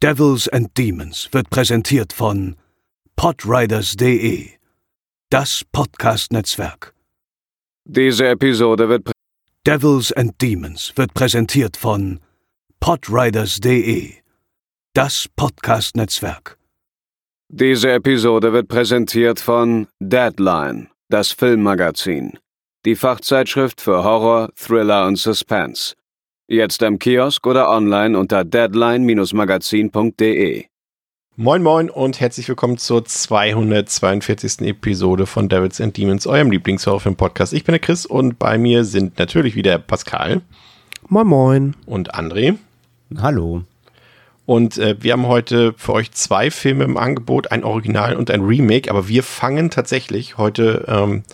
Devils and Demons wird präsentiert von podriders.de, das Podcast-Netzwerk. Diese Episode wird Devils and Demons wird präsentiert von podriders.de, das Podcast-Netzwerk. Diese Episode wird präsentiert von Deadline, das Filmmagazin, die Fachzeitschrift für Horror, Thriller und Suspense. Jetzt im Kiosk oder online unter deadline-magazin.de. Moin Moin und herzlich willkommen zur 242. Episode von Devils and Demons, eurem Lieblingshorrorfilm-Podcast. Ich bin der Chris und bei mir sind natürlich wieder Pascal. Moin Moin. Und André. Hallo. Und äh, wir haben heute für euch zwei Filme im Angebot, ein Original und ein Remake, aber wir fangen tatsächlich heute ähm,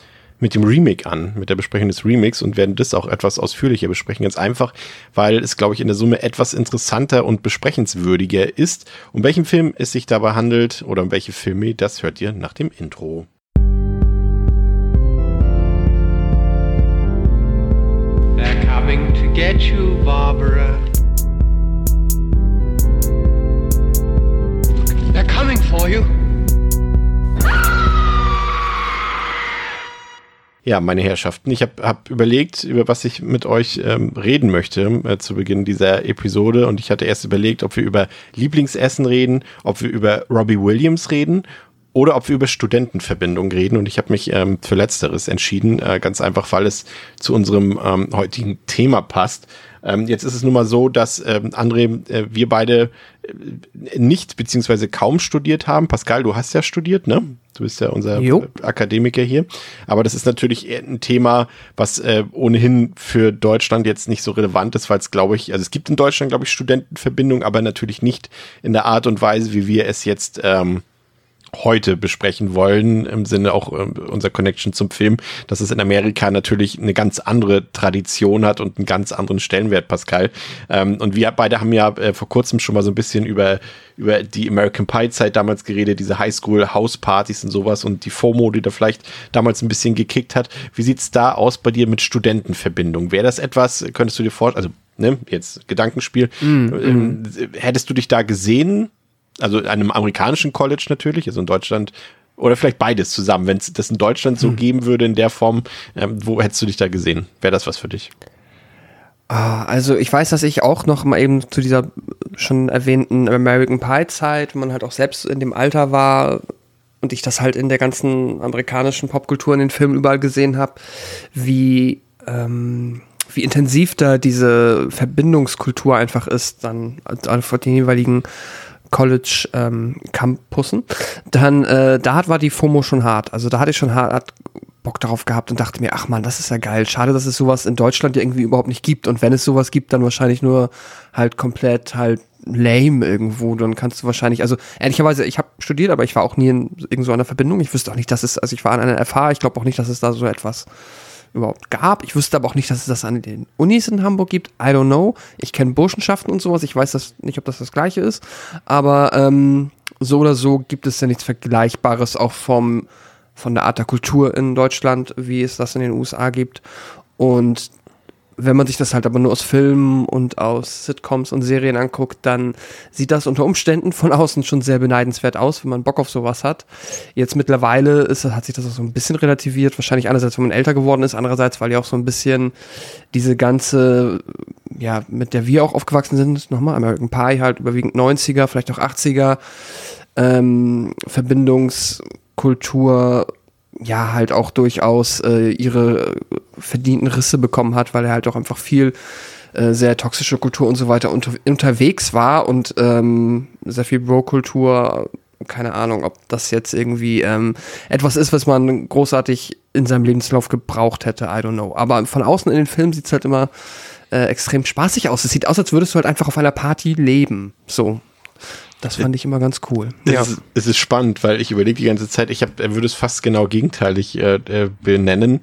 mit dem Remake an, mit der Besprechung des Remakes und werden das auch etwas ausführlicher besprechen. Ganz einfach, weil es, glaube ich, in der Summe etwas interessanter und besprechenswürdiger ist. Um welchen Film es sich dabei handelt oder um welche Filme, das hört ihr nach dem Intro. They're coming to get you, Barbara. They're coming for you. Ja, meine Herrschaften, ich habe hab überlegt, über was ich mit euch ähm, reden möchte äh, zu Beginn dieser Episode. Und ich hatte erst überlegt, ob wir über Lieblingsessen reden, ob wir über Robbie Williams reden oder ob wir über Studentenverbindungen reden. Und ich habe mich ähm, für Letzteres entschieden, äh, ganz einfach, weil es zu unserem ähm, heutigen Thema passt. Ähm, jetzt ist es nun mal so, dass ähm, André, äh, wir beide nicht beziehungsweise kaum studiert haben. Pascal, du hast ja studiert, ne? Du bist ja unser Jo. Akademiker hier. Aber das ist natürlich ein Thema, was äh, ohnehin für Deutschland jetzt nicht so relevant ist, weil es, glaube ich, also es gibt in Deutschland, glaube ich, Studentenverbindungen, aber natürlich nicht in der Art und Weise, wie wir es jetzt ähm, heute besprechen wollen, im Sinne auch ähm, unser Connection zum Film, dass es in Amerika natürlich eine ganz andere Tradition hat und einen ganz anderen Stellenwert, Pascal. Ähm, und wir beide haben ja äh, vor kurzem schon mal so ein bisschen über, über die American Pie Zeit damals geredet, diese Highschool House Partys und sowas und die FOMO, die da vielleicht damals ein bisschen gekickt hat. Wie sieht's da aus bei dir mit Studentenverbindung? Wäre das etwas, könntest du dir vorstellen, also ne, jetzt Gedankenspiel, ähm, hättest du dich da gesehen? Also an einem amerikanischen College natürlich, also in Deutschland, oder vielleicht beides zusammen. Wenn es das in Deutschland so geben würde in der Form, ähm, wo hättest du dich da gesehen? Wäre das was für dich? Ah, Also ich weiß, dass ich auch noch mal eben zu dieser schon erwähnten American Pie Zeit, wo man halt auch selbst in dem Alter war und ich das halt in der ganzen amerikanischen Popkultur in den Filmen überall gesehen habe, wie ähm, wie intensiv da diese Verbindungskultur einfach ist, dann also vor den jeweiligen College ähm, Campussen, dann äh, da war die FOMO schon hart. Also da hatte ich schon hart, Bock darauf gehabt und dachte mir, ach man, das ist ja geil. Schade, dass es sowas in Deutschland irgendwie überhaupt nicht gibt. Und wenn es sowas gibt, dann wahrscheinlich nur halt komplett halt lame irgendwo. Dann kannst du wahrscheinlich, also ehrlicherweise, ich habe studiert, aber ich war auch nie in irgend so einer Verbindung. Ich wüsste auch nicht, dass es, also ich war an einer FH, ich glaube auch nicht, dass es da so etwas überhaupt gab. Ich wüsste aber auch nicht, dass es das an den Unis in Hamburg gibt. I don't know. Ich kenne Burschenschaften und sowas. Ich weiß das nicht, ob das das gleiche ist. Aber ähm, so oder so gibt es ja nichts Vergleichbares auch vom, von der Art der Kultur in Deutschland, wie es das in den USA gibt. Und wenn man sich das halt aber nur aus Filmen und aus Sitcoms und Serien anguckt, dann sieht das unter Umständen von außen schon sehr beneidenswert aus, wenn man Bock auf sowas hat. Jetzt mittlerweile ist, hat sich das auch so ein bisschen relativiert. Wahrscheinlich einerseits, weil man älter geworden ist, andererseits, weil ja auch so ein bisschen diese ganze, ja, mit der wir auch aufgewachsen sind, nochmal American Pie halt überwiegend 90er, vielleicht auch 80er, ähm, Verbindungskultur ja halt auch durchaus äh, ihre verdienten Risse bekommen hat, weil er halt auch einfach viel äh, sehr toxische Kultur und so weiter unter, unterwegs war und ähm, sehr viel Bro-Kultur, keine Ahnung, ob das jetzt irgendwie ähm, etwas ist, was man großartig in seinem Lebenslauf gebraucht hätte, I don't know. Aber von außen in den Filmen sieht's halt immer äh, extrem spaßig aus. Es sieht aus, als würdest du halt einfach auf einer Party leben. So. Das fand ich immer ganz cool. Es, ist, es ist spannend, weil ich überlege die ganze Zeit, ich hab, er würde es fast genau gegenteilig äh, äh, benennen.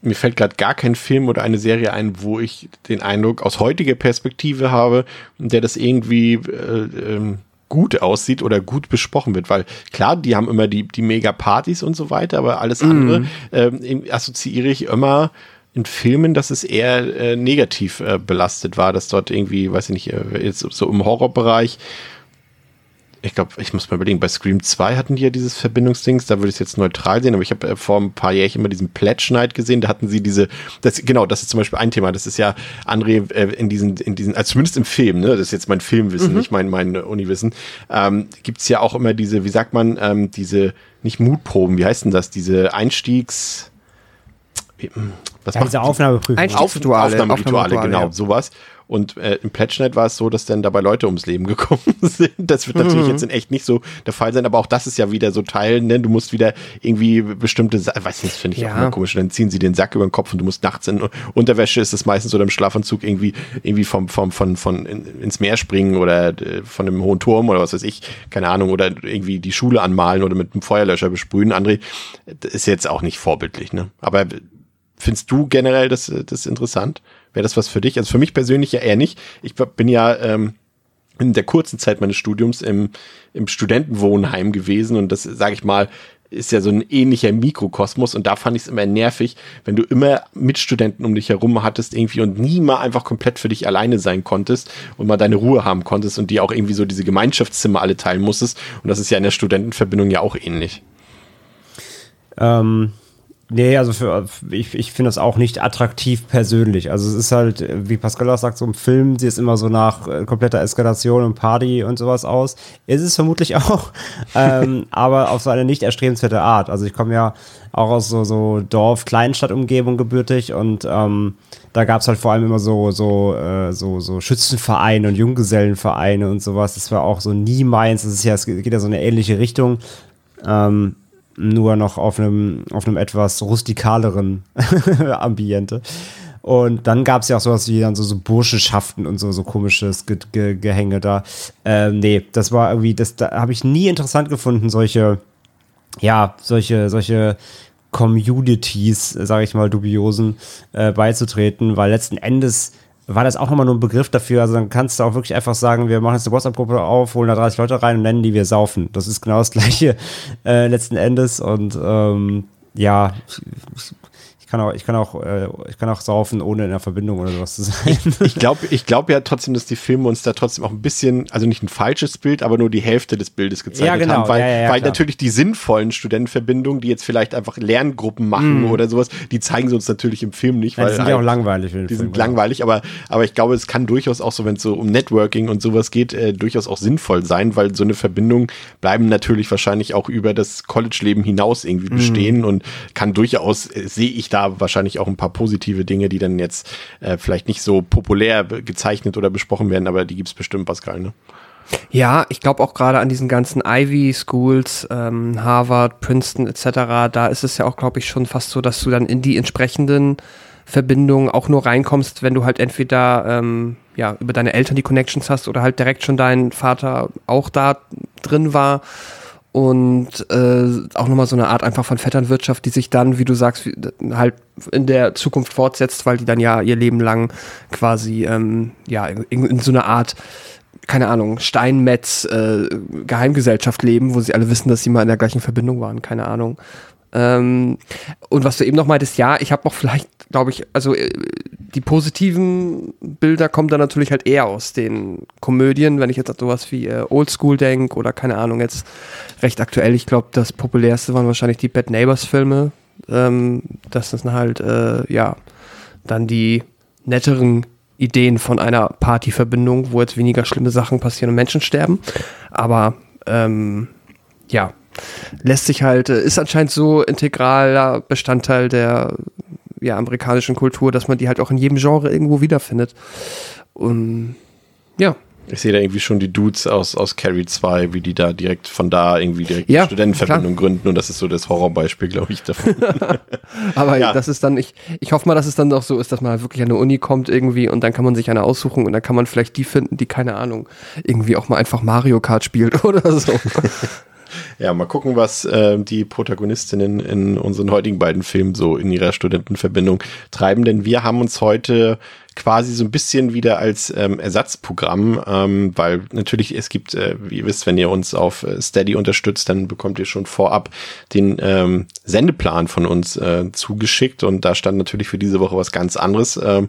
Mir fällt gerade gar kein Film oder eine Serie ein, wo ich den Eindruck aus heutiger Perspektive habe, der das irgendwie äh, ähm, gut aussieht oder gut besprochen wird, weil klar, die haben immer die, die Mega-Partys und so weiter, aber alles andere ähm, assoziiere ich immer in Filmen, dass es eher äh, negativ äh, belastet war, dass dort irgendwie, weiß ich nicht, äh, jetzt so im Horrorbereich ich glaube, ich muss mal überlegen, bei Scream 2 hatten die ja dieses Verbindungsdings, da würde ich es jetzt neutral sehen, aber ich habe äh, vor ein paar Jahren immer diesen Pledge Night gesehen, da hatten sie diese, das, genau, das ist zum Beispiel ein Thema, das ist ja, André, äh, in diesen, in diesen, also zumindest im Film, ne, das ist jetzt mein Filmwissen, mhm. nicht mein, mein Uniwissen, ähm, gibt es ja auch immer diese, wie sagt man, ähm, diese, nicht Mutproben, wie heißt denn das, diese Einstiegs, hm, was ja, diese Aufnahmeprüfung. Aufnahmerituale, Aufnahmerituale, genau, ja. sowas. Und äh, im PledgeNet war es so, dass dann dabei Leute ums Leben gekommen sind. Das wird natürlich mhm. jetzt in echt nicht so der Fall sein, aber auch das ist ja wieder so Teil, ne? Du musst wieder irgendwie bestimmte, Sa weiß nicht, finde ich ja. auch immer komisch. Dann ziehen sie den Sack über den Kopf und du musst nachts in Unterwäsche ist es meistens oder im Schlafanzug irgendwie irgendwie vom vom von von in, ins Meer springen oder äh, von einem hohen Turm oder was weiß ich, keine Ahnung oder irgendwie die Schule anmalen oder mit einem Feuerlöscher besprühen. André, das ist jetzt auch nicht vorbildlich, ne? Aber findest du generell das das interessant? Wäre das was für dich? Also für mich persönlich ja eher nicht. Ich bin ja ähm, in der kurzen Zeit meines Studiums im, im Studentenwohnheim gewesen und das, sage ich mal, ist ja so ein ähnlicher Mikrokosmos und da fand ich es immer nervig, wenn du immer Mitstudenten um dich herum hattest irgendwie und nie mal einfach komplett für dich alleine sein konntest und mal deine Ruhe haben konntest und die auch irgendwie so diese Gemeinschaftszimmer alle teilen musstest und das ist ja in der Studentenverbindung ja auch ähnlich. Ähm, Nee, also für, ich, ich finde das auch nicht attraktiv persönlich. Also es ist halt, wie Pascal auch sagt, so im Film sieht es immer so nach äh, kompletter Eskalation und Party und sowas aus. Ist es vermutlich auch, ähm, aber auf so eine nicht erstrebenswerte Art. Also ich komme ja auch aus so, so Dorf-Kleinstadt-Umgebung gebürtig und ähm, da gab es halt vor allem immer so, so, äh, so, so Schützenvereine und Junggesellenvereine und sowas. Das war auch so nie meins. Das ist ja, es geht ja so eine ähnliche Richtung. Ähm, nur noch auf einem, auf einem etwas rustikaleren Ambiente. Und dann gab es ja auch sowas wie dann so, so Burschenschaften und so, so komisches Ge Ge Gehänge da. Ähm, nee, das war irgendwie, das da habe ich nie interessant gefunden, solche, ja, solche, solche Communities, sage ich mal, dubiosen äh, beizutreten, weil letzten Endes war das auch nochmal nur ein Begriff dafür. Also dann kannst du auch wirklich einfach sagen, wir machen jetzt eine WhatsApp-Gruppe auf, holen da 30 Leute rein und nennen die wir saufen. Das ist genau das gleiche äh, letzten Endes. Und ähm, ja, kann auch, ich kann auch, äh, ich kann auch saufen, ohne in der Verbindung oder sowas zu sein. Ich glaube ich glaub ja trotzdem, dass die Filme uns da trotzdem auch ein bisschen, also nicht ein falsches Bild, aber nur die Hälfte des Bildes gezeigt ja, genau. haben, weil, ja, ja, weil natürlich die sinnvollen Studentenverbindungen, die jetzt vielleicht einfach Lerngruppen machen mm. oder sowas, die zeigen sie uns natürlich im Film nicht. Weil die sind halt, ja auch langweilig. Die Film, sind langweilig, aber, aber ich glaube, es kann durchaus auch so, wenn es so um Networking und sowas geht, äh, durchaus auch sinnvoll sein, weil so eine Verbindung bleiben natürlich wahrscheinlich auch über das College-Leben hinaus irgendwie mm. bestehen mm. und kann durchaus, äh, sehe ich da wahrscheinlich auch ein paar positive Dinge, die dann jetzt äh, vielleicht nicht so populär gezeichnet oder besprochen werden, aber die gibt es bestimmt, Pascal, ne? Ja, ich glaube auch gerade an diesen ganzen Ivy Schools, ähm, Harvard, Princeton etc., da ist es ja auch, glaube ich, schon fast so, dass du dann in die entsprechenden Verbindungen auch nur reinkommst, wenn du halt entweder ähm, ja, über deine Eltern die Connections hast oder halt direkt schon dein Vater auch da drin war und äh, auch nochmal so eine Art einfach von Vetternwirtschaft, die sich dann, wie du sagst, halt in der Zukunft fortsetzt, weil die dann ja ihr Leben lang quasi ähm, ja in, in so einer Art keine Ahnung, Steinmetz äh, Geheimgesellschaft leben, wo sie alle wissen, dass sie mal in der gleichen Verbindung waren, keine Ahnung. Ähm, und was du eben noch meintest, ja, ich habe auch vielleicht, glaube ich, also äh, die positiven Bilder kommen dann natürlich halt eher aus den Komödien, wenn ich jetzt an sowas wie äh, Oldschool denke oder keine Ahnung, jetzt recht aktuell. Ich glaube, das populärste waren wahrscheinlich die Bad Neighbors Filme. Ähm, das sind halt, äh, ja, dann die netteren Ideen von einer Partyverbindung, wo jetzt weniger schlimme Sachen passieren und Menschen sterben. Aber ähm, ja, lässt sich halt, äh, ist anscheinend so integraler Bestandteil der ja, amerikanischen Kultur, dass man die halt auch in jedem Genre irgendwo wiederfindet. Und ja. Ich sehe da irgendwie schon die Dudes aus, aus Carrie 2, wie die da direkt von da irgendwie direkt ja, Studentenverbindung klar. gründen und das ist so das Horrorbeispiel, glaube ich, davon. Aber ja. das ist dann, ich, ich hoffe mal, dass es dann doch so ist, dass man halt wirklich an eine Uni kommt irgendwie und dann kann man sich eine aussuchen und dann kann man vielleicht die finden, die, keine Ahnung, irgendwie auch mal einfach Mario Kart spielt oder so. Ja, mal gucken, was äh, die Protagonistinnen in unseren heutigen beiden Filmen so in ihrer Studentenverbindung treiben, denn wir haben uns heute quasi so ein bisschen wieder als ähm, Ersatzprogramm, ähm, weil natürlich es gibt, äh, wie ihr wisst, wenn ihr uns auf äh, Steady unterstützt, dann bekommt ihr schon vorab den ähm, Sendeplan von uns äh, zugeschickt und da stand natürlich für diese Woche was ganz anderes äh,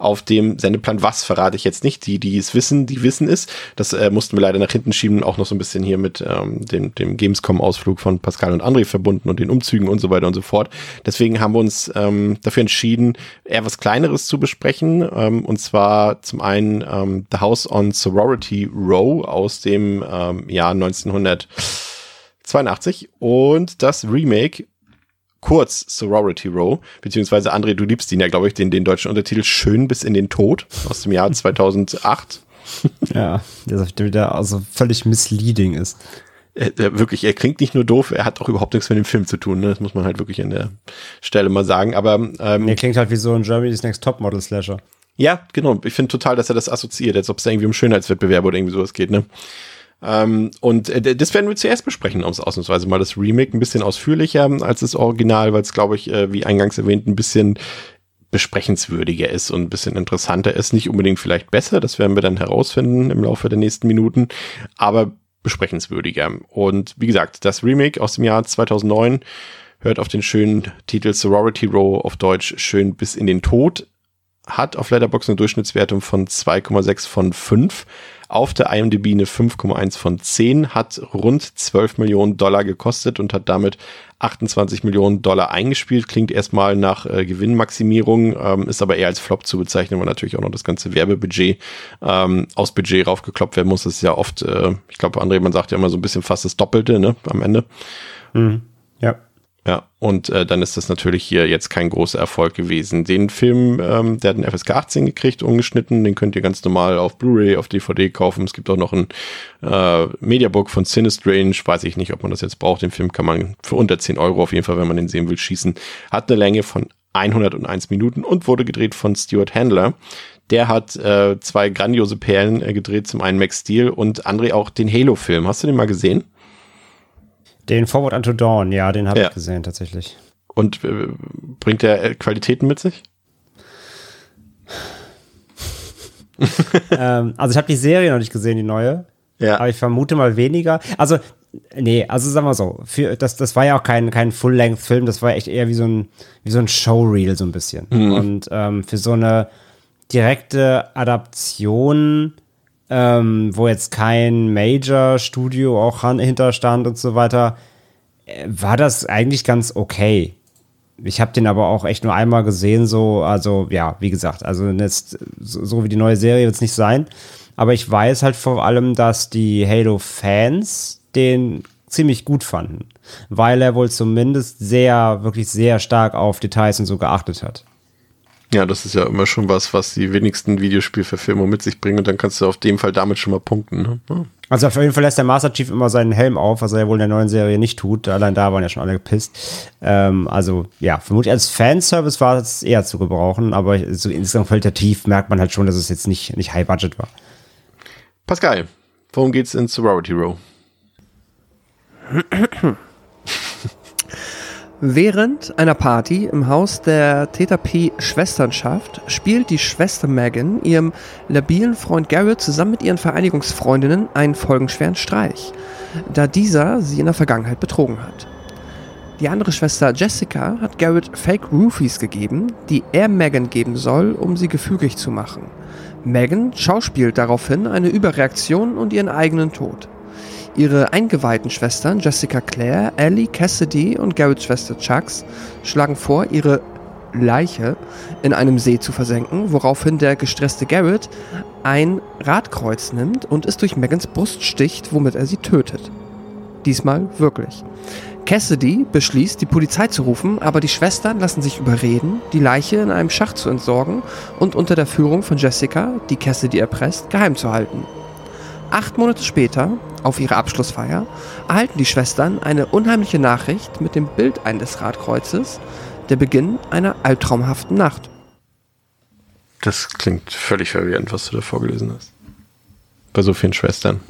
auf dem Sendeplan. Was verrate ich jetzt nicht? Die, die es wissen, die wissen es. Das äh, mussten wir leider nach hinten schieben, auch noch so ein bisschen hier mit ähm, dem, dem Gamescom-Ausflug von Pascal und André verbunden und den Umzügen und so weiter und so fort. Deswegen haben wir uns ähm, dafür entschieden, eher was Kleineres zu besprechen. Ähm, und zwar zum einen ähm, The House on Sorority Row aus dem ähm, Jahr 1982 und das Remake kurz Sorority Row, beziehungsweise André, du liebst ihn ja, glaube ich, den, den deutschen Untertitel Schön bis in den Tod aus dem Jahr 2008. Ja, der, also völlig misleading ist. Er, er, wirklich, er klingt nicht nur doof, er hat auch überhaupt nichts mit dem Film zu tun. Ne? Das muss man halt wirklich an der Stelle mal sagen. Aber ähm, er klingt halt wie so ein Germany's Next Topmodel Slasher. Ja, genau. Ich finde total, dass er das assoziiert, als ob es irgendwie um Schönheitswettbewerbe oder irgendwie sowas geht. Ne? Ähm, und äh, das werden wir zuerst besprechen, aus, ausnahmsweise mal das Remake ein bisschen ausführlicher als das Original, weil es, glaube ich, äh, wie eingangs erwähnt, ein bisschen besprechenswürdiger ist und ein bisschen interessanter ist. Nicht unbedingt vielleicht besser, das werden wir dann herausfinden im Laufe der nächsten Minuten, aber besprechenswürdiger. Und wie gesagt, das Remake aus dem Jahr 2009 hört auf den schönen Titel Sorority Row auf Deutsch schön bis in den Tod, hat auf Letterboxd eine Durchschnittswertung von 2,6 von 5 auf der IMDb eine 5,1 von 10, hat rund 12 Millionen Dollar gekostet und hat damit 28 Millionen Dollar eingespielt. Klingt erstmal nach äh, Gewinnmaximierung, ähm, ist aber eher als Flop zu bezeichnen, weil natürlich auch noch das ganze Werbebudget ähm, aus Budget raufgekloppt werden muss. Das ist ja oft, äh, ich glaube, André, man sagt ja immer so ein bisschen fast das Doppelte ne, am Ende. Mhm. Ja. Und äh, dann ist das natürlich hier jetzt kein großer Erfolg gewesen. Den Film, ähm, der hat einen FSK 18 gekriegt, ungeschnitten, den könnt ihr ganz normal auf Blu-ray, auf DVD kaufen. Es gibt auch noch ein äh, Mediabook von Cinestrange, weiß ich nicht, ob man das jetzt braucht. Den Film kann man für unter 10 Euro auf jeden Fall, wenn man den sehen will, schießen. Hat eine Länge von 101 Minuten und wurde gedreht von Stuart Handler. Der hat äh, zwei grandiose Perlen äh, gedreht, zum einen Max Steel und André auch den Halo-Film. Hast du den mal gesehen? Den Forward Unto Dawn, ja, den habe ja. ich gesehen tatsächlich. Und äh, bringt der äh, Qualitäten mit sich? ähm, also ich habe die Serie noch nicht gesehen, die neue. Ja. Aber ich vermute mal weniger. Also, nee, also sagen wir so, für, das, das war ja auch kein, kein Full-Length-Film, das war echt eher wie so ein, wie so ein Showreel so ein bisschen. Mhm. Und ähm, für so eine direkte Adaption ähm, wo jetzt kein Major-Studio auch hinterstand und so weiter, äh, war das eigentlich ganz okay. Ich habe den aber auch echt nur einmal gesehen, so, also ja, wie gesagt, also jetzt, so, so wie die neue Serie wird es nicht sein. Aber ich weiß halt vor allem, dass die Halo-Fans den ziemlich gut fanden, weil er wohl zumindest sehr, wirklich sehr stark auf Details und so geachtet hat. Ja, das ist ja immer schon was, was die wenigsten Videospielverfilmungen mit sich bringen und dann kannst du auf dem Fall damit schon mal punkten. Ne? Ja. Also auf jeden Fall lässt der Master Chief immer seinen Helm auf, was er ja wohl in der neuen Serie nicht tut. Allein da waren ja schon alle gepisst. Ähm, also ja, vermutlich als Fanservice war es eher zu gebrauchen, aber so insgesamt qualitativ merkt man halt schon, dass es jetzt nicht, nicht High Budget war. Pascal, worum geht's in Sorority Row? Während einer Party im Haus der Theta P Schwesternschaft spielt die Schwester Megan ihrem labilen Freund Garrett zusammen mit ihren Vereinigungsfreundinnen einen folgenschweren Streich, da dieser sie in der Vergangenheit betrogen hat. Die andere Schwester Jessica hat Garrett Fake Roofies gegeben, die er Megan geben soll, um sie gefügig zu machen. Megan schauspielt daraufhin eine Überreaktion und ihren eigenen Tod. Ihre eingeweihten Schwestern Jessica Clare, Ellie Cassidy und Garretts Schwester Chucks schlagen vor, ihre Leiche in einem See zu versenken, woraufhin der gestresste Garrett ein Radkreuz nimmt und es durch Megans Brust sticht, womit er sie tötet. Diesmal wirklich. Cassidy beschließt, die Polizei zu rufen, aber die Schwestern lassen sich überreden, die Leiche in einem Schacht zu entsorgen und unter der Führung von Jessica, die Cassidy erpresst, geheim zu halten. Acht Monate später, auf ihrer Abschlussfeier, erhalten die Schwestern eine unheimliche Nachricht mit dem Bild eines Radkreuzes, der Beginn einer albtraumhaften Nacht. Das klingt völlig verwirrend, was du da vorgelesen hast. Bei so vielen Schwestern.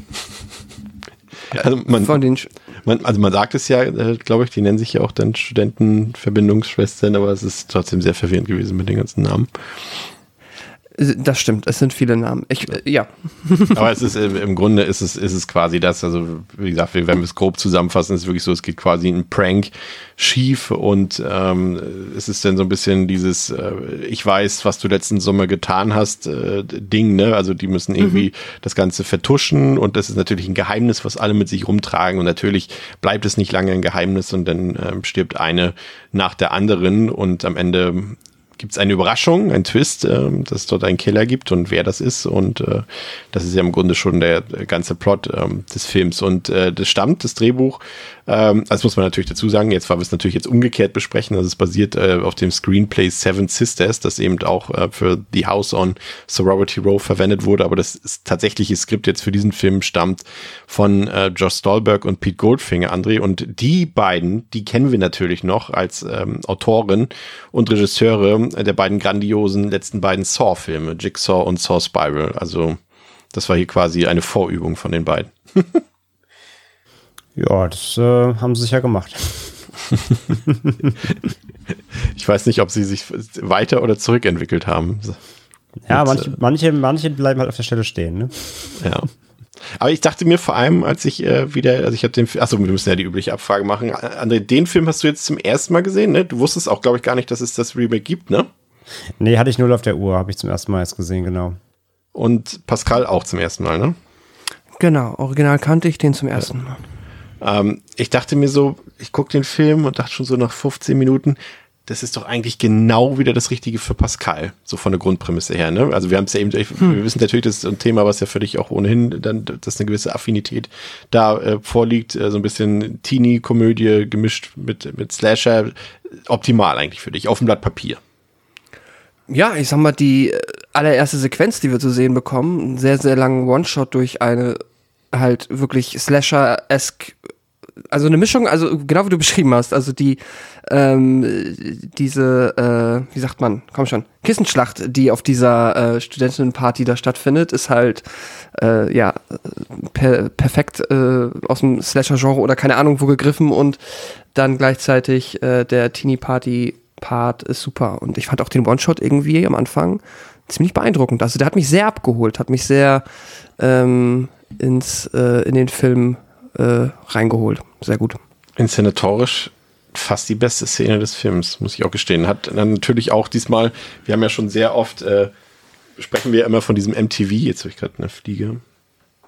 also man, Sch man, also man sagt es ja, äh, glaube ich, die nennen sich ja auch dann Studentenverbindungsschwestern, aber es ist trotzdem sehr verwirrend gewesen mit den ganzen Namen. Das stimmt, es sind viele Namen. Ich, äh, ja. Aber es ist im, im Grunde ist es, ist es quasi das. Also, wie gesagt, wenn wir es grob zusammenfassen, ist es wirklich so, es geht quasi ein Prank schief und ähm, es ist dann so ein bisschen dieses, äh, ich weiß, was du letzten Sommer getan hast, äh, Ding, ne? Also die müssen irgendwie mhm. das Ganze vertuschen und das ist natürlich ein Geheimnis, was alle mit sich rumtragen und natürlich bleibt es nicht lange ein Geheimnis und dann ähm, stirbt eine nach der anderen und am Ende gibt es eine Überraschung, ein Twist, äh, dass es dort einen Killer gibt und wer das ist. Und äh, das ist ja im Grunde schon der ganze Plot ähm, des Films. Und äh, das stammt, das Drehbuch, ähm, das muss man natürlich dazu sagen, jetzt, weil wir es natürlich jetzt umgekehrt besprechen, also es basiert äh, auf dem Screenplay Seven Sisters, das eben auch äh, für The House on Sorority Row verwendet wurde, aber das ist, tatsächliche Skript jetzt für diesen Film stammt von äh, Josh Stolberg und Pete Goldfinger, André. Und die beiden, die kennen wir natürlich noch als ähm, Autorin und Regisseure der beiden grandiosen letzten beiden Saw-Filme, Jigsaw und Saw Spiral. Also das war hier quasi eine Vorübung von den beiden. ja, das äh, haben sie sicher gemacht. ich weiß nicht, ob sie sich weiter oder zurückentwickelt haben. Ja, manche, äh, manche, manche bleiben halt auf der Stelle stehen. Ne? Ja. Aber ich dachte mir vor allem, als ich äh, wieder, also ich habe den, achso, wir müssen ja die übliche Abfrage machen. André, den Film hast du jetzt zum ersten Mal gesehen, ne? Du wusstest auch, glaube ich, gar nicht, dass es das Remake gibt, ne? Nee, hatte ich null auf der Uhr, habe ich zum ersten Mal jetzt gesehen, genau. Und Pascal auch zum ersten Mal, ne? Genau, original kannte ich den zum ersten Mal. Ähm, ich dachte mir so, ich gucke den Film und dachte schon so nach 15 Minuten, das ist doch eigentlich genau wieder das Richtige für Pascal, so von der Grundprämisse her. Ne? Also wir haben es ja eben, hm. wir wissen natürlich, das ist ein Thema, was ja für dich auch ohnehin dann, dass eine gewisse Affinität da äh, vorliegt, äh, so ein bisschen Teenie-Komödie gemischt mit, mit Slasher, optimal eigentlich für dich, auf dem Blatt Papier. Ja, ich sag mal, die allererste Sequenz, die wir zu sehen bekommen, einen sehr, sehr langen One-Shot durch eine halt wirklich Slasher-esque also eine Mischung, also genau wie du beschrieben hast, also die ähm, diese, äh, wie sagt man, komm schon, Kissenschlacht, die auf dieser äh, Studentinnenparty da stattfindet, ist halt äh, ja per perfekt äh, aus dem Slasher-Genre oder keine Ahnung wo gegriffen und dann gleichzeitig äh, der Teenie-Party-Part ist super. Und ich fand auch den One-Shot irgendwie am Anfang ziemlich beeindruckend. Also der hat mich sehr abgeholt, hat mich sehr ähm, ins äh, in den Film äh, reingeholt. Sehr gut. Inszenatorisch fast die beste Szene des Films, muss ich auch gestehen. Hat dann natürlich auch diesmal, wir haben ja schon sehr oft, äh, sprechen wir immer von diesem MTV, jetzt habe ich gerade eine Fliege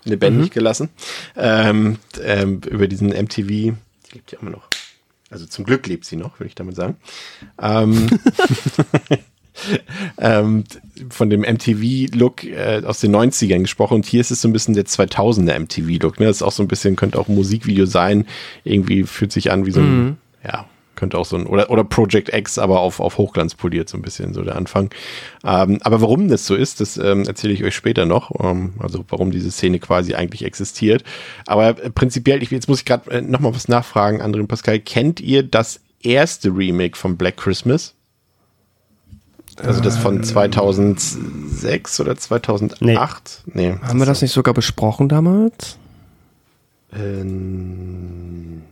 lebendig mhm. gelassen, ähm, ähm, über diesen MTV, die lebt ja immer noch. Also zum Glück lebt sie noch, würde ich damit sagen. Ähm, ähm, von dem MTV-Look äh, aus den 90ern gesprochen und hier ist es so ein bisschen der 2000er MTV-Look. Ne? Das ist auch so ein bisschen, könnte auch ein Musikvideo sein. Irgendwie fühlt sich an wie so ein, mhm. ja, könnte auch so ein, oder, oder Project X, aber auf, auf Hochglanz poliert, so ein bisschen so der Anfang. Ähm, aber warum das so ist, das ähm, erzähle ich euch später noch, ähm, also warum diese Szene quasi eigentlich existiert. Aber prinzipiell, ich, jetzt muss ich gerade äh, nochmal was nachfragen, André und Pascal, kennt ihr das erste Remake von Black Christmas? Also das von 2006 oder 2008? Nee. nee Haben wir das nicht sogar besprochen damals? Ähm,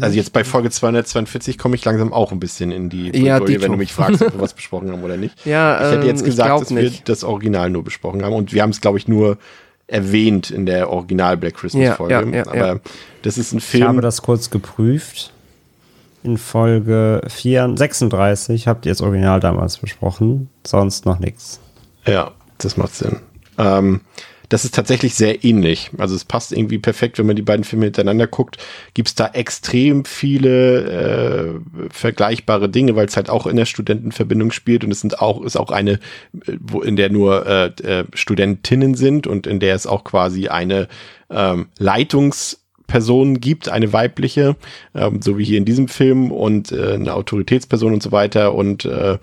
also jetzt bei Folge 242 komme ich langsam auch ein bisschen in die ja, Folge, wenn du mich fragst, ob wir was besprochen haben oder nicht. Ja, ich hätte jetzt ähm, gesagt, dass nicht. wir das Original nur besprochen haben und wir haben es, glaube ich, nur erwähnt in der Original Black Christmas Folge. Ja, ja, Aber das ist ein Film. Ich habe das kurz geprüft in Folge 4, 36 habt ihr das Original damals besprochen, sonst noch nichts. Ja, das macht Sinn. Ähm, das ist tatsächlich sehr ähnlich. Also es passt irgendwie perfekt, wenn man die beiden Filme hintereinander guckt. Gibt es da extrem viele äh, vergleichbare Dinge, weil es halt auch in der Studentenverbindung spielt und es sind auch ist auch eine, wo in der nur äh, äh, Studentinnen sind und in der es auch quasi eine ähm, Leitungs Person gibt, eine weibliche, ähm, so wie hier in diesem Film und äh, eine Autoritätsperson und so weiter. Und äh,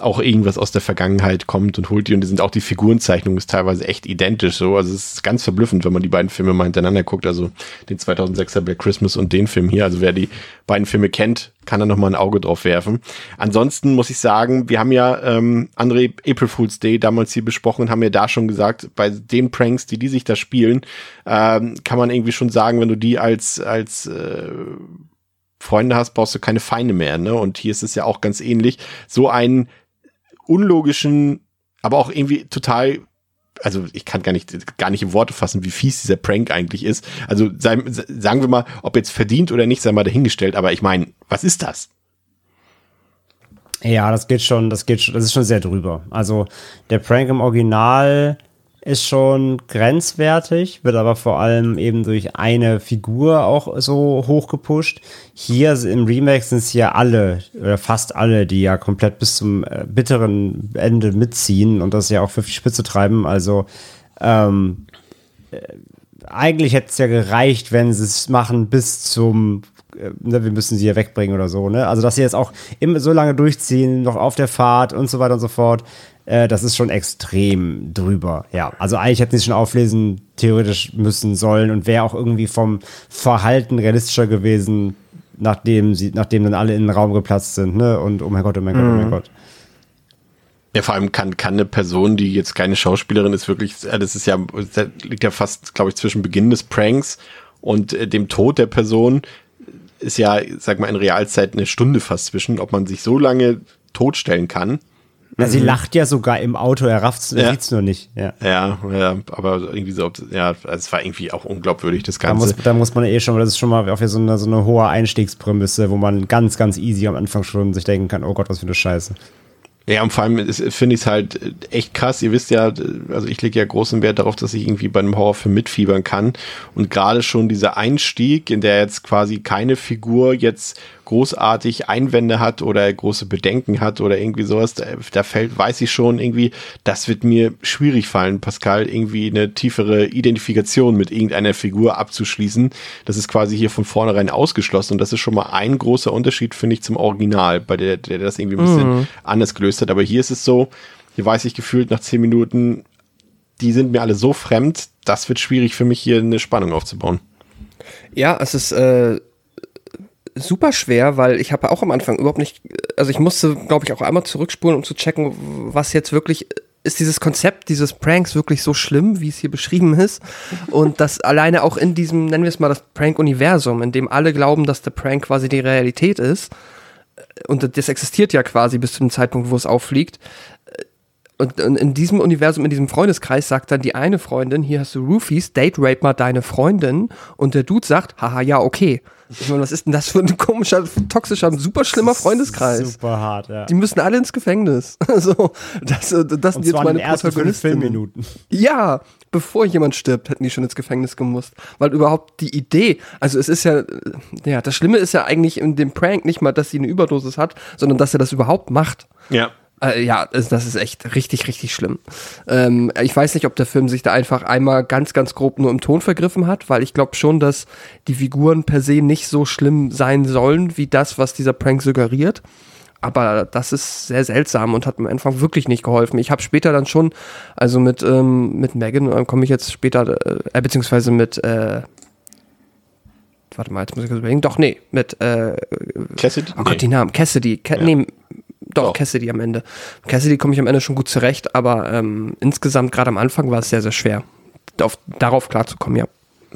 auch irgendwas aus der Vergangenheit kommt und holt die und die sind auch die Figurenzeichnung ist teilweise echt identisch so. Also es ist ganz verblüffend, wenn man die beiden Filme mal hintereinander guckt. Also den 2006er Black Christmas und den Film hier. Also wer die beiden Filme kennt, kann da noch mal ein Auge drauf werfen. Ansonsten muss ich sagen, wir haben ja ähm, André April Fool's Day damals hier besprochen und haben ja da schon gesagt, bei den Pranks, die die sich da spielen, ähm, kann man irgendwie schon sagen, wenn du die als als äh, Freunde hast, brauchst du keine Feinde mehr, ne? Und hier ist es ja auch ganz ähnlich. So ein unlogischen, aber auch irgendwie total also ich kann gar nicht, gar nicht in Worte fassen, wie fies dieser Prank eigentlich ist. Also sei, sagen wir mal, ob jetzt verdient oder nicht, sei mal dahingestellt, aber ich meine, was ist das? Ja, das geht schon, das geht schon, das ist schon sehr drüber. Also der Prank im Original ist schon grenzwertig, wird aber vor allem eben durch eine Figur auch so hoch gepusht. Hier im Remake sind es ja alle, oder fast alle, die ja komplett bis zum äh, bitteren Ende mitziehen und das ja auch für die Spitze treiben. Also ähm, äh, eigentlich hätte es ja gereicht, wenn sie es machen bis zum ne, wir müssen sie ja wegbringen oder so, ne? Also, dass sie jetzt auch immer so lange durchziehen, noch auf der Fahrt und so weiter und so fort, äh, das ist schon extrem drüber. Ja, also eigentlich hätten sie schon auflesen, theoretisch müssen sollen und wäre auch irgendwie vom Verhalten realistischer gewesen, nachdem sie, nachdem dann alle in den Raum geplatzt sind, ne? Und oh mein Gott, oh mein Gott, oh mein mhm. Gott. Ja, vor allem kann, kann eine Person, die jetzt keine Schauspielerin ist, wirklich, äh, das ist ja, das liegt ja fast, glaube ich, zwischen Beginn des Pranks und äh, dem Tod der Person, ist ja, sag mal, in Realzeit eine Stunde fast zwischen, ob man sich so lange totstellen kann. Na, sie mhm. lacht ja sogar im Auto, er rafft's, ja. sieht's nur nicht. Ja. ja, ja, aber irgendwie so, ja, also es war irgendwie auch unglaubwürdig, das Ganze. Da muss, da muss man eh schon, das ist schon mal auf so eine, so eine hohe Einstiegsprämisse, wo man ganz, ganz easy am Anfang schon sich denken kann, oh Gott, was für eine Scheiße. Ja, und vor allem finde ich es halt echt krass. Ihr wisst ja, also ich lege ja großen Wert darauf, dass ich irgendwie bei einem Horrorfilm mitfiebern kann. Und gerade schon dieser Einstieg, in der jetzt quasi keine Figur jetzt großartig Einwände hat oder große Bedenken hat oder irgendwie sowas, da, da fällt, weiß ich schon irgendwie, das wird mir schwierig fallen, Pascal, irgendwie eine tiefere Identifikation mit irgendeiner Figur abzuschließen. Das ist quasi hier von vornherein ausgeschlossen und das ist schon mal ein großer Unterschied, finde ich, zum Original, bei der, der das irgendwie ein bisschen mhm. anders gelöst hat. Aber hier ist es so, hier weiß ich gefühlt nach zehn Minuten, die sind mir alle so fremd, das wird schwierig für mich hier eine Spannung aufzubauen. Ja, es ist äh, super schwer, weil ich habe auch am Anfang überhaupt nicht, also ich musste, glaube ich, auch einmal zurückspulen, um zu checken, was jetzt wirklich ist dieses Konzept dieses Pranks wirklich so schlimm, wie es hier beschrieben ist? Und das alleine auch in diesem, nennen wir es mal das Prank-Universum, in dem alle glauben, dass der Prank quasi die Realität ist. Und das existiert ja quasi bis zu dem Zeitpunkt, wo es auffliegt. Und, in diesem Universum, in diesem Freundeskreis sagt dann die eine Freundin, hier hast du Roofies, date rape mal deine Freundin. Und der Dude sagt, haha, ja, okay. Ich meine, was ist denn das für ein komischer, toxischer, super schlimmer Freundeskreis? Super hart, ja. Die müssen alle ins Gefängnis. Also, das, das sind jetzt meine Protagonisten. Ja, bevor jemand stirbt, hätten die schon ins Gefängnis gemusst. Weil überhaupt die Idee, also es ist ja, ja, das Schlimme ist ja eigentlich in dem Prank nicht mal, dass sie eine Überdosis hat, sondern dass er das überhaupt macht. Ja. Äh, ja, das ist echt richtig, richtig schlimm. Ähm, ich weiß nicht, ob der Film sich da einfach einmal ganz, ganz grob nur im Ton vergriffen hat, weil ich glaube schon, dass die Figuren per se nicht so schlimm sein sollen, wie das, was dieser Prank suggeriert. Aber das ist sehr seltsam und hat mir einfach wirklich nicht geholfen. Ich habe später dann schon, also mit, ähm, mit Megan, äh, komme ich jetzt später, äh, beziehungsweise mit, äh, warte mal, jetzt muss ich kurz überlegen. Doch, nee, mit äh, Cassidy? Oh Gott, nee. die Namen. Cassidy. Ca ja. Nee, doch, oh. Cassidy am Ende. Cassidy komme ich am Ende schon gut zurecht, aber ähm, insgesamt gerade am Anfang war es sehr, sehr schwer, auf, darauf klarzukommen, ja.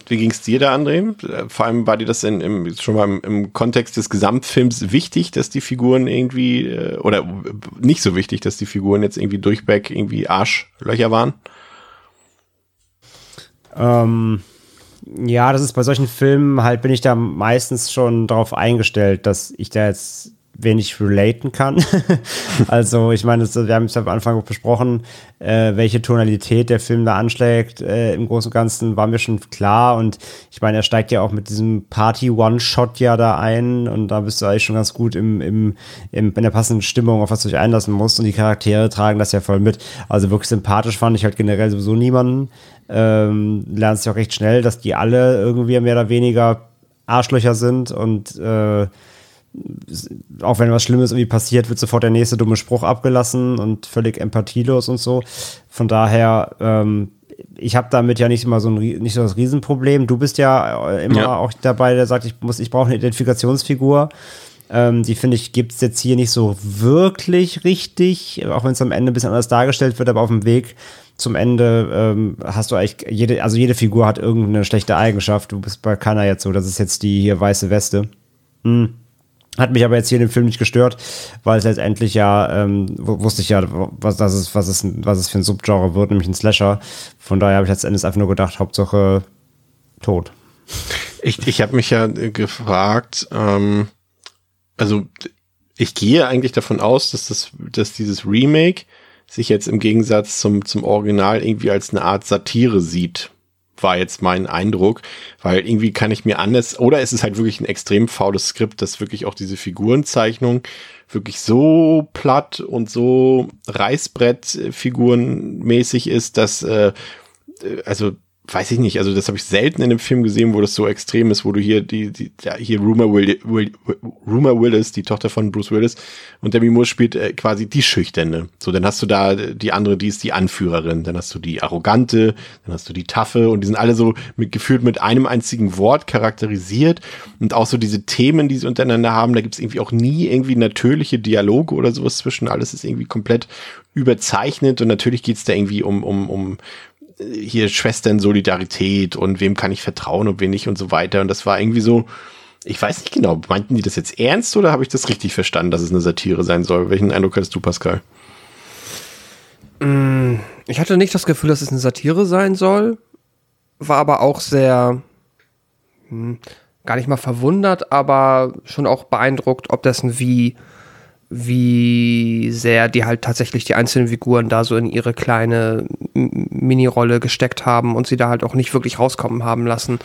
Wie ging es dir da, André? Vor allem war dir das in, im, schon mal im, im, Kontext des Gesamtfilms wichtig, dass die Figuren irgendwie, äh, oder nicht so wichtig, dass die Figuren jetzt irgendwie durchweg irgendwie Arschlöcher waren? Ähm, ja, das ist bei solchen Filmen halt, bin ich da meistens schon darauf eingestellt, dass ich da jetzt wenig relaten kann. also ich meine, wir haben es am Anfang besprochen, äh, welche Tonalität der Film da anschlägt. Äh, Im Großen und Ganzen war mir schon klar und ich meine, er steigt ja auch mit diesem Party-One-Shot ja da ein und da bist du eigentlich schon ganz gut im, im, im, in der passenden Stimmung, auf was du dich einlassen musst und die Charaktere tragen das ja voll mit. Also wirklich sympathisch fand ich halt generell sowieso niemanden. Ähm, lernst du auch recht schnell, dass die alle irgendwie mehr oder weniger Arschlöcher sind und äh, auch wenn was Schlimmes irgendwie passiert, wird sofort der nächste dumme Spruch abgelassen und völlig empathielos und so. Von daher, ähm, ich habe damit ja nicht immer so ein nicht so das Riesenproblem. Du bist ja äh, immer ja. auch dabei, der sagt, ich muss, ich brauche eine Identifikationsfigur. Ähm, die finde ich gibt es jetzt hier nicht so wirklich richtig, auch wenn es am Ende ein bisschen anders dargestellt wird, aber auf dem Weg zum Ende ähm, hast du eigentlich jede, also jede Figur hat irgendeine schlechte Eigenschaft. Du bist bei keiner jetzt so, das ist jetzt die hier weiße Weste. Hm. Hat mich aber jetzt hier in dem Film nicht gestört, weil es letztendlich ja, ähm, wu- wusste ich ja, was, das ist, was, es, was es für ein Subgenre wird, nämlich ein Slasher. Von daher habe ich letztendlich einfach nur gedacht, Hauptsache tot. Ich, ich habe mich ja äh, gefragt, ähm, also ich gehe eigentlich davon aus, dass das, dass dieses Remake sich jetzt im Gegensatz zum, zum Original irgendwie als eine Art Satire sieht. War jetzt mein Eindruck, weil irgendwie kann ich mir anders, oder es ist halt wirklich ein extrem faules Skript, das wirklich auch diese Figurenzeichnung wirklich so platt und so Reißbrettfigurenmäßig ist, dass, äh, also weiß ich nicht, also das habe ich selten in einem Film gesehen, wo das so extrem ist, wo du hier die, die ja, hier Rumor, Will, Will, Rumor Willis, die Tochter von Bruce Willis und Demi Moore spielt äh, quasi die Schüchterne. So, dann hast du da die andere, die ist die Anführerin, dann hast du die Arrogante, dann hast du die Taffe und die sind alle so mit, gefühlt mit einem einzigen Wort charakterisiert und auch so diese Themen, die sie untereinander haben, da gibt's irgendwie auch nie irgendwie natürliche Dialoge oder sowas zwischen, alles ist irgendwie komplett überzeichnet und natürlich geht's da irgendwie um, um, um hier Schwestern Solidarität und wem kann ich vertrauen und wen nicht und so weiter. Und das war irgendwie so, ich weiß nicht genau, meinten die das jetzt ernst oder habe ich das richtig verstanden, dass es eine Satire sein soll? Welchen Eindruck hattest du, Pascal? Ich hatte nicht das Gefühl, dass es eine Satire sein soll, war aber auch sehr, hm, gar nicht mal verwundert, aber schon auch beeindruckt, ob dessen wie, wie sehr die halt tatsächlich die einzelnen Figuren da so in ihre kleine Mini-Rolle gesteckt haben und sie da halt auch nicht wirklich rauskommen haben lassen.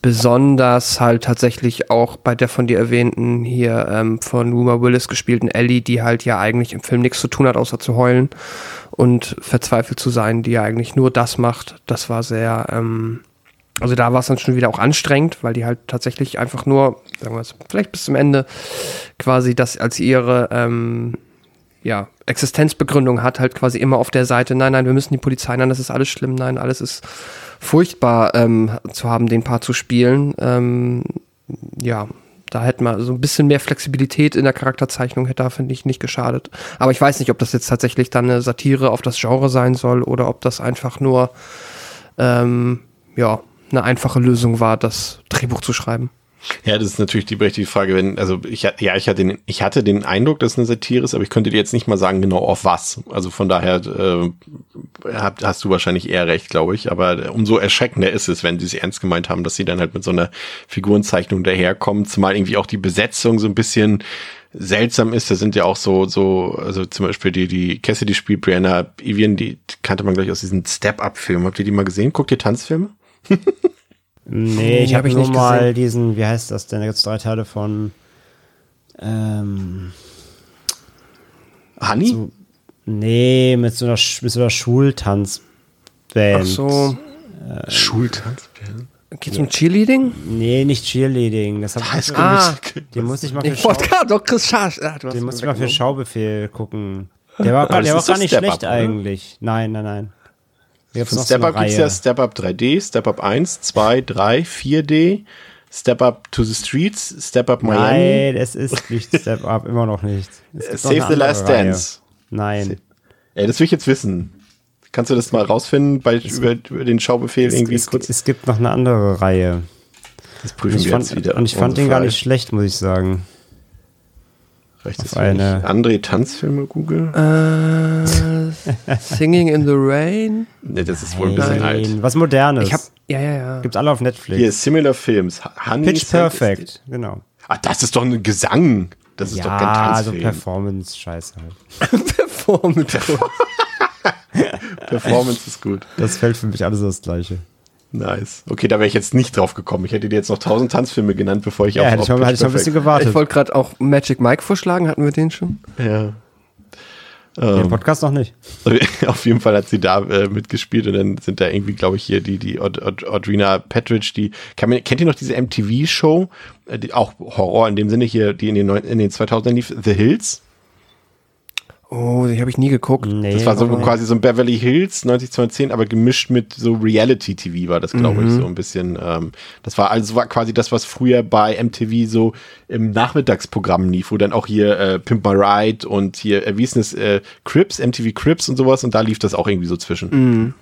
Besonders halt tatsächlich auch bei der von dir erwähnten hier ähm, von Rumor Willis gespielten Ellie, die halt ja eigentlich im Film nichts zu tun hat, außer zu heulen und verzweifelt zu sein, die ja eigentlich nur das macht. Das war sehr, ähm, also da war es dann schon wieder auch anstrengend, weil die halt tatsächlich einfach nur, sagen wir es, vielleicht bis zum Ende quasi das als ihre ähm, ja, Existenzbegründung hat, halt quasi immer auf der Seite, nein, nein, wir müssen die Polizei, nein, das ist alles schlimm, nein, alles ist furchtbar ähm, zu haben, den Part zu spielen. Ähm, ja, da hätte man so ein bisschen mehr Flexibilität in der Charakterzeichnung hätte da, finde ich, nicht geschadet. Aber ich weiß nicht, ob das jetzt tatsächlich dann eine Satire auf das Genre sein soll oder ob das einfach nur ähm, ja, eine einfache Lösung war, das Drehbuch zu schreiben. Ja, das ist natürlich die berechtigte Frage, wenn, also ich, ja, ich hatte den, ich hatte den Eindruck, dass es eine Satire ist, aber ich könnte dir jetzt nicht mal sagen, genau auf was. Also von daher äh, hast du wahrscheinlich eher recht, glaube ich. Aber umso erschreckender ist es, wenn sie es ernst gemeint haben, dass sie dann halt mit so einer Figurenzeichnung daherkommen, zumal irgendwie auch die Besetzung so ein bisschen seltsam ist. Da sind ja auch so, so, also zum Beispiel die, die Cassidy spielt Brianna Evian, die kannte man gleich aus diesen Step-Up-Filmen. Habt ihr die mal gesehen? Guckt ihr Tanzfilme? Nee, ich hab habe ich nur nicht mal gesehen. diesen, wie heißt das denn? Da gibt's drei Teile von ähm, Honey? So- Nee, mit so einer, mit so einer Schultanzband. Ach so, Schultanzfilme? geht's um Cheerleading? Nee, nicht Cheerleading. Das hab ich, Ah. Den musste ich mal für, Ich Schau, doch Chris Schaas. Ah, den es musste ich mal für. Schaubefehl gucken. Der war, der war gar nicht schlecht oder? eigentlich. Nein, nein, nein. Von Step Up gibt's Reihe. ja Step Up 3D, Step Up 1, 2, 3, 4D, Step Up to the Streets, Step Up Miami, Nein, es ist nicht Step Up, immer noch nicht. Es gibt Save the Last Reihe. Dance. Nein. Ey, das will ich jetzt wissen. Kannst du das mal rausfinden bei, über, über den Schaubefehl Es, irgendwie es, kurz? es gibt noch eine andere Reihe. Das prüfen wir fand, jetzt wieder. und ich fand den gar nicht schlecht, muss ich sagen. Vielleicht auf ist eine André Tanzfilme Google. Äh, Singing in the Rain. Ne, das ist wohl ein bisschen alt. Was Modernes. Ich hab, ja, ja, ja. Gibt's alle auf Netflix. Hier, Similar Films. Honey Pitch Perfect, genau. Ah, das ist doch ein Gesang. Das ist doch kein Ja, also Tanzfilm. Performance-Scheiße halt. Performance. Performance ist gut. Das fällt für mich alles das Gleiche. Nice. Okay, da wäre ich jetzt nicht drauf gekommen. Ich hätte dir jetzt noch tausend Tanzfilme genannt, bevor ich Ja, auf, hätte ich hätte ich ein bisschen gewartet. Ich wollte gerade auch Magic Mike vorschlagen. Hatten wir den schon? Ja. Den Podcast noch nicht. Auf jeden Fall hat sie da äh, mitgespielt und dann sind da irgendwie, glaube ich, hier die, die Aud Aud Audrina Petridge, die, kann man, kennt ihr noch diese MTV-Show? Äh, die, auch Horror in dem Sinne hier, die in den, neun- in den 2000ern lief, The Hills. Oh, die habe ich nie geguckt. Nee, Das war so quasi so ein Beverly Hills 9010, aber gemischt mit so Reality-TV war das, glaube ich, so ein bisschen. Ähm, das war also war quasi das, was früher bei MTV so im Nachmittagsprogramm lief, wo dann auch hier äh, Pimp My Ride und hier, äh, wie ist denn das, äh, Crips, MTV Crips und sowas und da lief das auch irgendwie so zwischen.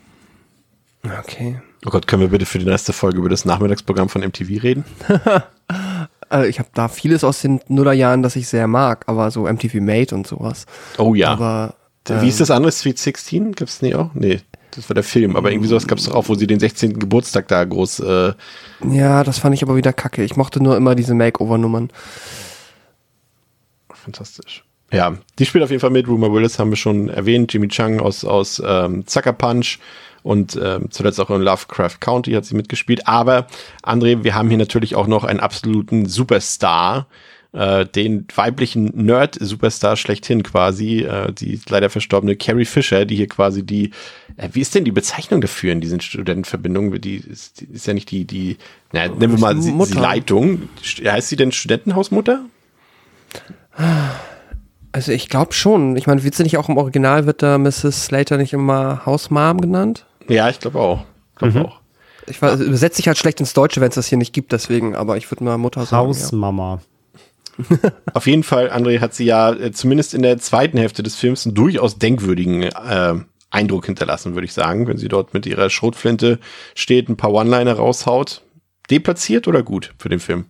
Okay. Oh Gott, können wir bitte für die nächste Folge über das Nachmittagsprogramm von MTV reden? Äh, ich habe da vieles aus den Nullerjahren, das ich sehr mag, aber so MTV Made und sowas. Oh ja. Aber Wie ist das andere? Sweet 16? Gibt's nicht auch? Nee, das war der Film. Aber irgendwie sowas gab's doch auch, wo sie den 16. Geburtstag da groß. Äh, Ja, das fand ich aber wieder kacke. Ich mochte nur immer diese Makeover-Nummern. fantastisch. Ja, die spielt auf jeden Fall mit. Rumor Willis haben wir schon erwähnt. Jimmy Chung aus, aus ähm, Sucker Punch und ähm, zuletzt auch in Lovecraft County hat sie mitgespielt. Aber André, wir haben hier natürlich auch noch einen absoluten Superstar, äh, den weiblichen Nerd-Superstar schlechthin quasi, äh, die leider verstorbene Carrie Fisher, die hier quasi die, äh, wie ist denn die Bezeichnung dafür in diesen Studentenverbindungen? Die ist, die ist ja nicht die, die, na, nennen wir mal sie, sie Mutter. Leitung. Heißt sie denn Studentenhausmutter? Also ich glaube schon. Ich meine, wird sie nicht auch im Original, wird da Mrs. Slater nicht immer Hausmam genannt? Ja, ich glaube auch. Glaub auch. Ich weiß, es übersetzt sich halt schlecht ins Deutsche, wenn es das hier nicht gibt, deswegen, aber ich würde mal Mutter sagen. Ja. Hausmama. Auf jeden Fall, André, hat sie ja äh, zumindest in der zweiten Hälfte des Films einen durchaus denkwürdigen äh, Eindruck hinterlassen, würde ich sagen, wenn sie dort mit ihrer Schrotflinte steht, ein paar One-Liner raushaut. Deplatziert oder gut für den Film?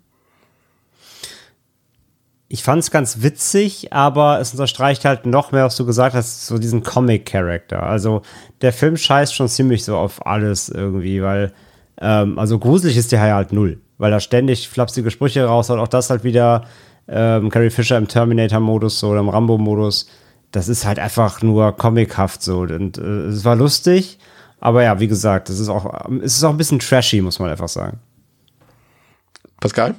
Ich fand es ganz witzig, aber es unterstreicht halt noch mehr, was du gesagt hast, so diesen Comic-Character. Also der Film scheißt schon ziemlich so auf alles irgendwie, weil, ähm, also gruselig ist der halt null, weil da ständig flapsige Sprüche raushaut. Auch das halt wieder ähm, Carrie Fisher im Terminator-Modus so, oder im Rambo-Modus. Das ist halt einfach nur comichaft so. Und äh, es war lustig, aber ja, wie gesagt, es ist auch, es ist auch ein bisschen trashy, muss man einfach sagen. Pascal?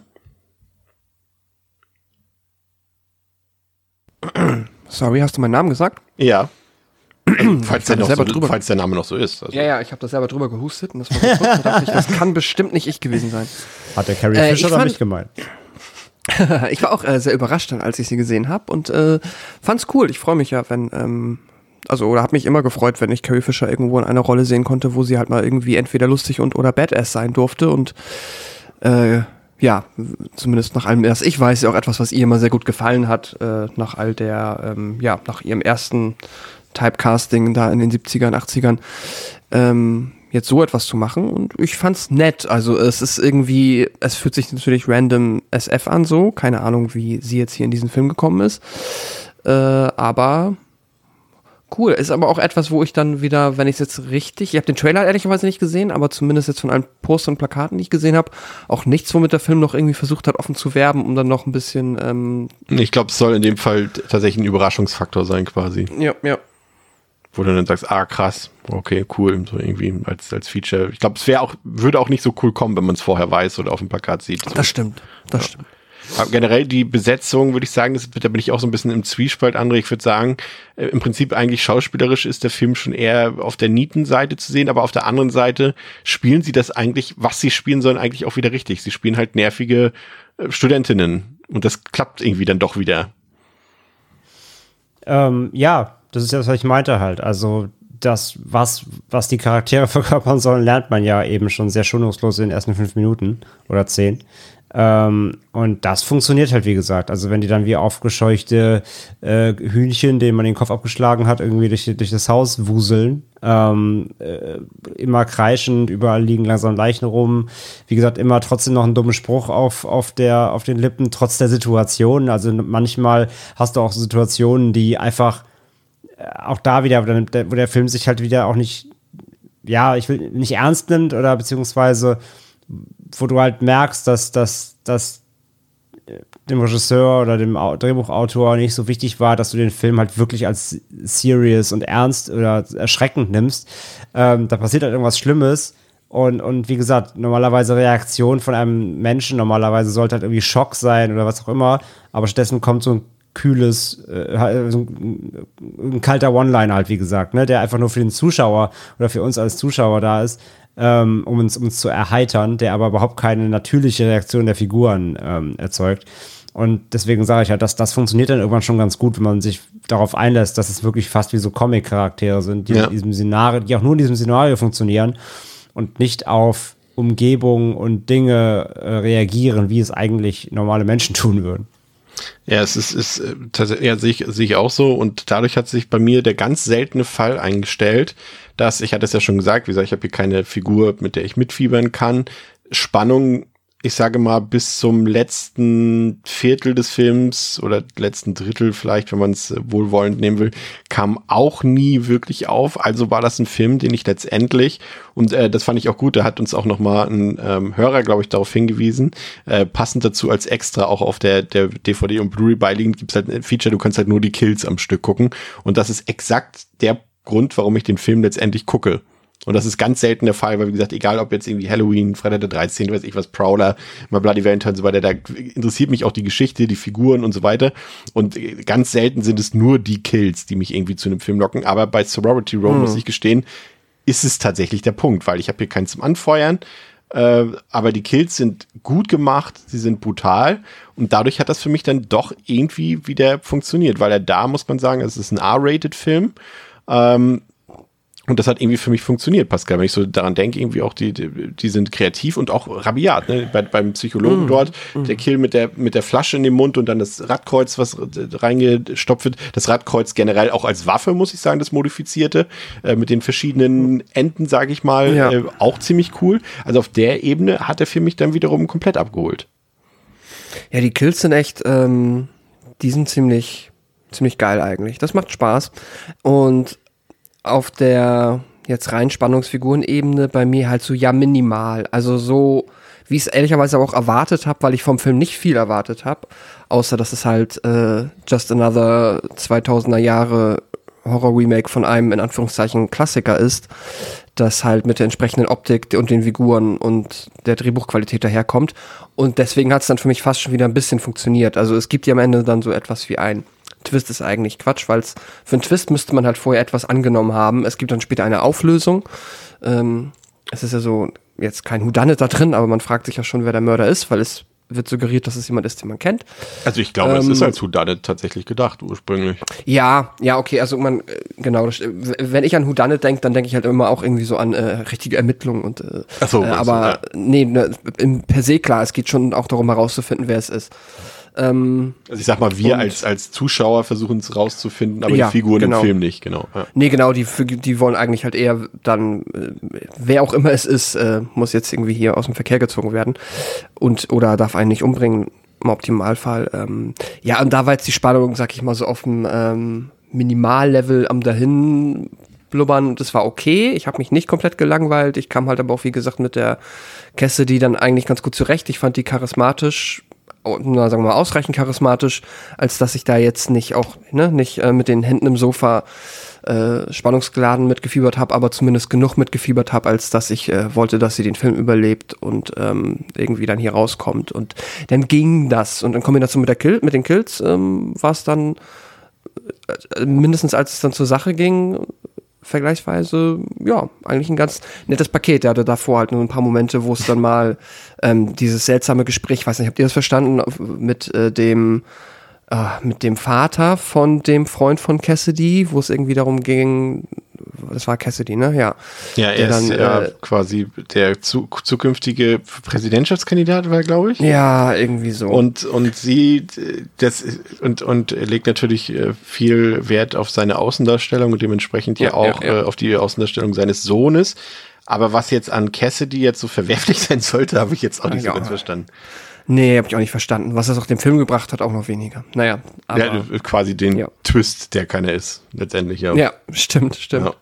Sorry, hast du meinen Namen gesagt? Ja. Also, falls, der hab noch selber so, drüber- falls der Name noch so ist. Also, Ja, ja, ich habe da selber drüber gehustet und das war so kurz, da dachte ich, das kann bestimmt nicht ich gewesen sein. Hat der Carrie Äh, Fisher mich gemeint? ich war auch äh, sehr überrascht, dann, als ich sie gesehen habe und äh, fand's cool. Ich freue mich ja, wenn, ähm, also oder habe mich immer gefreut, wenn ich Carrie Fisher irgendwo in einer Rolle sehen konnte, wo sie halt mal irgendwie entweder lustig und oder Badass sein durfte und äh, ja, zumindest nach allem, was ich weiß, auch etwas, was ihr immer sehr gut gefallen hat, äh, nach all der, ähm, ja, nach ihrem ersten Typecasting da in den 70ern, 80ern, ähm, jetzt so etwas zu machen. Und ich fand's nett. Also es ist irgendwie, es fühlt sich natürlich random SF an so, keine Ahnung, wie sie jetzt hier in diesen Film gekommen ist, äh, aber cool. Ist aber auch etwas, wo ich dann wieder, wenn ich es jetzt richtig, ich habe den Trailer ehrlicherweise nicht gesehen, aber zumindest jetzt von allen Postern und Plakaten, die ich gesehen habe, auch nichts, womit der Film noch irgendwie versucht hat, offen zu werben, um dann noch ein bisschen, ähm, Ich glaube, es soll in dem Fall tatsächlich ein Überraschungsfaktor sein, quasi. ja, ja. Wo du dann sagst, ah, krass, okay, cool, so irgendwie als, als Feature. Ich glaube, es wäre auch, würde auch nicht so cool kommen, wenn man es vorher weiß oder auf dem Plakat sieht. So. Das stimmt, das stimmt. Aber generell die Besetzung, würde ich sagen, das, da bin ich auch so ein bisschen im Zwiespalt, André. Ich würde sagen, äh, im Prinzip eigentlich schauspielerisch ist der Film schon eher auf der Nietenseite zu sehen, aber auf der anderen Seite spielen sie das eigentlich, was sie spielen sollen, eigentlich auch wieder richtig. Sie spielen halt nervige äh, Studentinnen und das klappt irgendwie dann doch wieder. Ähm, ja, das ist ja das, was ich meinte halt. Also das, was, was die Charaktere verkörpern sollen, lernt man ja eben schon sehr schonungslos in den ersten fünf Minuten oder zehn. Ähm, und das funktioniert halt, wie gesagt. Also wenn die dann wie aufgescheuchte äh, Hühnchen, denen man den Kopf abgeschlagen hat, irgendwie durch, durch das Haus wuseln, ähm, äh, immer kreischend, überall liegen langsam Leichen rum. Wie gesagt, immer trotzdem noch einen dummen Spruch auf, auf, der, auf den Lippen, trotz der Situation. Also manchmal hast du auch Situationen, die einfach äh, auch da wieder, wo der, wo der Film sich halt wieder auch nicht, ja, ich will nicht ernst nimmt oder beziehungsweise wo du halt merkst, dass, dass, dass dem Regisseur oder dem Au- Drehbuchautor nicht so wichtig war, dass du den Film halt wirklich als serious und ernst oder erschreckend nimmst. Ähm, da passiert halt irgendwas Schlimmes. Und, und wie gesagt, normalerweise Reaktion von einem Menschen, normalerweise sollte halt irgendwie Schock sein oder was auch immer, aber stattdessen kommt so ein kühles, äh, ein, ein kalter One-Liner halt, wie gesagt, ne, der einfach nur für den Zuschauer oder für uns als Zuschauer da ist, ähm, um, uns, um uns zu erheitern, der aber überhaupt keine natürliche Reaktion der Figuren ähm, erzeugt. Und deswegen sage ich halt, dass das funktioniert dann irgendwann schon ganz gut, wenn man sich darauf einlässt, dass es wirklich fast wie so Comic-Charaktere sind, die Ja. in diesem Szenario, die auch nur in diesem Szenario funktionieren und nicht auf Umgebung und Dinge äh, reagieren, wie es eigentlich normale Menschen tun würden. Ja, es ist, ist äh, tatsächlich, ja, sehe ich, sehe ich auch so. Und dadurch hat sich bei mir der ganz seltene Fall eingestellt, dass, ich hatte es ja schon gesagt, wie gesagt, ich habe hier keine Figur, mit der ich mitfiebern kann. Spannung ich sage mal, bis zum letzten Viertel des Films oder letzten Drittel vielleicht, wenn man es äh, wohlwollend nehmen will, kam auch nie wirklich auf. Also war das ein Film, den ich letztendlich, und äh, das fand ich auch gut, da hat uns auch noch mal ein ähm, Hörer, glaube ich, darauf hingewiesen, äh, passend dazu als extra auch auf der, der DVD und Blu-ray beiliegend gibt es halt ein Feature, du kannst halt nur die Kills am Stück gucken. Und das ist exakt der Grund, warum ich den Film letztendlich gucke. Und das ist ganz selten der Fall, weil wie gesagt, egal ob jetzt irgendwie Halloween, Freitag der 13., weiß ich was, Prowler, My Bloody Valentine und so weiter, da interessiert mich auch die Geschichte, die Figuren und so weiter. Und ganz selten sind es nur die Kills, die mich irgendwie zu einem Film locken. Aber bei Sorority Row, hm. muss ich gestehen, ist es tatsächlich der Punkt, weil ich habe hier keinen zum Anfeuern. Äh, aber die Kills sind gut gemacht, sie sind brutal und dadurch hat das für mich dann doch irgendwie wieder funktioniert, weil er da, muss man sagen, es ist ein R-Rated-Film. Ähm, und das hat irgendwie für mich funktioniert, Pascal. Wenn ich so daran denke, irgendwie auch die, die, die sind kreativ und auch rabiat. Ne? Bei, beim Psychologen mm, dort, mm. der Kill mit der, mit der Flasche in dem Mund und dann das Radkreuz, was reingestopft wird. Das Radkreuz generell auch als Waffe, muss ich sagen, das modifizierte, äh, mit den verschiedenen Enden, sage ich mal, ja. äh, auch ziemlich cool. Also auf der Ebene hat er für mich dann wiederum komplett abgeholt. Ja, die Kills sind echt, ähm, die sind ziemlich, ziemlich geil eigentlich. Das macht Spaß. Und auf der jetzt rein Spannungsfigurenebene bei mir halt so ja minimal. Also so, wie ich es ehrlicherweise auch erwartet habe, weil ich vom Film nicht viel erwartet habe, außer dass es halt äh, just another 2000er Jahre Horror-Remake von einem in Anführungszeichen Klassiker ist, das halt mit der entsprechenden Optik und den Figuren und der Drehbuchqualität daherkommt. Und deswegen hat es dann für mich fast schon wieder ein bisschen funktioniert. Also es gibt ja am Ende dann so etwas wie ein Twist ist eigentlich Quatsch, weil für einen Twist müsste man halt vorher etwas angenommen haben. Es gibt dann später eine Auflösung. Ähm, es ist ja so jetzt kein Houdanet da drin, aber man fragt sich ja schon, wer der Mörder ist, weil es wird suggeriert, dass es jemand ist, den man kennt. Also ich glaube, ähm, es ist als Whodunit tatsächlich gedacht ursprünglich. Ja, ja, okay, also man, äh, genau, wenn ich an Whodunit denke, dann denke ich halt immer auch irgendwie so an äh, richtige Ermittlungen und äh, so, äh, aber ja. nee, ne, per se klar, es geht schon auch darum herauszufinden, wer es ist. Ähm, also ich sag mal, wir als, als Zuschauer versuchen es rauszufinden, aber ja, die Figuren genau. im Film nicht, genau. Ja. Nee, genau, die, die wollen eigentlich halt eher dann, äh, wer auch immer es ist, äh, muss jetzt irgendwie hier aus dem Verkehr gezogen werden und oder darf einen nicht umbringen, im Optimalfall. Ähm, ja, und da war jetzt die Spannung, sag ich mal, so auf dem ähm, Minimallevel am dahin blubbern. Das war okay. Ich habe mich nicht komplett gelangweilt. Ich kam halt aber auch, wie gesagt, mit der Cassidy dann eigentlich ganz gut zurecht. Ich fand die charismatisch na, sagen wir mal, ausreichend charismatisch, als dass ich da jetzt nicht auch, ne, nicht äh, mit den Händen im Sofa äh, spannungsgeladen mitgefiebert habe, aber zumindest genug mitgefiebert habe, als dass ich äh, wollte, dass sie den Film überlebt und ähm, irgendwie dann hier rauskommt. Und dann ging das. Und in Kombination mit der Kill, mit den Kills ähm, war es dann äh, mindestens als es dann zur Sache ging, vergleichsweise, ja, eigentlich ein ganz nettes Paket. Er hatte davor halt nur ein paar Momente, wo es dann mal ähm, dieses seltsame Gespräch, weiß nicht, habt ihr das verstanden, mit äh, dem äh, mit dem Vater von dem Freund von Cassidy, wo es irgendwie darum ging, das war Cassidy, ne? Ja. Ja, er dann, ist ja äh, quasi der zu, zukünftige Präsidentschaftskandidat, war, glaube ich. Ja, irgendwie so. Und, und sie, das, und, und legt natürlich äh, viel Wert auf seine Außendarstellung und dementsprechend ja, ja auch ja, ja. Äh, auf die Außendarstellung seines Sohnes. Aber was jetzt an Cassidy jetzt so verwerflich sein sollte, habe ich jetzt auch nicht so ganz verstanden. Nee, habe ich auch nicht verstanden. Was das auch dem Film gebracht hat, auch noch weniger. Naja. Aber, ja, quasi den ja. Twist, der keiner ist, letztendlich. Ja, ja stimmt, stimmt. Ja.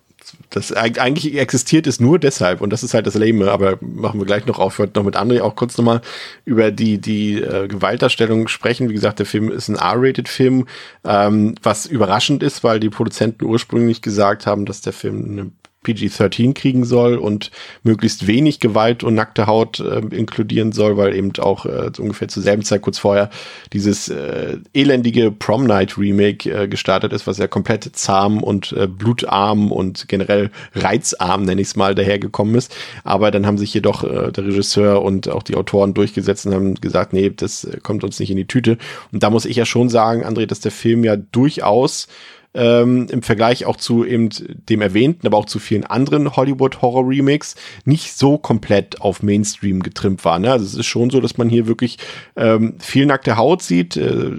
Das eigentlich existiert es nur deshalb und das ist halt das Lame, aber machen wir gleich noch auf. Wollte noch mit André auch kurz nochmal über die, die äh, Gewaltdarstellung sprechen. Wie gesagt, der Film ist ein R-Rated-Film, ähm, was überraschend ist, weil die Produzenten ursprünglich gesagt haben, dass der Film eine PG-13 kriegen soll und möglichst wenig Gewalt und nackte Haut äh, inkludieren soll, weil eben auch äh, ungefähr zur selben Zeit kurz vorher dieses äh, elendige Prom Night Remake äh, gestartet ist, was ja komplett zahm und äh, blutarm und generell reizarm, nenne ich es mal, dahergekommen ist. Aber dann haben sich jedoch äh, der Regisseur und auch die Autoren durchgesetzt und haben gesagt, nee, das kommt uns nicht in die Tüte. Und da muss ich ja schon sagen, André, dass der Film ja durchaus ähm, im Vergleich auch zu eben dem erwähnten, aber auch zu vielen anderen Hollywood-Horror-Remakes nicht so komplett auf Mainstream getrimmt war. Ne? Also es ist schon so, dass man hier wirklich ähm, viel nackte Haut sieht, äh,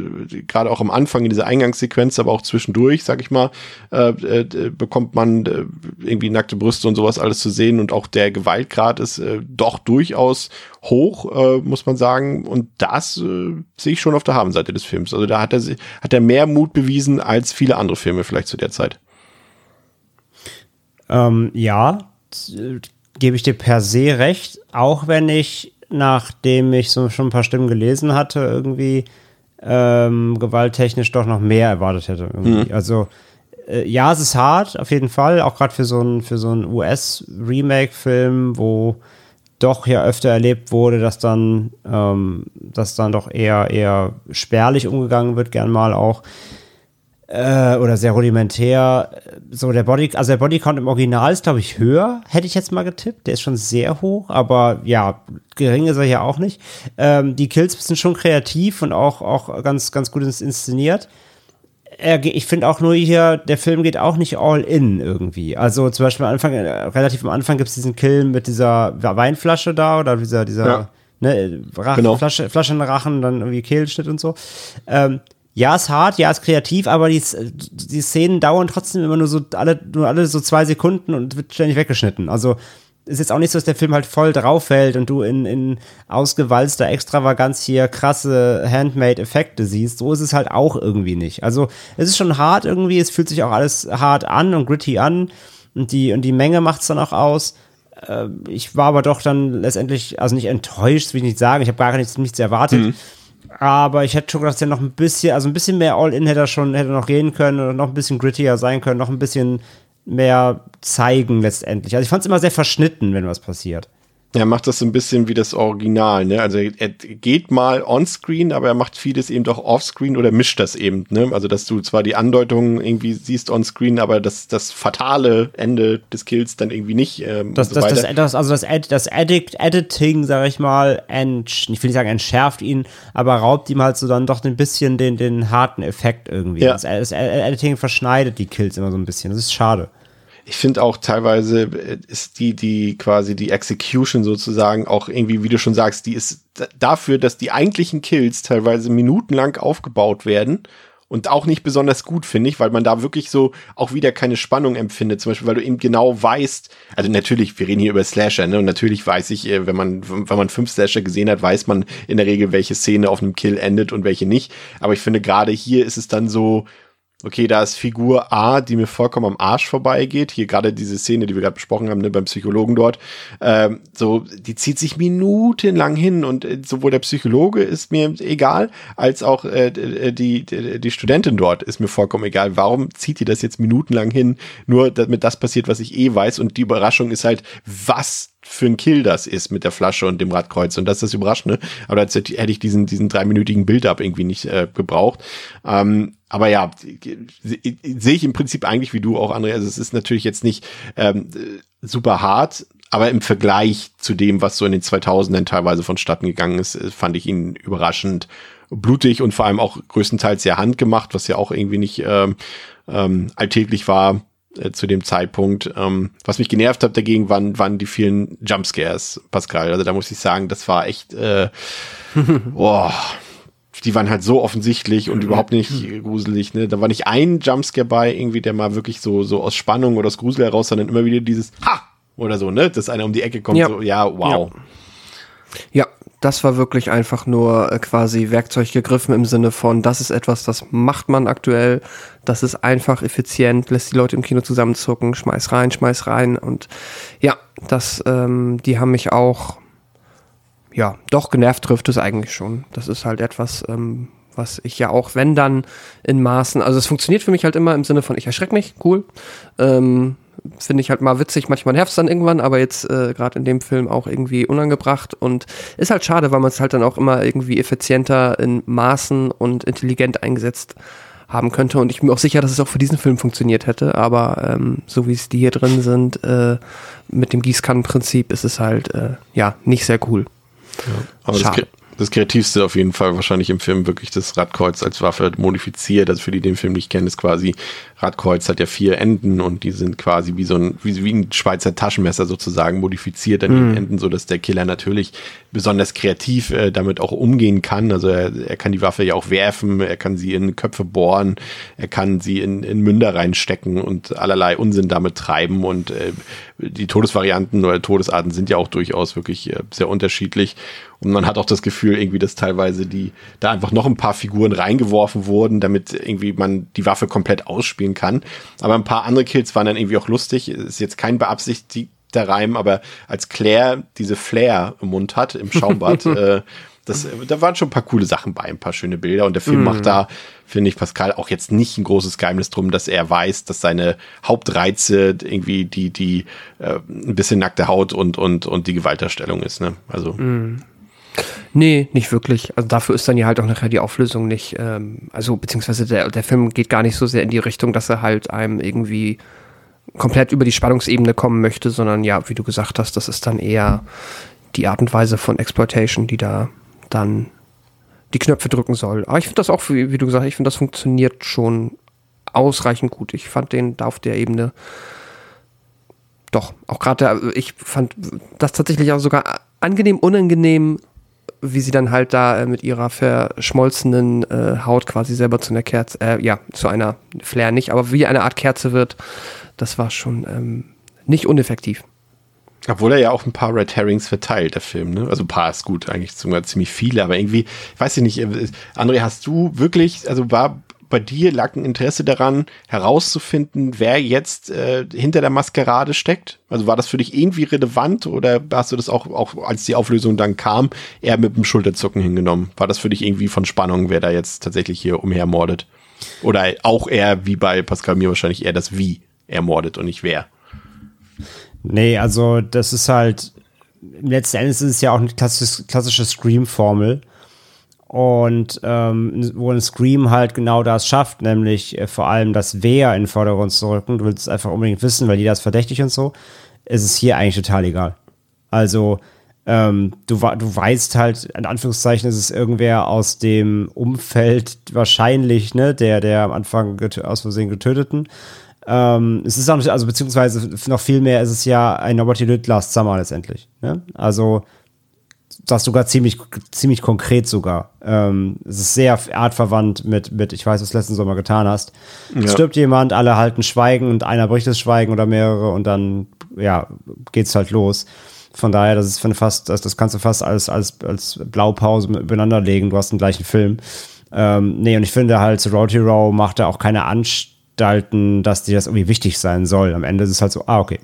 gerade auch am Anfang in dieser Eingangssequenz, aber auch zwischendurch, sag ich mal, äh, äh, bekommt man äh, irgendwie nackte Brüste und sowas alles zu sehen und auch der Gewaltgrad ist äh, doch durchaus hoch, äh, muss man sagen. Und das äh, sehe ich schon auf der Habenseite des Films. Also da hat er, hat er mehr Mut bewiesen als viele andere Filme vielleicht zu der Zeit. Ähm, ja, gebe ich dir per se recht, auch wenn ich, nachdem ich so schon ein paar Stimmen gelesen hatte, irgendwie ähm, gewalttechnisch doch noch mehr erwartet hätte. Mhm. Also äh, ja, es ist hart, auf jeden Fall, auch gerade für so einen für so einen US-Remake-Film, wo doch ja öfter erlebt wurde, dass dann, ähm, dass dann doch eher, eher spärlich umgegangen wird, gern mal auch. Äh, oder sehr rudimentär. So, der Body, also der Bodycount im Original ist, glaube ich, höher, hätte ich jetzt mal getippt. Der ist schon sehr hoch, aber ja, gering ist er ja auch nicht. Ähm, die Kills sind schon kreativ und auch, auch ganz, ganz gut inszeniert er, ich finde auch nur hier, der Film geht auch nicht all in irgendwie. Also zum Beispiel am Anfang, äh, relativ am Anfang gibt es diesen Kill mit dieser Weinflasche da oder dieser, dieser ja. ne, Rachen, genau. Flasche, Flasche in den Rachen, dann irgendwie Kehlschnitt und so. Ähm, ja, ist hart, ja, ist kreativ, aber die, die Szenen dauern trotzdem immer nur so alle, nur alle so zwei Sekunden und wird ständig weggeschnitten. Also ist jetzt auch nicht so, dass der Film halt voll drauf fällt und du in, in ausgewalzter Extravaganz hier krasse Handmade-Effekte siehst. So ist es halt auch irgendwie nicht. Also es ist schon hart irgendwie, es fühlt sich auch alles hart an und gritty an und die, und die Menge macht es dann auch aus. Äh, ich war aber doch dann letztendlich, also nicht enttäuscht, will ich nicht sagen, ich habe gar nichts, nichts erwartet. Mhm. Aber ich hätte schon gedacht, dass er noch ein bisschen, also ein bisschen mehr All-In hätte er schon, hätte noch gehen können oder noch ein bisschen grittier sein können, noch ein bisschen mehr zeigen letztendlich. Also ich fand es immer sehr verschnitten, wenn was passiert. Er macht das so ein bisschen wie das Original, ne? Also er geht mal on-screen, aber er macht vieles eben doch off-screen oder mischt das eben, ne? Also dass du zwar die Andeutungen irgendwie siehst on-screen, aber das, das fatale Ende des Kills dann irgendwie nicht. Ähm, das, so das, das, das, also das, Ed, das Edit, Editing, sag ich mal, ent, ich will nicht sagen entschärft ihn, aber raubt ihm halt so dann doch ein bisschen den, den harten Effekt irgendwie. Ja. Das, das Editing verschneidet die Kills immer so ein bisschen. Das ist schade ich finde auch teilweise äh, ist die, die quasi die Execution sozusagen auch irgendwie, wie du schon sagst, die ist dafür, dass die eigentlichen Kills teilweise minutenlang aufgebaut werden und auch nicht besonders gut, finde ich, weil man da wirklich so auch wieder keine Spannung empfindet. Zum Beispiel, weil du eben genau weißt, also natürlich, wir reden hier über Slasher, ne? Und natürlich weiß ich, äh, wenn man, wenn man fünf Slasher gesehen hat, weiß man in der Regel, welche Szene auf einem Kill endet und welche nicht. Aber ich finde, gerade hier ist es dann so, okay, da ist Figur A, die mir vollkommen am Arsch vorbeigeht. Hier gerade diese Szene, die wir gerade besprochen haben, ne, beim Psychologen dort. Ähm, so, die zieht sich minutenlang hin und äh, sowohl der Psychologe ist mir egal, als auch äh, die, die, die Studentin dort ist mir vollkommen egal. Warum zieht die das jetzt minutenlang hin? Nur damit das passiert, was ich eh weiß. Und die Überraschung ist halt, was für ein Kill das ist mit der Flasche und dem Radkreuz. Und das ist das Überraschende. Aber da hätte ich diesen, diesen dreiminütigen Build-up irgendwie nicht äh, gebraucht. Ähm, aber ja, sehe ich im Prinzip eigentlich wie du auch, André. Also es ist natürlich jetzt nicht ähm, super hart, aber im Vergleich zu dem, was so in den 2000ern teilweise vonstatten gegangen ist, äh, fand ich ihn überraschend blutig und vor allem auch größtenteils sehr handgemacht, was ja auch irgendwie nicht ähm, ähm, alltäglich war äh, zu dem Zeitpunkt. Ähm, was mich genervt hat dagegen, waren, waren die vielen Jumpscares, Pascal. Also da muss ich sagen, das war echt, äh, boah die waren halt so offensichtlich und überhaupt nicht gruselig. Ne? Da war nicht ein Jumpscare bei, irgendwie, der mal wirklich so, so aus Spannung oder aus Grusel heraus, sondern immer wieder dieses Ha! oder so, ne? Dass einer um die Ecke kommt. Ja, so, ja wow. Ja. ja. das war wirklich einfach nur äh, quasi Werkzeug gegriffen im Sinne von, das ist etwas, das macht man aktuell, das ist einfach effizient, lässt die Leute im Kino zusammenzucken, schmeiß rein, schmeiß rein und ja, das, ähm, die haben mich auch ja, doch genervt trifft es eigentlich schon. Das ist halt etwas, ähm, was ich ja auch, wenn dann in Maßen, also es funktioniert für mich halt immer im Sinne von, ich erschrecke mich, cool. Ähm, Finde ich halt mal witzig, manchmal nervt es dann irgendwann, aber jetzt äh, gerade in dem Film auch irgendwie unangebracht und ist halt schade, weil man es halt dann auch immer irgendwie effizienter in Maßen und intelligent eingesetzt haben könnte und ich bin auch sicher, dass es auch für diesen Film funktioniert hätte, aber ähm, so wie es die hier drin sind, äh, mit dem Gießkannenprinzip ist es halt äh, ja nicht sehr cool. Ja. Aber das, das, Kreativste auf jeden Fall wahrscheinlich im Film wirklich das Radkreuz als Waffe modifiziert. Also für die, die den Film nicht kennen, ist quasi Radkreuz hat ja vier Enden und die sind quasi wie so ein, wie, wie ein Schweizer Taschenmesser sozusagen modifiziert an den Enden, so dass der Killer natürlich besonders kreativ äh, damit auch umgehen kann. Also er, er kann die Waffe ja auch werfen, er kann sie in Köpfe bohren, er kann sie in, in Münder reinstecken und allerlei Unsinn damit treiben und äh, die Todesvarianten oder Todesarten sind ja auch durchaus wirklich äh, sehr unterschiedlich. Und man hat auch das Gefühl, irgendwie, dass teilweise die da einfach noch ein paar Figuren reingeworfen wurden, damit irgendwie man die Waffe komplett ausspielen kann. Aber ein paar andere Kills waren dann irgendwie auch lustig. Ist jetzt kein beabsichtigter Reim, aber als Claire diese Flair im Mund hat, im Schaumbad, äh, das, da waren schon ein paar coole Sachen bei, ein paar schöne Bilder. Und der Film mm. macht da, finde ich, Pascal auch jetzt nicht ein großes Geheimnis drum, dass er weiß, dass seine Hauptreize irgendwie die, die äh, ein bisschen nackte Haut und, und, und die Gewalterstellung ist. Ne? Also. Mm. Nee, nicht wirklich. Also dafür ist dann ja halt auch nachher die Auflösung nicht, ähm, also beziehungsweise der, der Film geht gar nicht so sehr in die Richtung, dass er halt einem irgendwie komplett über die Spannungsebene kommen möchte, sondern ja, wie du gesagt hast, das ist dann eher die Art und Weise von Exploitation, die da dann die Knöpfe drücken soll. Aber ich finde das auch, wie, wie, du gesagt hast, ich finde, das funktioniert schon ausreichend gut. Ich fand den da auf der Ebene doch, auch gerade, ich fand das tatsächlich auch sogar angenehm, unangenehm wie sie dann halt da äh, mit ihrer verschmolzenen äh, Haut quasi selber zu einer Kerze, äh, ja, zu einer Flair nicht, aber wie eine Art Kerze wird, das war schon ähm, nicht uneffektiv. Obwohl er ja auch ein paar Red Herrings verteilt, der Film, ne? Also ein paar ist gut, eigentlich sogar ziemlich viele, aber irgendwie, weiß ich nicht, äh, André, hast du wirklich, also war bei dir lag ein Interesse daran, herauszufinden, wer jetzt äh, hinter der Maskerade steckt? Also war das für dich irgendwie relevant oder hast du das auch, auch als die Auflösung dann kam, eher mit dem Schulterzucken hingenommen? War das für dich irgendwie von Spannung, wer da jetzt tatsächlich hier umhermordet? Oder auch eher wie bei Pascal mir wahrscheinlich eher das Wie er mordet und nicht wer? Nee, also das ist halt, letzten Endes ist es ja auch eine klassische, klassische Scream-Formel. Und ähm, wo ein Scream halt genau das schafft, nämlich äh, vor allem das Wer in den Vordergrund zu rücken. Du willst es einfach unbedingt wissen, weil jeder ist verdächtig und so. ist Es hier eigentlich total egal. Also, ähm, du, du weißt halt, in Anführungszeichen ist es irgendwer aus dem Umfeld wahrscheinlich, ne, der, der am Anfang aus Versehen getöteten. Ähm, es ist also beziehungsweise noch viel mehr ist es ja ein Nobody Did Last Summer letztendlich. Ne? Also, das sogar ziemlich, ziemlich konkret sogar. Ähm, es ist sehr artverwandt mit, mit, ich weiß, was letzten Sommer getan hast. Ja. Es stirbt jemand, alle halten Schweigen und einer bricht das Schweigen oder mehrere und dann, ja, geht's halt los. Von daher, das ist fast, das, das kannst du fast als, als, als Blaupause übereinander legen. Du hast den gleichen Film. Ähm, nee, und ich finde halt, so Road Hero macht da auch keine Anstalten, dass dir das irgendwie wichtig sein soll. Am Ende ist es halt so, ah, okay.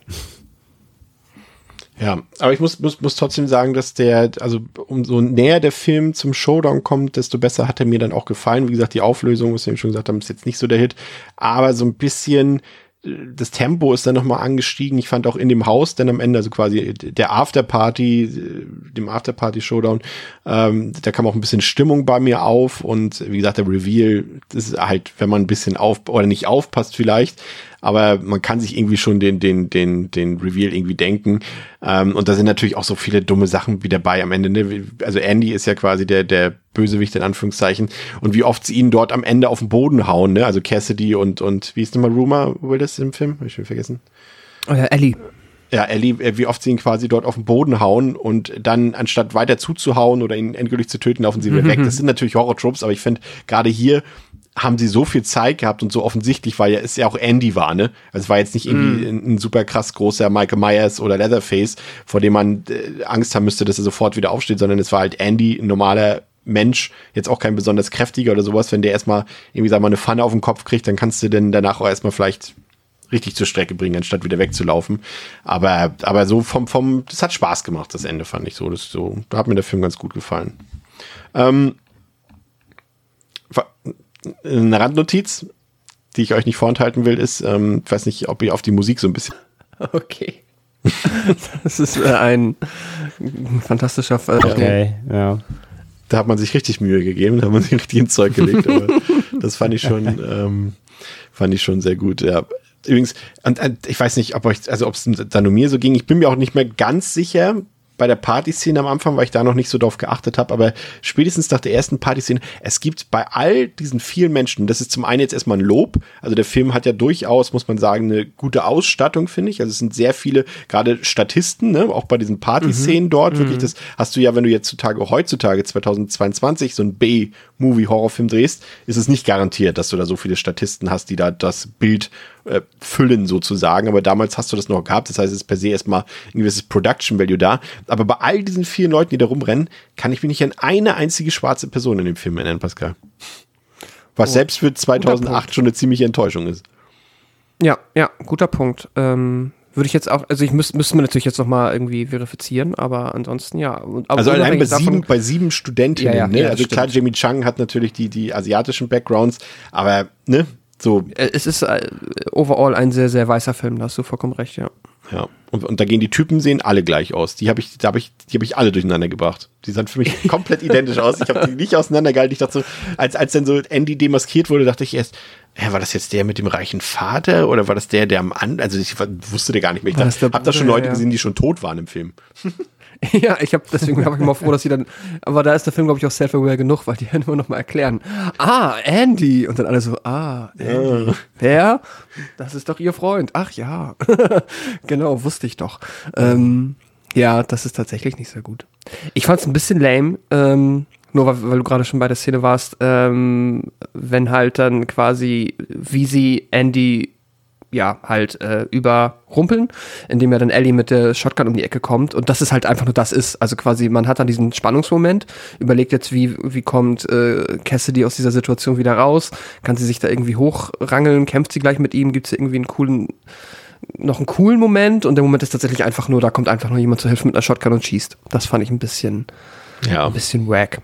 Ja, aber ich muss, muss, muss trotzdem sagen, dass der, also umso näher der Film zum Showdown kommt, desto besser hat er mir dann auch gefallen. Wie gesagt, die Auflösung, was wir eben schon gesagt haben, ist jetzt nicht so der Hit, aber so ein bisschen das Tempo ist dann nochmal angestiegen. Ich fand auch in dem Haus dann am Ende, also quasi der Afterparty, dem Afterparty-Showdown, ähm, da kam auch ein bisschen Stimmung bei mir auf und wie gesagt, der Reveal, das ist halt, wenn man ein bisschen auf oder nicht aufpasst vielleicht, aber man kann sich irgendwie schon den, den, den, den Reveal irgendwie denken. Ähm, und da sind natürlich auch so viele dumme Sachen wie dabei am Ende. Ne? Also Andy ist ja quasi der, der Bösewicht in Anführungszeichen. Und wie oft sie ihn dort am Ende auf den Boden hauen, ne? Also Cassidy und, und wie ist nochmal Rumor Willis im Film? Hab ich schon vergessen. Oh ja, Ellie. Ja, Ellie, äh, wie oft sie ihn quasi dort auf den Boden hauen und dann anstatt weiter zuzuhauen oder ihn endgültig zu töten, laufen sie wieder weg. Das sind natürlich Horror-Tropes, aber ich finde, gerade hier haben sie so viel Zeit gehabt und so offensichtlich, weil ja es ja auch Andy war, ne? Also es war jetzt nicht irgendwie mm. ein, ein, super krass großer Michael Myers oder Leatherface, vor dem man äh, Angst haben müsste, dass er sofort wieder aufsteht, sondern es war halt Andy, ein normaler Mensch, jetzt auch kein besonders kräftiger oder sowas, wenn der erstmal irgendwie, sag mal, eine Pfanne auf den Kopf kriegt, dann kannst du den danach auch erstmal vielleicht richtig zur Strecke bringen, anstatt wieder wegzulaufen. Aber, aber so vom, vom, das hat Spaß gemacht, das Ende fand ich so. Das so, da hat mir der Film ganz gut gefallen. Ähm, eine Randnotiz, die ich euch nicht vorenthalten will, ist, ähm, ich weiß nicht, ob ihr auf die Musik so ein bisschen. Okay. das ist äh, ein fantastischer Fall. Okay, ja. Da hat man sich richtig Mühe gegeben, da hat man sich richtig ins Zeug gelegt, aber das fand ich schon, ähm, fand ich schon sehr gut, ja. Übrigens, und, und ich weiß nicht, ob euch, also ob es da nur mir so ging, ich bin mir auch nicht mehr ganz sicher, bei der Partyszene am Anfang, weil ich da noch nicht so drauf geachtet habe, aber spätestens nach der ersten Partyszene, es gibt bei all diesen vielen Menschen, das ist zum einen jetzt erstmal ein Lob, also der Film hat ja durchaus, muss man sagen, eine gute Ausstattung, finde ich, also es sind sehr viele, gerade Statisten, ne, auch bei diesen Partyszenen mhm. dort, wirklich, mhm. das hast du ja, wenn du jetzt zutage, heutzutage, 2022, so ein B-Movie-Horrorfilm drehst, ist es nicht garantiert, dass du da so viele Statisten hast, die da das Bild äh, füllen sozusagen. Aber damals hast du das noch gehabt. Das heißt, es ist per se erstmal ein gewisses Production Value da. Aber bei all diesen vielen Leuten, die da rumrennen, kann ich mich nicht an eine einzige schwarze Person in dem Film erinnern, Pascal. Was oh, selbst für 2008 schon eine ziemliche Enttäuschung ist. Ja, ja, guter Punkt. Ähm, würde ich jetzt auch, also ich müsste müsste mir natürlich jetzt nochmal irgendwie verifizieren, aber ansonsten ja. Aber also allein bei sieben, bei sieben Studentinnen, ja, ja, ne? Ja, also stimmt. klar, Jamie Chung hat natürlich die, die asiatischen Backgrounds, aber ne, so. Äh, es ist äh, overall ein sehr, sehr weißer Film, da hast du vollkommen recht, ja. Ja. Und, und da gehen die Typen sehen alle gleich aus. Die habe ich, da habe ich, die habe ich alle durcheinander gebracht. Die sahen für mich komplett identisch aus. Ich habe die nicht auseinandergehalten. Ich dachte so, als, als dann so Andy demaskiert wurde, dachte ich erst, ja, war das jetzt der mit dem reichen Vater oder war das der, der am an, also ich wusste der gar nicht mehr. Ich habe da schon Leute ja. gesehen, die schon tot waren im Film. Ja, ich habe deswegen war ich immer froh, dass sie dann. Aber da ist der Film, glaube ich, auch self-aware genug, weil die ja nur noch mal erklären. Ah, Andy. Und dann alle so, ah, Andy. Ja. Wer? Das ist doch ihr Freund. Ach ja. genau, wusste ich doch. Ähm, ja, das ist tatsächlich nicht sehr gut. Ich fand es ein bisschen lame. Ähm, nur weil, weil, du gerade schon bei der Szene warst, ähm, wenn halt dann quasi, wie sie Andy ja, halt äh, überrumpeln, indem ja dann Ellie mit der Shotgun um die Ecke kommt und das ist halt einfach nur das ist. Also quasi, man hat dann diesen Spannungsmoment, überlegt jetzt, wie, wie kommt äh, Cassidy aus dieser Situation wieder raus, kann sie sich da irgendwie hochrangeln, kämpft sie gleich mit ihm, gibt es irgendwie einen coolen, noch einen coolen Moment und der Moment ist tatsächlich einfach nur, da kommt einfach nur jemand zu helfen mit einer Shotgun und schießt. Das fand ich ein bisschen, ja. ein bisschen wack.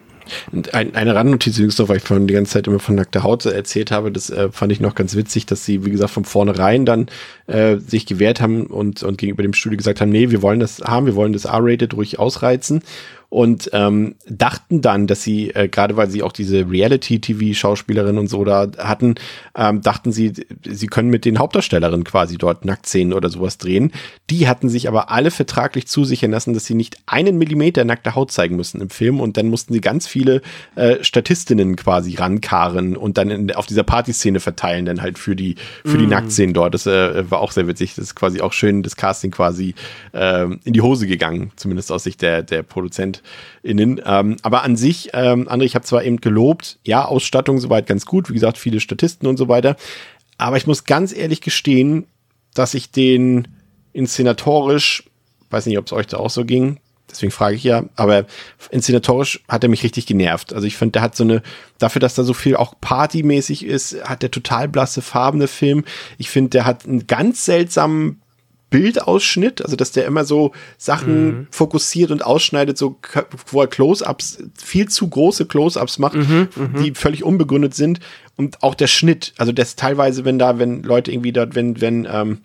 Ein, eine Randnotiz übrigens noch, weil ich vorhin die ganze Zeit immer von nackter Haut erzählt habe, das äh, fand ich noch ganz witzig, dass sie, wie gesagt, von vornherein dann äh, sich gewehrt haben und, und gegenüber dem Studio gesagt haben, nee, wir wollen das haben, wir wollen das R-Rated ruhig ausreizen und ähm, dachten dann, dass sie, äh, gerade weil sie auch diese Reality-TV-Schauspielerin und so da hatten, ähm, dachten sie, sie können mit den Hauptdarstellerinnen quasi dort Nacktszenen oder sowas drehen. Die hatten sich aber alle vertraglich zusichern lassen, dass sie nicht einen Millimeter nackte Haut zeigen müssen im Film und dann mussten sie ganz viele äh, Statistinnen quasi rankarren und dann in, auf dieser Partyszene verteilen, dann halt für die, für die mm. Nacktszenen dort. Das äh, war auch sehr witzig. Das ist quasi auch schön, das Casting quasi äh, in die Hose gegangen, zumindest aus Sicht der, der Produzent innen. Ähm, aber an sich, ähm, André, ich habe zwar eben gelobt, ja, Ausstattung soweit ganz gut, wie gesagt, viele Statisten und so weiter. Aber ich muss ganz ehrlich gestehen, dass ich den inszenatorisch, weiß nicht, ob es euch da auch so ging, deswegen frage ich ja, aber inszenatorisch hat er mich richtig genervt. Also ich finde, der hat so eine, dafür, dass da so viel auch partymäßig ist, hat der total blasse farbene Film. Ich finde, der hat einen ganz seltsamen Bildausschnitt, also dass der immer so Sachen mhm. fokussiert und ausschneidet, so wo er Close-ups, viel zu große Close-ups macht, mhm, mhm, die völlig unbegründet sind. Und auch der Schnitt, also das teilweise, wenn da, wenn Leute irgendwie dort, wenn, wenn, ähm,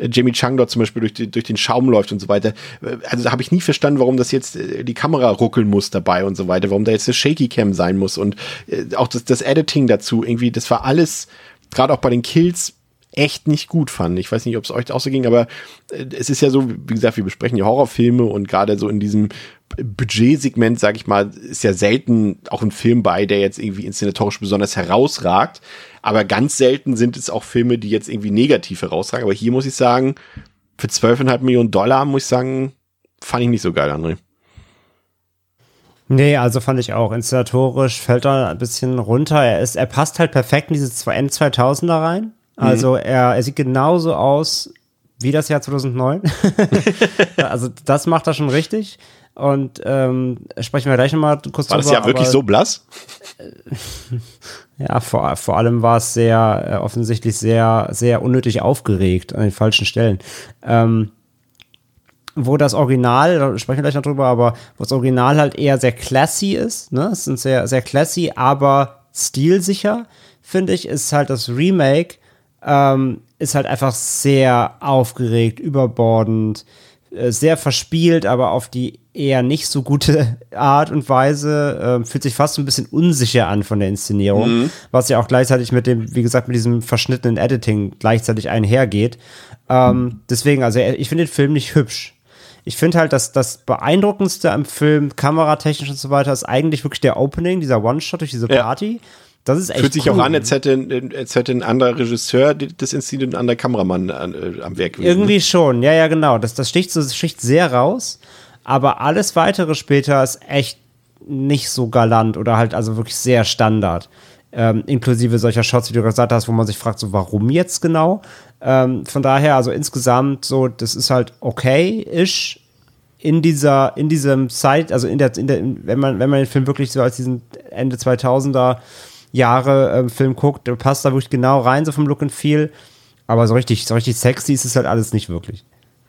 Jamie Chung dort zum Beispiel durch, die, durch den Schaum läuft und so weiter. Also da habe ich nie verstanden, warum das jetzt äh, die Kamera ruckeln muss dabei und so weiter, warum da jetzt eine Shaky Cam sein muss und äh, auch das, das Editing dazu irgendwie, das war alles, gerade auch bei den Kills, echt nicht gut fand. Ich weiß nicht, ob es euch auch so ging, aber äh, es ist ja so, wie gesagt, wir besprechen ja Horrorfilme und gerade so in diesem Budgetsegment, sag ich mal, ist ja selten auch ein Film bei, der jetzt irgendwie inszenatorisch besonders herausragt. Aber ganz selten sind es auch Filme, die jetzt irgendwie negativ herausragen. Aber hier muss ich sagen, für 12,5 Millionen Dollar, muss ich sagen, fand ich nicht so geil, André. Nee, also fand ich auch. Inszenatorisch fällt er ein bisschen runter. Er ist, er passt halt perfekt in diese N2000er rein. Mhm. Also er, er sieht genauso aus wie das Jahr 2009. also das macht er schon richtig. Und ähm, sprechen wir gleich nochmal kurz War drüber, das ja wirklich so blass? ja, vor, vor allem war es sehr äh, offensichtlich sehr, sehr unnötig aufgeregt an den falschen Stellen. Ähm, wo das Original, da sprechen wir gleich noch drüber, aber wo das Original halt eher sehr classy ist, ne? Es sind sehr, sehr classy, aber stilsicher, finde ich, ist halt das Remake ähm, ist halt einfach sehr aufgeregt, überbordend, äh, sehr verspielt, aber auf die eher nicht so gute Art und Weise. Äh, fühlt sich fast so ein bisschen unsicher an von der Inszenierung, mhm. was ja auch gleichzeitig mit dem, wie gesagt, mit diesem verschnittenen Editing gleichzeitig einhergeht. Ähm, mhm. Deswegen, also ich finde den Film nicht hübsch. Ich finde halt, dass das Beeindruckendste am Film, kameratechnisch und so weiter, ist eigentlich wirklich der Opening, dieser One-Shot durch diese Ja. Das ist echt Fühlt sich cool. auch an, als hätte, als hätte ein anderer Regisseur das inszeniert und ein anderer Kameramann an, äh, am Werk gewesen. Irgendwie schon, ja, ja, genau. Das, das sticht, so, das sticht sehr raus. Aber alles weitere später ist echt nicht so galant oder halt also wirklich sehr Standard. Ähm, inklusive solcher Shots, wie du gesagt hast, wo man sich fragt, so warum jetzt genau. Ähm, von daher, also insgesamt so, das ist halt okay-ish in dieser, in diesem Zeit, also in der, in der, wenn man, wenn man den Film wirklich so als diesen Ende 2000er Jahre ähm, Film guckt, passt da wirklich genau rein, so vom Look and Feel. Aber so richtig, so richtig sexy ist es halt alles nicht wirklich.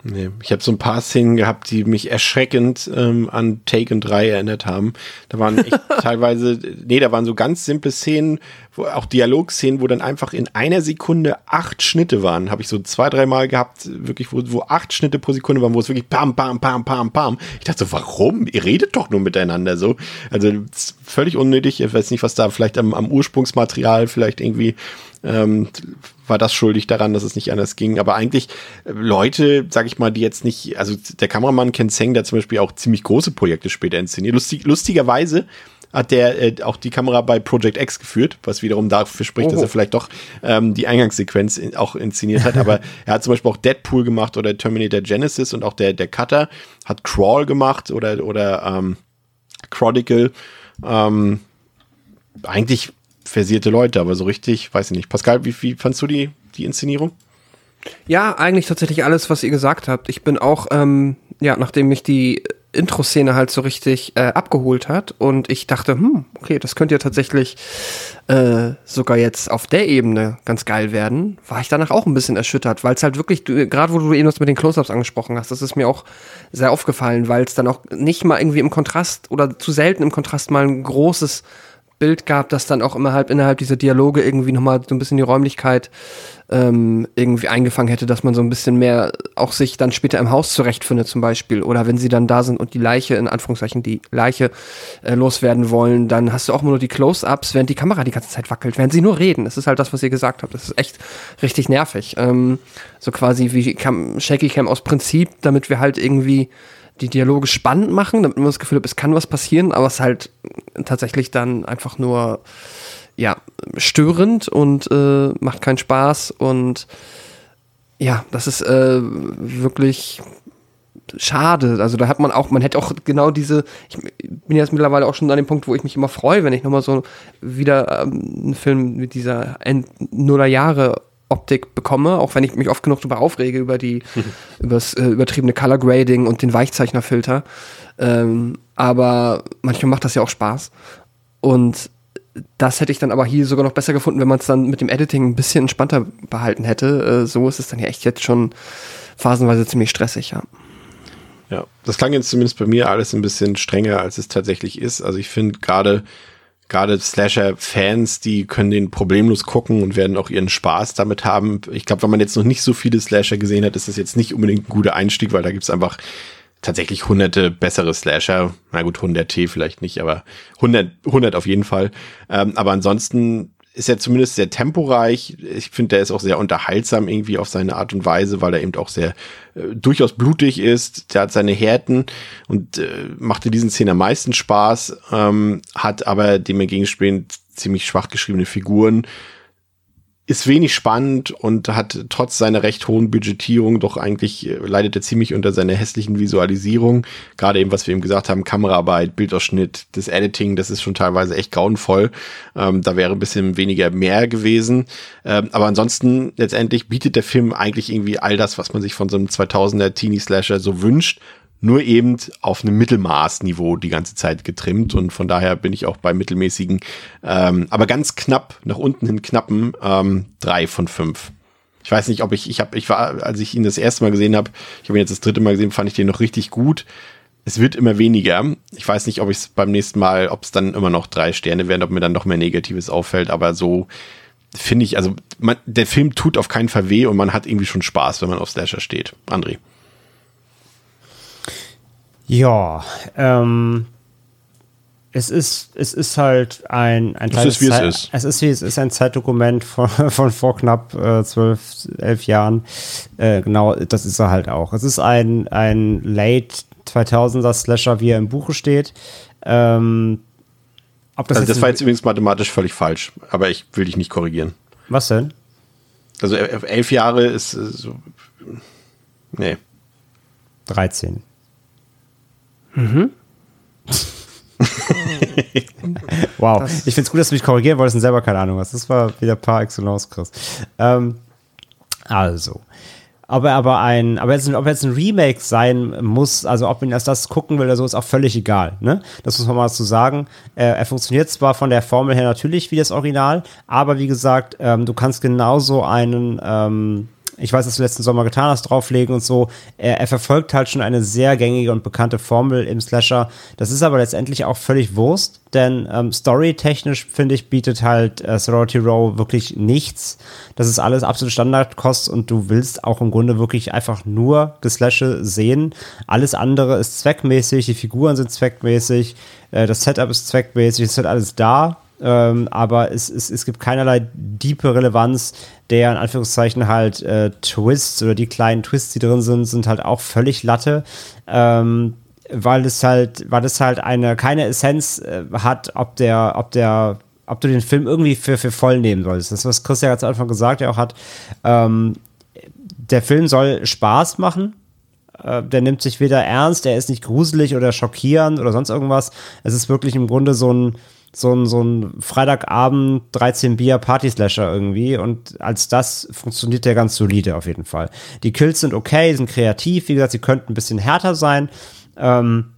Nee, ich habe so ein paar Szenen gehabt, die mich erschreckend ähm, an Taken 3 erinnert haben. Da waren echt teilweise, nee, da waren so ganz simple Szenen, wo auch Dialogszenen, wo dann einfach in einer Sekunde acht Schnitte waren. Habe ich so zwei, dreimal gehabt, wirklich, wo, wo acht Schnitte pro Sekunde waren, wo es wirklich pam, pam, pam, pam, pam. Ich dachte so, warum? Ihr redet doch nur miteinander so. Also völlig unnötig. Ich weiß nicht, was da vielleicht am, am Ursprungsmaterial vielleicht irgendwie ähm, war das schuldig daran, dass es nicht anders ging. Aber eigentlich äh, Leute, sag ich mal, die jetzt nicht, also der Kameramann Ken Seng, der zum Beispiel auch ziemlich große Projekte später inszeniert. Lustig, lustigerweise hat der äh, auch die Kamera bei Project X geführt, was wiederum dafür spricht, dass er vielleicht doch ähm, die Eingangssequenz in, auch inszeniert hat. Aber er hat zum Beispiel auch Deadpool gemacht oder Terminator Genesis und auch der, der Cutter hat Crawl gemacht oder, oder ähm, Chronicle. Ähm, eigentlich versierte Leute, aber so richtig, weiß ich nicht. Pascal, wie, wie fandst du die, die Inszenierung? Ja, eigentlich tatsächlich alles, was ihr gesagt habt. Ich bin auch, ähm, ja, nachdem mich die Intro-Szene halt so richtig äh, abgeholt hat und ich dachte, hm, okay, das könnte ja tatsächlich äh, sogar jetzt auf der Ebene ganz geil werden, war ich danach auch ein bisschen erschüttert, weil es halt wirklich, gerade wo du eben das mit den Close-Ups angesprochen hast, das ist mir auch sehr aufgefallen, weil es dann auch nicht mal irgendwie im Kontrast oder zu selten im Kontrast mal ein großes Bild gab, das dann auch immer halt innerhalb dieser Dialoge irgendwie nochmal so ein bisschen die Räumlichkeit ähm, irgendwie eingefangen hätte, dass man so ein bisschen mehr auch sich dann später im Haus zurechtfindet zum Beispiel. Oder wenn sie dann da sind und die Leiche, in Anführungszeichen die Leiche äh, loswerden wollen, dann hast du auch immer nur die Close-Ups, während die Kamera die ganze Zeit wackelt, während sie nur reden. Das ist halt das, was ihr gesagt habt. Das ist echt richtig nervig. Ähm, so quasi wie Cam, Shaky Cam aus Prinzip, damit wir halt irgendwie die Dialoge spannend machen, damit man das Gefühl hat, es kann was passieren, aber es halt tatsächlich dann einfach nur ja, störend und äh, macht keinen Spaß und ja, das ist äh, wirklich schade. Also da hat man auch, man hätte auch genau diese, ich bin jetzt mittlerweile auch schon an dem Punkt, wo ich mich immer freue, wenn ich nochmal so wieder ähm, einen Film mit dieser End Nuller Jahre Optik bekomme, auch wenn ich mich oft genug darüber aufrege, über die, über das äh, übertriebene Color Grading und den Weichzeichnerfilter. Ähm, aber manchmal macht das ja auch Spaß. Und das hätte ich dann aber hier sogar noch besser gefunden, wenn man es dann mit dem Editing ein bisschen entspannter behalten hätte. Äh, so ist es dann ja echt jetzt schon phasenweise ziemlich stressig, ja. Ja, das klang jetzt zumindest bei mir alles ein bisschen strenger, als es tatsächlich ist. Also ich finde gerade gerade Slasher-Fans, die können den problemlos gucken und werden auch ihren Spaß damit haben. Ich glaube, wenn man jetzt noch nicht so viele Slasher gesehen hat, ist das jetzt nicht unbedingt ein guter Einstieg, weil da gibt's einfach tatsächlich hunderte bessere Slasher. Na gut, 100 T vielleicht nicht, aber 100, 100 auf jeden Fall. Ähm, aber ansonsten ist er zumindest sehr temporeich. Ich finde, der ist auch sehr unterhaltsam irgendwie auf seine Art und Weise, weil er eben auch sehr äh, durchaus blutig ist. Der hat seine Härten und äh, macht in diesen Szenen am meisten Spaß, ähm, hat aber dem entgegenspielend ziemlich schwach geschriebene Figuren. Ist wenig spannend und hat trotz seiner recht hohen Budgetierung doch eigentlich äh, leidet er ziemlich unter seiner hässlichen Visualisierung. Gerade eben, was wir eben gesagt haben, Kameraarbeit, Bildausschnitt, das Editing, das ist schon teilweise echt grauenvoll. Ähm, da wäre ein bisschen weniger mehr gewesen. Ähm, aber ansonsten letztendlich bietet der Film eigentlich irgendwie all das, was man sich von so einem 2000er Teenie Slasher so wünscht nur eben auf einem Mittelmaßniveau die ganze Zeit getrimmt und von daher bin ich auch bei mittelmäßigen, ähm, aber ganz knapp nach unten hin knappen ähm, drei von fünf. Ich weiß nicht, ob ich, ich habe, ich war, als ich ihn das erste Mal gesehen habe, ich habe ihn jetzt das dritte Mal gesehen, fand ich den noch richtig gut. Es wird immer weniger. Ich weiß nicht, ob ich es beim nächsten Mal, ob es dann immer noch drei Sterne werden, ob mir dann noch mehr Negatives auffällt, aber so finde ich, also man, der Film tut auf keinen Fall weh und man hat irgendwie schon Spaß, wenn man auf Slasher steht. André. Ja, ähm, es ist, es ist halt ein, ein Es ist, wie es Zeit- ist. Es ist wie es ist ein Zeitdokument von, von vor knapp äh, zwölf, elf Jahren. Äh, genau, das ist er halt auch. Es ist ein, ein Late 2000er Slasher, wie er im Buche steht. Ähm, ob das Also das war jetzt übrigens mathematisch völlig falsch, aber ich will dich nicht korrigieren. was denn? Also äh, elf Jahre ist äh, so. Nee. 13. wow. ich finde es gut, dass du mich korrigieren wolltest und selber keine Ahnung hast. Das war wieder par excellence, Chris. Ähm, also. Ob er aber ein, aber jetzt, ob jetzt ein Remake sein muss, also ob man erst das gucken will oder so, ist auch völlig egal. Ne? Das muss man mal so sagen. Äh, er funktioniert zwar von der Formel her natürlich wie das Original, aber wie gesagt, ähm, du kannst genauso einen, ähm, ich weiß, dass du letzten Sommer getan hast, drauflegen und so. Er, er verfolgt halt schon eine sehr gängige und bekannte Formel im Slasher. Das ist aber letztendlich auch völlig Wurst, denn ähm, storytechnisch, finde ich, bietet halt äh, Sorority Row wirklich nichts. Das ist alles absolut Standardkost und du willst auch im Grunde wirklich einfach nur Geslashe sehen. Alles andere ist zweckmäßig, die Figuren sind zweckmäßig, äh, das Setup ist zweckmäßig, es ist halt alles da. Ähm, aber es, es, es gibt keinerlei diepe Relevanz, der in Anführungszeichen halt äh, Twists oder die kleinen Twists, die drin sind, sind halt auch völlig Latte. Ähm, weil es halt, weil es halt eine keine Essenz äh, hat, ob der, ob der, ob du den Film irgendwie für, für voll nehmen solltest. Das, was Chris ja ganz am Anfang gesagt ja auch hat. Ähm, der Film soll Spaß machen. Äh, Der nimmt sich weder ernst, der ist nicht gruselig oder schockierend oder sonst irgendwas. Es ist wirklich im Grunde so ein, so ein, so ein Freitagabend 13 Bier Party-Slasher irgendwie und als das funktioniert der ganz solide auf jeden Fall. Die Kills sind okay, sind kreativ, wie gesagt, sie könnten ein bisschen härter sein. Ähm,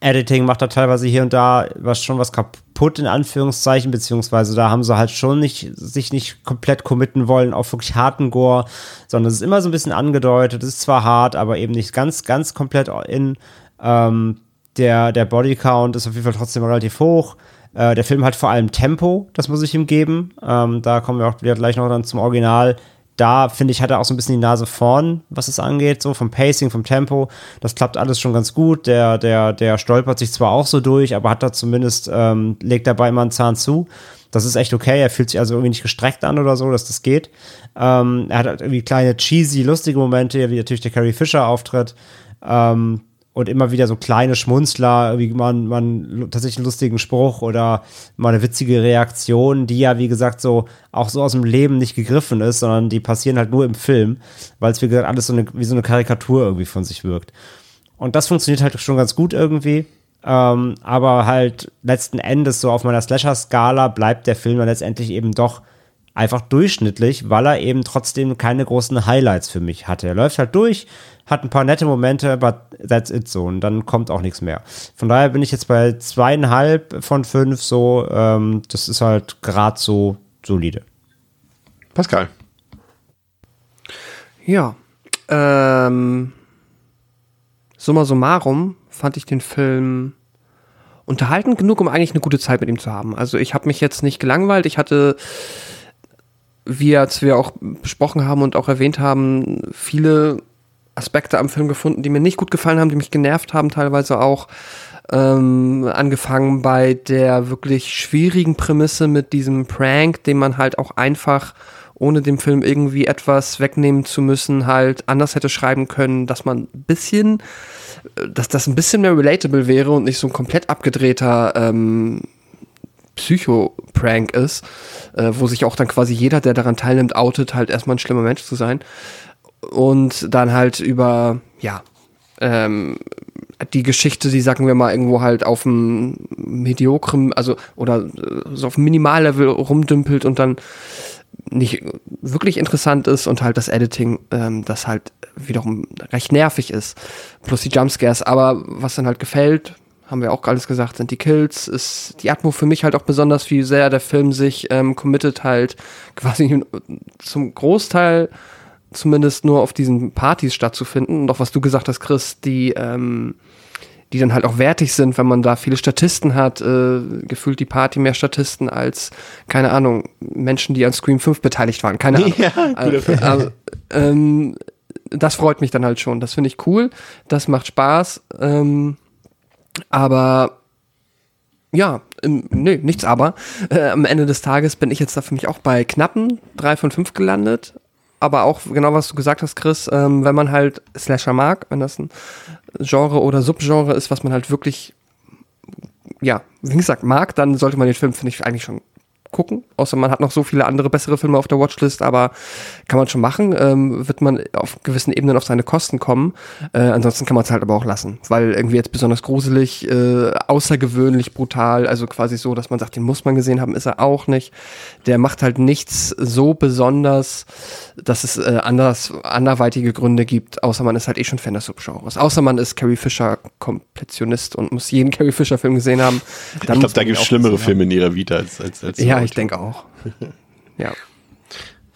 Editing macht da teilweise hier und da was schon was kaputt in Anführungszeichen, beziehungsweise da haben sie halt schon nicht, sich nicht komplett committen wollen auf wirklich harten Gore, sondern es ist immer so ein bisschen angedeutet, es ist zwar hart, aber eben nicht ganz, ganz komplett in. Ähm, der, der Bodycount ist auf jeden Fall trotzdem relativ hoch. Äh, der Film hat vor allem Tempo, das muss ich ihm geben. Ähm, da kommen wir auch wieder gleich noch dann zum Original. Da finde ich, hat er auch so ein bisschen die Nase vorn, was es angeht, so vom Pacing, vom Tempo. Das klappt alles schon ganz gut. Der, der, der stolpert sich zwar auch so durch, aber hat da zumindest, ähm, legt dabei immer einen Zahn zu. Das ist echt okay. Er fühlt sich also irgendwie nicht gestreckt an oder so, dass das geht. Ähm, er hat halt irgendwie kleine cheesy, lustige Momente, wie natürlich der Carrie Fisher auftritt. Ähm, und immer wieder so kleine Schmunzler, wie man, man tatsächlich einen lustigen Spruch oder mal eine witzige Reaktion, die ja, wie gesagt, so auch so aus dem Leben nicht gegriffen ist, sondern die passieren halt nur im Film, weil es, wie gesagt, alles so eine, wie so eine Karikatur irgendwie von sich wirkt. Und das funktioniert halt schon ganz gut irgendwie. Ähm, aber halt letzten Endes so auf meiner Slasher-Skala bleibt der Film dann letztendlich eben doch einfach durchschnittlich, weil er eben trotzdem keine großen Highlights für mich hatte. Er läuft halt durch, hat ein paar nette Momente, but that's it so. Und dann kommt auch nichts mehr. Von daher bin ich jetzt bei zweieinhalb von fünf so. Ähm, das ist halt gerade so solide. Pascal. Ja. Ähm, summa summarum fand ich den Film unterhaltend genug, um eigentlich eine gute Zeit mit ihm zu haben. Also ich habe mich jetzt nicht gelangweilt. Ich hatte, wie als wir auch besprochen haben und auch erwähnt haben, viele Aspekte am Film gefunden, die mir nicht gut gefallen haben, die mich genervt haben, teilweise auch. Ähm, angefangen bei der wirklich schwierigen Prämisse mit diesem Prank, den man halt auch einfach ohne dem Film irgendwie etwas wegnehmen zu müssen, halt anders hätte schreiben können, dass man ein bisschen, äh, dass das ein bisschen mehr relatable wäre und nicht so ein komplett abgedrehter ähm, Psycho-Prank ist, äh, wo sich auch dann quasi jeder, der daran teilnimmt, outet, halt erstmal ein schlimmer Mensch zu sein. Und dann halt über, ja, ähm, die Geschichte, die sagen wir mal irgendwo halt auf dem mediokren, also oder äh, so auf dem Minimallevel rumdümpelt und dann nicht wirklich interessant ist und halt das Editing, ähm, das halt wiederum recht nervig ist. Plus die Jumpscares. Aber was dann halt gefällt, haben wir auch alles gesagt, sind die Kills, ist die Atmo für mich halt auch besonders, wie sehr der Film sich ähm, committet halt quasi zum Großteil zumindest nur auf diesen Partys stattzufinden. Und auch was du gesagt hast, Chris, die, ähm, die dann halt auch wertig sind, wenn man da viele Statisten hat, äh, gefühlt die Party mehr Statisten als, keine Ahnung, Menschen, die an Scream 5 beteiligt waren. Keine Ahnung. Ja, also, also, ähm, das freut mich dann halt schon. Das finde ich cool. Das macht Spaß. Ähm, aber Ja, ähm, nee, nichts aber. Äh, am Ende des Tages bin ich jetzt da für mich auch bei knappen drei von fünf gelandet. Aber auch genau, was du gesagt hast, Chris, ähm, wenn man halt Slasher mag, wenn das ein Genre oder Subgenre ist, was man halt wirklich, ja, wie gesagt, mag, dann sollte man den Film, finde ich, eigentlich schon gucken. Außer man hat noch so viele andere bessere Filme auf der Watchlist, aber kann man schon machen. Ähm, wird man auf gewissen Ebenen auf seine Kosten kommen. Äh, ansonsten kann man es halt aber auch lassen, weil irgendwie jetzt besonders gruselig, äh, außergewöhnlich brutal, also quasi so, dass man sagt, den muss man gesehen haben, ist er auch nicht. Der macht halt nichts so besonders, dass es äh, anders, anderweitige Gründe gibt, außer man ist halt eh schon Fan des Subgenres. Außer man ist Carrie Fisher Kompletionist und muss jeden Carrie Fisher Film gesehen haben. ich glaube, da gibt es schlimmere Filme in ihrer Vita als, als, als Ja, ich denke auch. ja.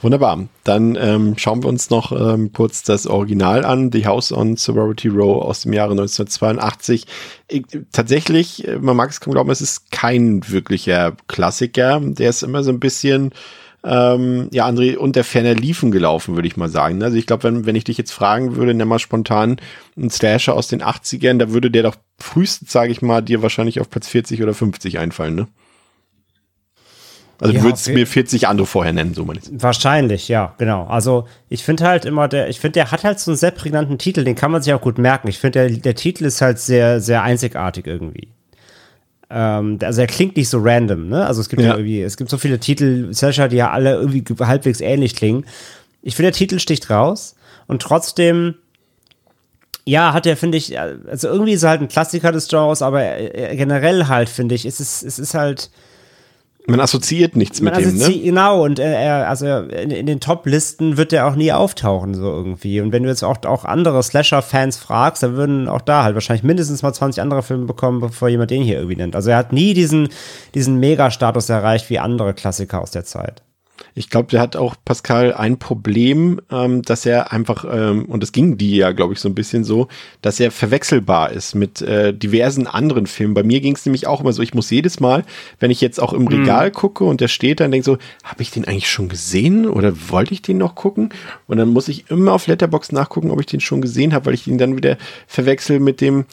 Wunderbar. Dann ähm, schauen wir uns noch ähm, kurz das Original an, The House on Sorority Row aus dem Jahre 1982. Ich, tatsächlich, äh, man mag es kaum glauben, es ist kein wirklicher Klassiker. Der ist immer so ein bisschen, ähm, ja, André, unter ferner Liefen gelaufen, würde ich mal sagen. Also ich glaube, wenn, wenn ich dich jetzt fragen würde, nimm mal spontan einen Slasher aus den 80ern, da würde der doch frühestens, sage ich mal, dir wahrscheinlich auf Platz 40 oder 50 einfallen, ne? Also Ja, du würdest mir 40 andere vorher nennen, so meine ich. Wahrscheinlich, ja, genau. Also ich finde halt immer, der, ich finde, der hat halt so einen sehr prägnanten Titel, den kann man sich auch gut merken. Ich finde, der, der Titel ist halt sehr, sehr einzigartig irgendwie. Ähm, also er klingt nicht so random, ne? Also es gibt ja, Ja. irgendwie, es gibt so viele Titel, Slasher, die ja alle irgendwie ge- halbwegs ähnlich klingen. Ich finde, der Titel sticht raus und trotzdem, ja, hat er, finde ich, also irgendwie ist er halt ein Klassiker des Genres, aber generell halt, finde ich, es ist, es ist halt, Man assoziiert nichts mit man dem, ne? assozi- Genau, und äh, er, also in, in den Top-Listen wird er auch nie auftauchen, so irgendwie. Und wenn du jetzt auch, auch andere Slasher-Fans fragst, dann würden auch da halt wahrscheinlich mindestens mal 20 andere Filme bekommen, bevor jemand den hier irgendwie nennt. Also er hat nie diesen, diesen Mega-Status erreicht wie andere Klassiker aus der Zeit. Ich glaube, der hat auch Pascal ein Problem, ähm, dass er einfach, ähm, und das ging die ja, glaube ich, so ein bisschen so, dass er verwechselbar ist mit äh, diversen anderen Filmen. Bei mir ging es nämlich auch immer so, ich muss jedes Mal, wenn ich jetzt auch im Regal gucke und der steht dann, denke so, habe ich den eigentlich schon gesehen oder wollte ich den noch gucken? Und dann muss ich immer auf Letterbox nachgucken, ob ich den schon gesehen habe, weil ich ihn dann wieder verwechsel mit dem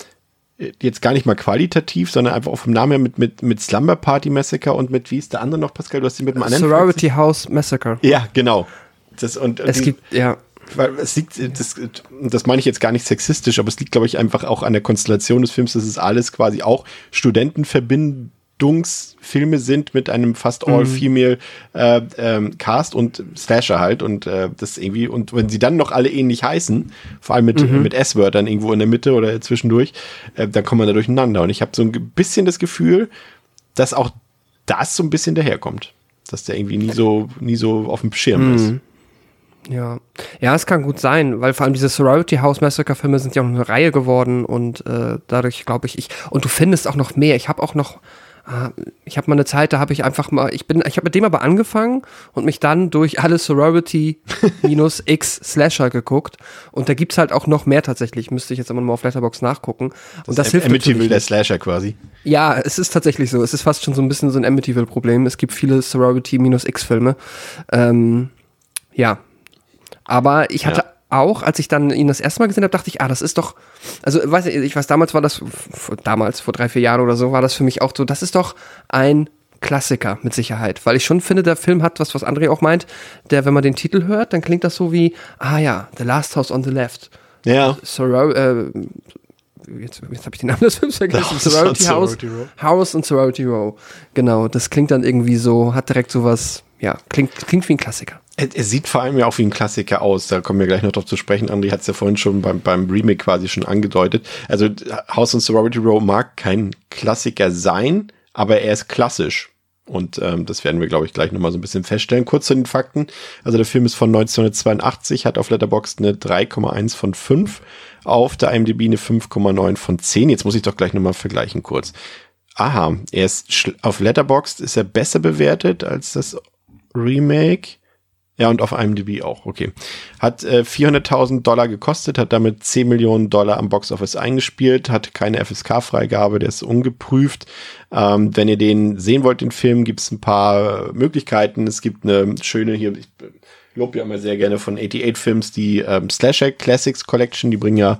jetzt gar nicht mal qualitativ, sondern einfach auch vom Namen her mit, mit, mit Slumber Party Massacre und mit, wie ist der andere noch, Pascal? Du hast ihn mit einem anderen Sorority House Massacre. ja, genau. Das, und, und Es die- gibt, ja. weil es liegt, das, das meine ich jetzt gar nicht sexistisch, aber es liegt, glaube ich, einfach auch an der Konstellation des Films, dass es alles quasi auch Studentenverbindungsfilme sind mit einem fast all-female äh, ähm, Cast und Slasher halt und äh, das irgendwie, und wenn sie dann noch alle ähnlich heißen, vor allem mit, mit S-Wörtern irgendwo in der Mitte oder zwischendurch, äh, dann kommt man da durcheinander. Und ich habe so ein bisschen das Gefühl, dass auch das so ein bisschen daherkommt. Dass der irgendwie nie so, nie so auf dem Schirm ist. Ja. Ja, es kann gut sein, weil vor allem diese Sorority House Massacre Filme sind ja auch eine Reihe geworden und äh, dadurch glaube ich, ich und du findest auch noch mehr. Ich habe auch noch ich habe mal eine Zeit, da habe ich einfach mal, ich bin, ich habe mit dem aber angefangen und mich dann durch alle Sorority minus X Slasher geguckt und da gibt's halt auch noch mehr tatsächlich. Müsste ich jetzt immer mal auf Letterbox nachgucken und das, hilft Amityville der. Slasher quasi. Ja, es ist tatsächlich so. Es ist fast schon so ein bisschen so ein Amityville-Problem. Es gibt viele Sorority-X-Filme. Ähm, ja. Aber ich hatte Ja. Auch, als ich dann ihn das erste Mal gesehen habe, dachte ich, ah, das ist doch, also weiß ich, ich weiß, damals war das, damals, vor drei, vier Jahren oder so, war das für mich auch so, das ist doch ein Klassiker mit Sicherheit, weil ich schon finde, der Film hat was, was André auch meint, der, wenn man den Titel hört, dann klingt das so wie, ah ja, The Last House on the Left. Ja. Soror äh, jetzt, jetzt habe ich den Namen des Films vergessen. House Sorority House. House und Sorority Row. Genau, das klingt dann irgendwie so, hat direkt sowas, ja, klingt, klingt wie ein Klassiker. Er, er sieht vor allem ja auch wie ein Klassiker aus. Da kommen wir gleich noch drauf zu sprechen. André hat es ja vorhin schon beim, beim Remake quasi schon angedeutet. Also House on Sorority Row mag kein Klassiker sein, aber er ist klassisch. Und ähm, das werden wir, glaube ich, gleich nochmal so ein bisschen feststellen. Kurz zu den Fakten. Also der Film ist von 1982, hat auf Letterboxd eine 3,1 von 5, auf der IMDb eine 5,9 von 10. Jetzt muss ich doch gleich nochmal vergleichen kurz. Aha, er ist auf Letterboxd ist er besser bewertet als das Remake. Ja, und auf IMDb auch, okay. Hat äh, 400.000 Dollar gekostet, hat damit 10 Millionen Dollar am Boxoffice eingespielt, hat keine FSK-Freigabe, der ist ungeprüft. Ähm, wenn ihr den sehen wollt, den Film, gibt es ein paar äh, Möglichkeiten. Es gibt eine schöne hier, ich lobe ja immer sehr gerne von 88 Films, die ähm, Slasher Classics Collection, die bringen ja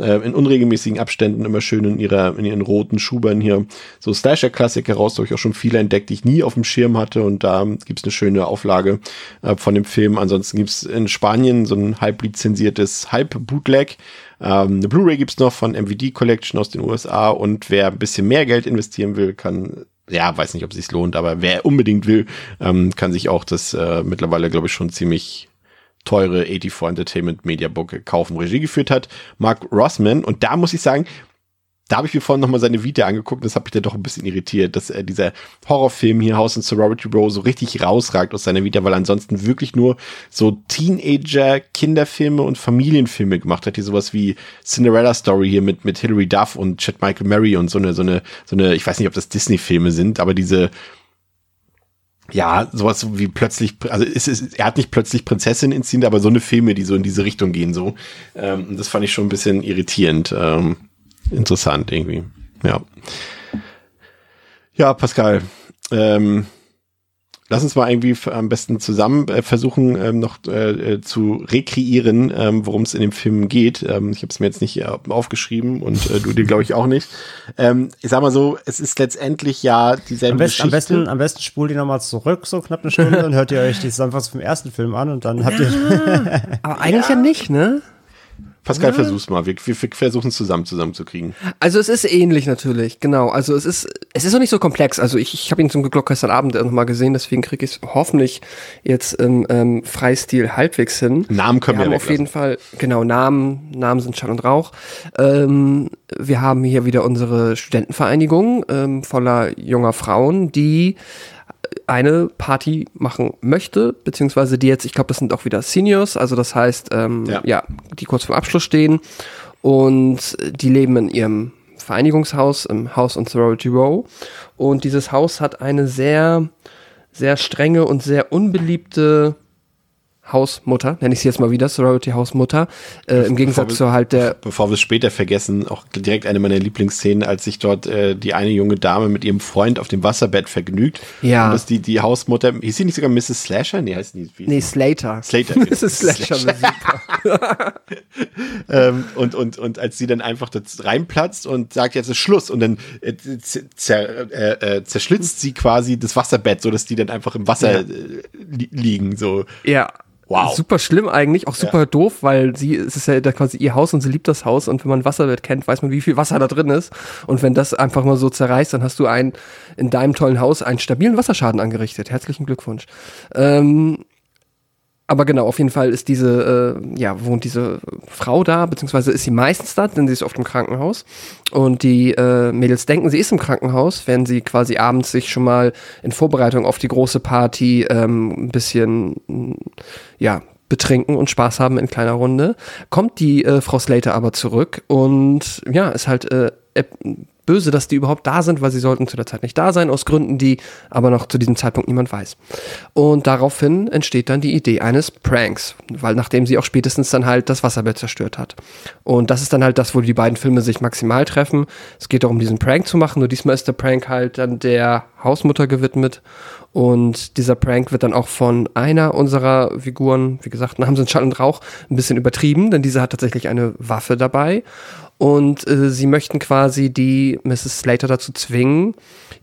äh, in unregelmäßigen Abständen immer schön in ihrer, in ihren roten Schubern hier so Slasher-Klassiker raus, da habe ich auch schon viele entdeckt, die ich nie auf dem Schirm hatte und da gibt's eine schöne Auflage äh, von dem Film. Ansonsten gibt's in Spanien so ein halb lizenziertes Halb-Bootleg. Ähm, eine Blu-ray gibt's noch von MVD Collection aus den USA und wer ein bisschen mehr Geld investieren will, kann ja, weiß nicht, ob es sich lohnt, aber wer unbedingt will, ähm, kann sich auch das äh, mittlerweile, glaube ich, schon ziemlich teure 84 Entertainment Media Book kaufen. Regie geführt hat Mark Rossman und da muss ich sagen, da habe ich mir vorhin nochmal seine Vita angeguckt das hat mich dann doch ein bisschen irritiert, dass äh, dieser Horrorfilm hier House and Sorority Row so richtig rausragt aus seiner Vita, weil ansonsten wirklich nur so Teenager-Kinderfilme und Familienfilme gemacht hat, hier sowas wie Cinderella Story hier mit, mit Hilary Duff und Chad Michael Murray und so eine, so eine, so eine, ich weiß nicht, ob das Disney-Filme sind, aber diese, ja, sowas wie plötzlich, also es ist, er hat nicht plötzlich Prinzessin inszeniert, aber so eine Filme, die so in diese Richtung gehen, so. Ähm, das fand ich schon ein bisschen irritierend. Ähm, interessant irgendwie. Ja. Ja, Pascal. Ähm, lass uns mal irgendwie am besten zusammen äh, versuchen, ähm, noch äh, äh, zu rekreieren, ähm, worum es in dem Film geht. Ähm, ich habe es mir jetzt nicht äh, aufgeschrieben und äh, du dir, glaube ich, auch nicht. Ähm, ich sag mal so, es ist letztendlich ja dieselbe Am besten, am Geschichte. besten, am besten spult ihr nochmal zurück, so knapp eine Stunde, und hört ihr euch die Zusammenfassung vom ersten Film an und dann habt ihr. Aber eigentlich ja, nicht, ne? Pascal, versuch's mal. Wir, wir, wir versuchen es zusammen zusammenzukriegen. Also es ist ähnlich natürlich, genau. Also es ist, es ist auch nicht so komplex. Also ich, ich habe ihn zum Glück gestern Abend nochmal gesehen, deswegen kriege ich es hoffentlich jetzt im ähm, Freistil halbwegs hin. Namen können wir, wir haben auf jeden Fall, genau, Namen, Namen sind Schall und Rauch. Ähm, wir haben hier wieder unsere Studentenvereinigung ähm, voller junger Frauen, die eine Party machen möchte, beziehungsweise die jetzt, ich glaube, das sind auch wieder Seniors, also das heißt, ähm, ja. ja, die kurz vor Abschluss stehen und die leben in ihrem Vereinigungshaus im House on Sorority Row und dieses Haus hat eine sehr, sehr strenge und sehr unbeliebte Hausmutter, nenne ich sie jetzt mal wieder, Sorority Hausmutter, äh, im Gegensatz zu halt der. Bevor wir es später vergessen, auch direkt eine meiner Lieblingsszenen, als sich dort äh, die eine junge Dame mit ihrem Freund auf dem Wasserbett vergnügt. Ja. Und dass die, die Hausmutter, hieß sie nicht sogar Mrs. Slasher? Nee, heißt die. Wie nee, Slater. Slater. Mrs. Slasher. Slasher. ähm, und, und, und als sie dann einfach das reinplatzt und sagt, jetzt ist Schluss und dann äh, zer, äh, äh, zerschlitzt sie quasi das Wasserbett, so dass die dann einfach im Wasser ja. Äh, li liegen, so. Ja. Wow. Super schlimm eigentlich, auch super ja. doof, weil sie, es ist ja quasi ihr Haus und sie liebt das Haus und wenn man Wasserbett kennt, weiß man, wie viel Wasser da drin ist. Und wenn das einfach mal so zerreißt, dann hast du ein, in deinem tollen Haus einen stabilen Wasserschaden angerichtet. Herzlichen Glückwunsch. Ähm, aber genau, auf jeden Fall ist diese, äh, ja, wohnt diese Frau da, beziehungsweise ist sie meistens da, denn sie ist oft im Krankenhaus. Und die äh, Mädels denken, sie ist im Krankenhaus, wenn sie quasi abends sich schon mal in Vorbereitung auf die große Party ähm, ein bisschen, ja, betrinken und Spaß haben in kleiner Runde. Kommt die äh, Frau Slater aber zurück und ja, ist halt äh, böse, dass die überhaupt da sind, weil sie sollten zu der Zeit nicht da sein, aus Gründen, die aber noch zu diesem Zeitpunkt niemand weiß. Und daraufhin entsteht dann die Idee eines Pranks, weil nachdem sie auch spätestens dann halt das Wasserbett zerstört hat. Und das ist dann halt das, wo die beiden Filme sich maximal treffen. Es geht darum, diesen Prank zu machen, nur diesmal ist der Prank halt dann der Hausmutter gewidmet. Und dieser Prank wird dann auch von einer unserer Figuren, wie gesagt, haben sie in Schall und Rauch ein bisschen übertrieben, denn diese hat tatsächlich eine Waffe dabei und äh, sie möchten quasi die Mrs. Slater dazu zwingen,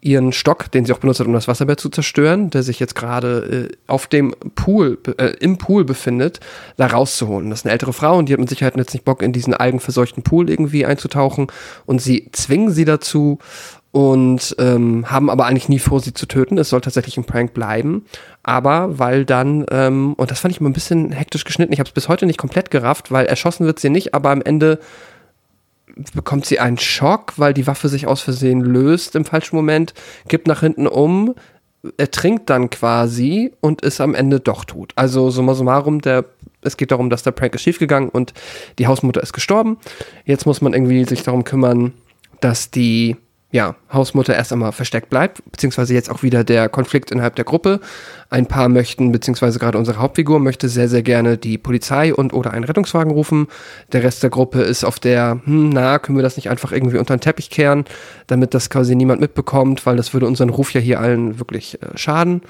ihren Stock, den sie auch benutzt hat, um das Wasserbett zu zerstören, der sich jetzt gerade äh, auf dem Pool, äh, im Pool befindet, da rauszuholen. Das ist eine ältere Frau und die hat mit Sicherheit jetzt nicht Bock, in diesen algenverseuchten Pool irgendwie einzutauchen. Und sie zwingen sie dazu und ähm, haben aber eigentlich nie vor, sie zu töten. Es soll tatsächlich ein Prank bleiben. Aber weil dann, ähm, und das fand ich mal ein bisschen hektisch geschnitten, ich habe es bis heute nicht komplett gerafft, weil erschossen wird sie nicht, aber am Ende bekommt sie einen Schock, weil die Waffe sich aus Versehen löst im falschen Moment, kippt nach hinten um, ertrinkt dann quasi und ist am Ende doch tot. Also summa summarum, der, es geht darum, dass der Prank ist schiefgegangen und die Hausmutter ist gestorben. Jetzt muss man irgendwie sich darum kümmern, dass die ja, Hausmutter erst einmal versteckt bleibt, beziehungsweise jetzt auch wieder der Konflikt innerhalb der Gruppe. Ein paar möchten, beziehungsweise gerade unsere Hauptfigur möchte sehr, sehr gerne die Polizei und oder einen Rettungswagen rufen. Der Rest der Gruppe ist auf der, hm, na, können wir das nicht einfach irgendwie unter den Teppich kehren, damit das quasi niemand mitbekommt, weil das würde unseren Ruf ja hier allen wirklich äh, schaden.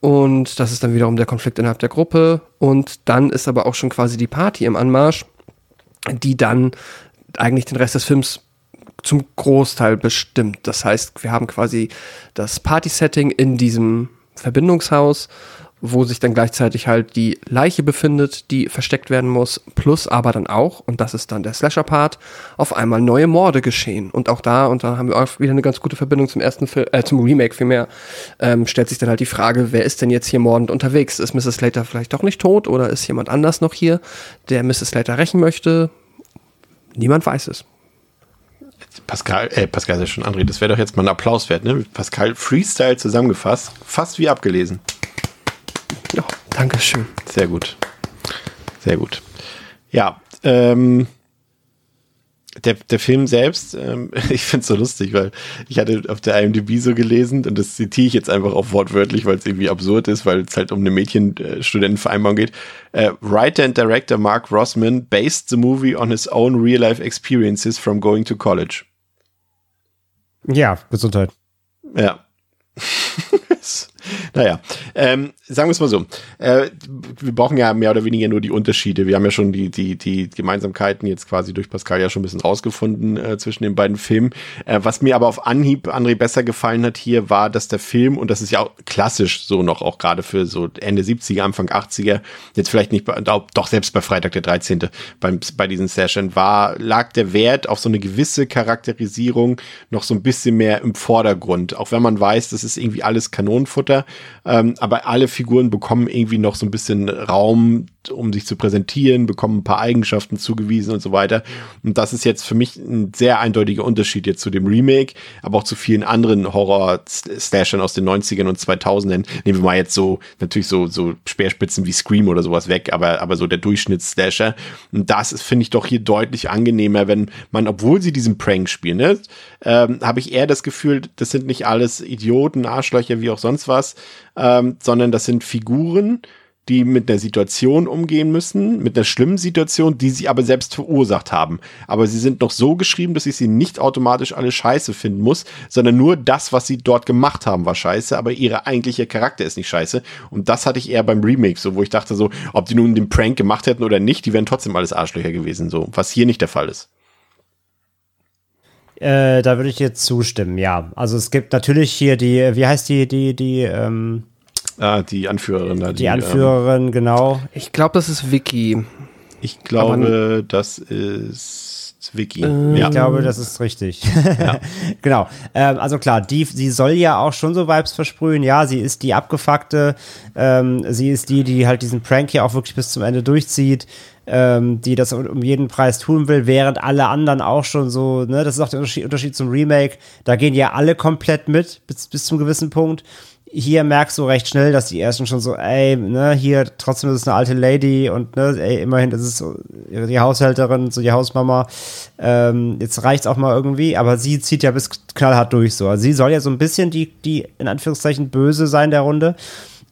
Und das ist dann wiederum der Konflikt innerhalb der Gruppe. Und dann ist aber auch schon quasi die Party im Anmarsch, die dann eigentlich den Rest des Films zum Großteil bestimmt. Das heißt, wir haben quasi das Party-Setting in diesem Verbindungshaus, wo sich dann gleichzeitig halt die Leiche befindet, die versteckt werden muss, plus aber dann auch, und das ist dann der Slasher-Part, auf einmal neue Morde geschehen. Und auch da, und da haben wir auch wieder eine ganz gute Verbindung zum ersten Film, äh, zum Remake vielmehr, ähm, stellt sich dann halt die Frage, wer ist denn jetzt hier mordend unterwegs? Ist Mrs. Slater vielleicht doch nicht tot oder ist jemand anders noch hier, der Mrs. Slater rächen möchte? Niemand weiß es. Pascal, äh, Pascal ist ja schon André, das wäre doch jetzt mal ein Applaus wert, ne? Pascal Freestyle zusammengefasst, fast wie abgelesen. Ja, Dankeschön. Sehr gut. Sehr gut. Ja, ähm, der, der Film selbst, ähm, ich finde es so lustig, weil ich hatte auf der IMDb so gelesen und das zitiere ich jetzt einfach auch wortwörtlich, weil es irgendwie absurd ist, weil es halt um eine Mädchen-Studentenvereinbarung geht. Äh, Writer and Director Mark Rossman based the movie on his own real-life experiences from going to college. Ja, Gesundheit. Ja. naja, ähm, sagen wir es mal so. Äh, wir brauchen ja mehr oder weniger nur die Unterschiede. Wir haben ja schon die, die, die Gemeinsamkeiten jetzt quasi durch Pascal ja schon ein bisschen rausgefunden äh, zwischen den beiden Filmen. Äh, was mir aber auf Anhieb, André, besser gefallen hat hier, war, dass der Film, und das ist ja auch klassisch so noch, auch gerade für so Ende 70er, Anfang 80er, jetzt vielleicht nicht, doch selbst bei Freitag der 13. Beim, bei diesen Session war, lag der Wert auf so eine gewisse Charakterisierung noch so ein bisschen mehr im Vordergrund. Auch wenn man weiß, das ist irgendwie alles Kanonenfutter, ähm, aber alle Figuren bekommen irgendwie noch so ein bisschen Raum, um sich zu präsentieren, bekommen ein paar Eigenschaften zugewiesen und so weiter. Und das ist jetzt für mich ein sehr eindeutiger Unterschied jetzt zu dem Remake, aber auch zu vielen anderen Horror-Slashern aus den 90ern und 2000ern. Nehmen wir mal jetzt so, natürlich so, so Speerspitzen wie Scream oder sowas weg, aber, aber so der Durchschnitts-Slasher. Und das finde ich, doch hier deutlich angenehmer, wenn man, obwohl sie diesen Prank spielen, ne, ähm, habe ich eher das Gefühl, das sind nicht alles Idioten, Arschlöcher, wie auch sonst was, ähm, sondern das sind Figuren, die mit einer Situation umgehen müssen, mit einer schlimmen Situation, die sie aber selbst verursacht haben. Aber sie sind noch so geschrieben, dass ich sie nicht automatisch alle scheiße finden muss, sondern nur das, was sie dort gemacht haben, war scheiße, aber ihre eigentliche Charakter ist nicht scheiße. Und das hatte ich eher beim Remake, so wo ich dachte so, ob die nun den Prank gemacht hätten oder nicht, die wären trotzdem alles Arschlöcher gewesen, so was hier nicht der Fall ist. Äh, da würde ich jetzt zustimmen, ja. Also es gibt natürlich hier die, wie heißt die, die, die, ähm, Ah, die Anführerin da. Die, die Anführerin, ähm, genau. Ich glaube, das ist Vicky. Ich glaube, das ist Vicky. Ähm, ja. Ich glaube, das ist richtig. Ja. genau. Ähm, also klar, die, sie soll ja auch schon so Vibes versprühen. Ja, sie ist die abgefuckte. Ähm, sie ist die, die halt diesen Prank hier auch wirklich bis zum Ende durchzieht. Ähm, die das um jeden Preis tun will, während alle anderen auch schon so, ne, das ist auch der Unterschied, Unterschied zum Remake. Da gehen ja alle komplett mit, bis, bis zum gewissen Punkt hier merkst du recht schnell, dass die ersten schon so, ey, ne, hier trotzdem ist es eine alte Lady und ne, ey, immerhin ist es so die Haushälterin, so die Hausmama. Ähm, jetzt reicht's auch mal irgendwie, aber sie zieht ja bis knallhart durch so. Also sie soll ja so ein bisschen die, die in Anführungszeichen böse sein der Runde.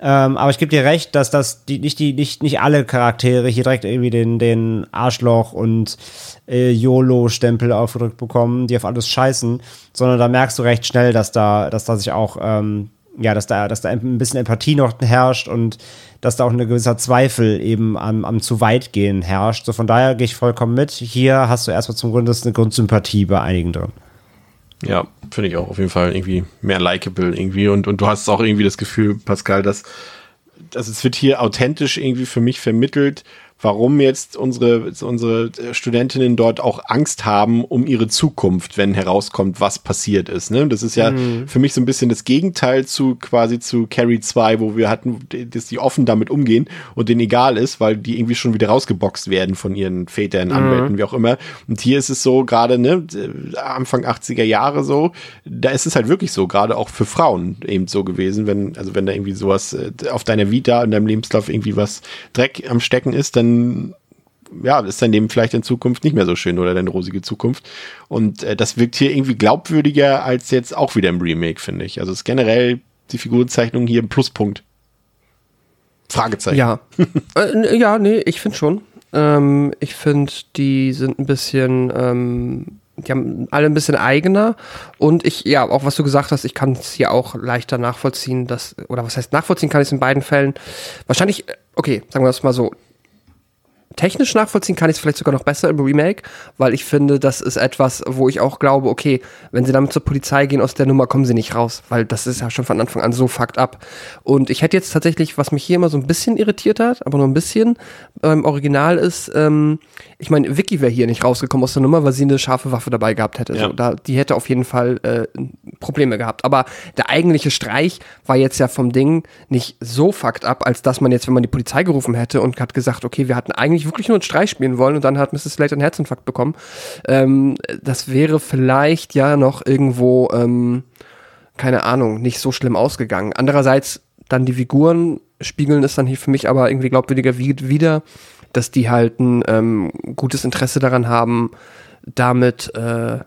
Ähm, aber ich gebe dir recht, dass das die, nicht die nicht nicht alle Charaktere hier direkt irgendwie den den Arschloch und äh, YOLO-Stempel aufgedrückt bekommen, die auf alles scheißen, sondern da merkst du recht schnell, dass da dass da sich auch ähm, ja, dass da, dass da ein bisschen Empathie noch herrscht und dass da auch ein gewisser Zweifel eben am, am zu weit gehen herrscht. So von daher gehe ich vollkommen mit. Hier hast du erstmal zum Grunde eine Grundsympathie bei einigen drin. Ja, finde ich auch auf jeden Fall irgendwie mehr likable irgendwie und, und du hast auch irgendwie das Gefühl, Pascal, dass, dass es wird hier authentisch irgendwie für mich vermittelt, warum jetzt unsere, unsere Studentinnen dort auch Angst haben um ihre Zukunft, wenn herauskommt, was passiert ist. Ne? Das ist ja mhm. für mich so ein bisschen das Gegenteil zu quasi zu Carrie 2, wo wir hatten, dass die offen damit umgehen und denen egal ist, weil die irgendwie schon wieder rausgeboxt werden von ihren Vätern, mhm. Anwälten, wie auch immer. Und hier ist es so gerade, ne, Anfang 80er Jahre so, da ist es halt wirklich so, gerade auch für Frauen eben so gewesen, wenn, also wenn da irgendwie sowas äh, auf deiner Vita in deinem Lebenslauf irgendwie was Dreck am Stecken ist, dann ja, ist dein Leben vielleicht in Zukunft nicht mehr so schön oder deine rosige Zukunft. Und äh, das wirkt hier irgendwie glaubwürdiger als jetzt auch wieder im Remake, finde ich. Also ist generell die Figurenzeichnung hier ein Pluspunkt. Fragezeichen. Ja, äh, ja, nee, ich finde schon. Ähm, ich finde, die sind ein bisschen, ähm, die haben alle ein bisschen eigener. Und ich, ja, auch was du gesagt hast, ich kann es hier auch leichter nachvollziehen, dass, oder was heißt nachvollziehen kann ich es in beiden Fällen. Wahrscheinlich, okay, sagen wir das mal so, technisch nachvollziehen kann ich es vielleicht sogar noch besser im Remake, weil ich finde, das ist etwas, wo ich auch glaube, okay, wenn sie damit zur Polizei gehen aus der Nummer, kommen sie nicht raus, weil das ist ja schon von Anfang an so fucked up. Und ich hätte jetzt tatsächlich, was mich hier immer so ein bisschen irritiert hat, aber nur ein bisschen, beim Original ist, ähm, ich meine, Vicky wäre hier nicht rausgekommen aus der Nummer, weil sie eine scharfe Waffe dabei gehabt hätte. Ja. So, da, die hätte auf jeden Fall äh, Probleme gehabt. Aber der eigentliche Streich war jetzt ja vom Ding nicht so fucked up, als dass man jetzt, wenn man die Polizei gerufen hätte und hat gesagt, okay, wir hatten eigentlich wirklich nur einen Streich spielen wollen und dann hat Mrs. Slater einen Herzinfarkt bekommen. Ähm, das wäre vielleicht ja noch irgendwo, ähm, keine Ahnung, nicht so schlimm ausgegangen. Andererseits dann die Figuren spiegeln es dann hier für mich aber irgendwie glaubwürdiger wie- wieder, dass die halt ein ähm, gutes Interesse daran haben, damit äh,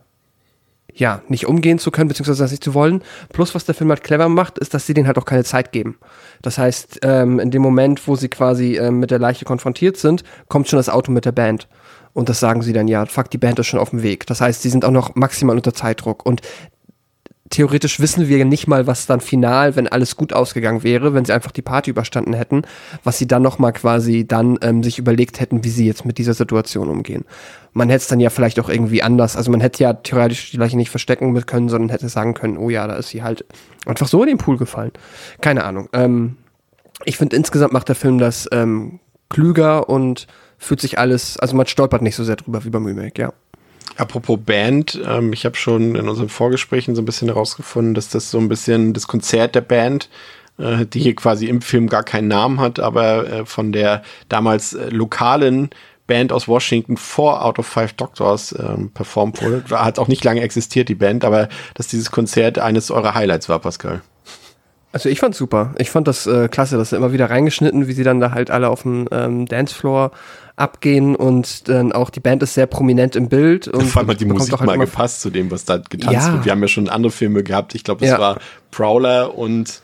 ja, nicht umgehen zu können, beziehungsweise das nicht zu wollen. Plus, was der Film halt clever macht, ist, dass sie denen halt auch keine Zeit geben. Das heißt, ähm, in dem Moment, wo sie quasi ähm, mit der Leiche konfrontiert sind, kommt schon das Auto mit der Band. Und das sagen sie dann, ja, fuck, die Band ist schon auf dem Weg. Das heißt, sie sind auch noch maximal unter Zeitdruck. Und theoretisch wissen wir nicht mal, was dann final, wenn alles gut ausgegangen wäre, wenn sie einfach die Party überstanden hätten, was sie dann noch mal quasi dann ähm, sich überlegt hätten, wie sie jetzt mit dieser Situation umgehen. Man hätte es dann ja vielleicht auch irgendwie anders, also man hätte ja theoretisch die Leiche nicht verstecken können, sondern hätte sagen können, oh ja, da ist sie halt einfach so in den Pool gefallen. Keine Ahnung. Ähm, ich finde insgesamt macht der Film das ähm, klüger und fühlt sich alles, also man stolpert nicht so sehr drüber wie beim Remake, ja. Apropos Band, ähm, ich habe schon in unseren Vorgesprächen so ein bisschen herausgefunden, dass das so ein bisschen das Konzert der Band, äh, die hier quasi im Film gar keinen Namen hat, aber äh, von der damals äh, lokalen Band aus Washington vor Out of Five Doctors ähm, performt wurde. Hat auch nicht lange existiert, die Band, aber dass dieses Konzert eines eurer Highlights war, Pascal. Also ich fand's super. Ich fand das äh, klasse, dass sie immer wieder reingeschnitten, wie sie dann da halt alle auf dem ähm, Dancefloor abgehen und dann auch die Band ist sehr prominent im Bild und Vor allem hat die Musik halt mal gepasst zu dem, was da getanzt Ja. wird. Wir haben ja schon andere Filme gehabt. Ich glaube, das Ja. war Prowler und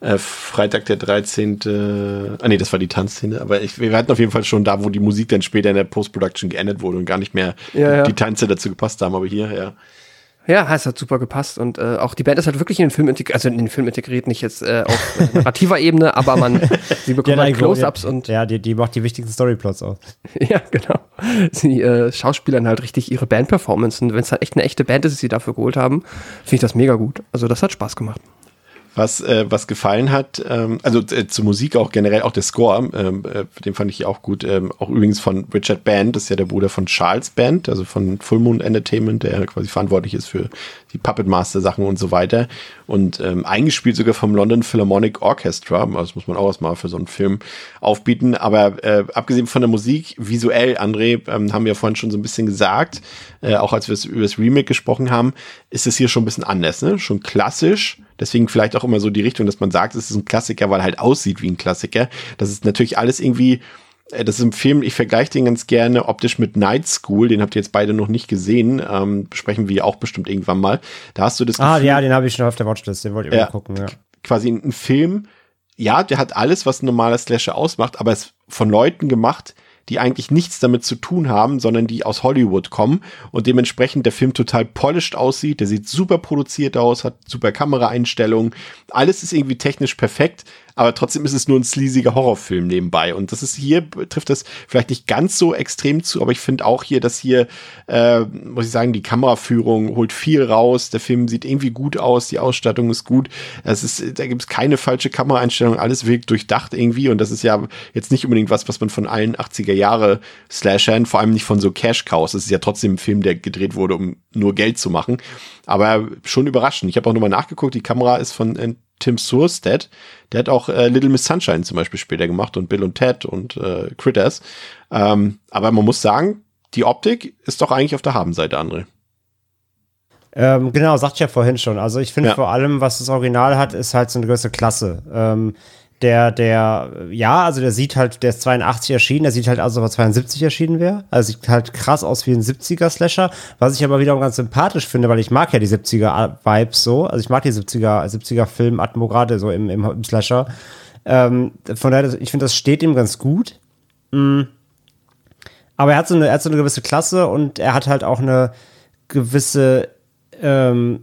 äh, Freitag der 13. Ah nee, das war die Tanzszene. Aber ich, wir hatten auf jeden Fall schon da, wo die Musik dann später in der Post-Production geändert wurde und gar nicht mehr ja. die Tänze dazu gepasst haben. Aber hier, ja. Ja, es hat super gepasst und äh, auch die Band ist halt wirklich in den Film integriert, also in den Film integriert, nicht jetzt äh, auf äh, narrativer Ebene, aber man, sie bekommen halt Close-Ups und Ja, die, die macht die wichtigsten Storyplots aus. ja, genau. Sie äh, schauspielern halt richtig ihre Band-Performance und wenn es halt echt eine echte Band ist, die sie dafür geholt haben, finde ich das mega gut. Also das hat Spaß gemacht. Was, äh, was gefallen hat, ähm, also äh, zur Musik auch generell, auch der Score, ähm, äh, den fand ich auch gut. Ähm, auch übrigens von Richard Band, das ist ja der Bruder von Charles Band, also von Full Moon Entertainment, der quasi verantwortlich ist für die Puppet Master Sachen und so weiter. Und ähm, eingespielt sogar vom London Philharmonic Orchestra. Also das muss man auch erstmal für so einen Film aufbieten. Aber äh, abgesehen von der Musik, visuell, André, ähm, haben wir vorhin schon so ein bisschen gesagt, äh, auch als wir es über das Remake gesprochen haben, ist es hier schon ein bisschen anders, ne? Schon klassisch. Deswegen vielleicht auch immer so die Richtung, dass man sagt, es ist ein Klassiker, weil halt aussieht wie ein Klassiker. Das ist natürlich alles irgendwie, äh, das ist ein Film, ich vergleiche den ganz gerne optisch mit Night School, den habt ihr jetzt beide noch nicht gesehen, ähm, besprechen wir auch bestimmt irgendwann mal. Da hast du das Ah, Gefühl, ja, den habe ich schon auf der Watchlist, den wollte ich Ja. mal gucken. Ja. quasi ein Film, ja, der hat alles, was ein normaler Slasher ausmacht, aber es ist von Leuten gemacht, die eigentlich nichts damit zu tun haben, sondern die aus Hollywood kommen und dementsprechend der Film total polished aussieht, der sieht super produziert aus, hat super Kameraeinstellungen, alles ist irgendwie technisch perfekt, aber trotzdem ist es nur ein sleasiger Horrorfilm nebenbei. Und das ist hier, trifft das vielleicht nicht ganz so extrem zu, aber ich finde auch hier, dass hier, äh, muss ich sagen, die Kameraführung holt viel raus, der Film sieht irgendwie gut aus, die Ausstattung ist gut, es ist, da gibt es keine falsche Kameraeinstellung, alles wirkt durchdacht irgendwie und das ist ja jetzt nicht unbedingt was, was man von allen 80er Jahre Slashern, vor allem nicht von so Cash Cows, es ist ja trotzdem ein Film, der gedreht wurde, um nur Geld zu machen, aber schon überraschend. Ich habe auch nochmal nachgeguckt, die Kamera ist von äh, Tim Surstead, der hat auch äh, Little Miss Sunshine zum Beispiel später gemacht und Bill und Ted und äh, Critters. Ähm, aber man muss sagen, die Optik ist doch eigentlich auf der Habenseite, André. Ähm, genau, sagte ich ja vorhin schon. Also ich finde Ja. vor allem, was das Original hat, ist halt so eine gewisse Klasse. Ähm, der, der, ja, also der sieht halt, der ist 82 erschienen, der sieht halt aus, als ob er 72 erschienen wäre. Also sieht halt krass aus wie ein 70er-Slasher, was ich aber wiederum ganz sympathisch finde, weil ich mag ja die 70er-Vibes so. Also ich mag die 70er, 70er-Film-Atmo gerade so im, im, im Slasher. Ähm, von daher, ich finde, das steht ihm ganz gut. Mm. Aber er hat, so eine, er hat so eine gewisse Klasse und er hat halt auch eine gewisse ähm,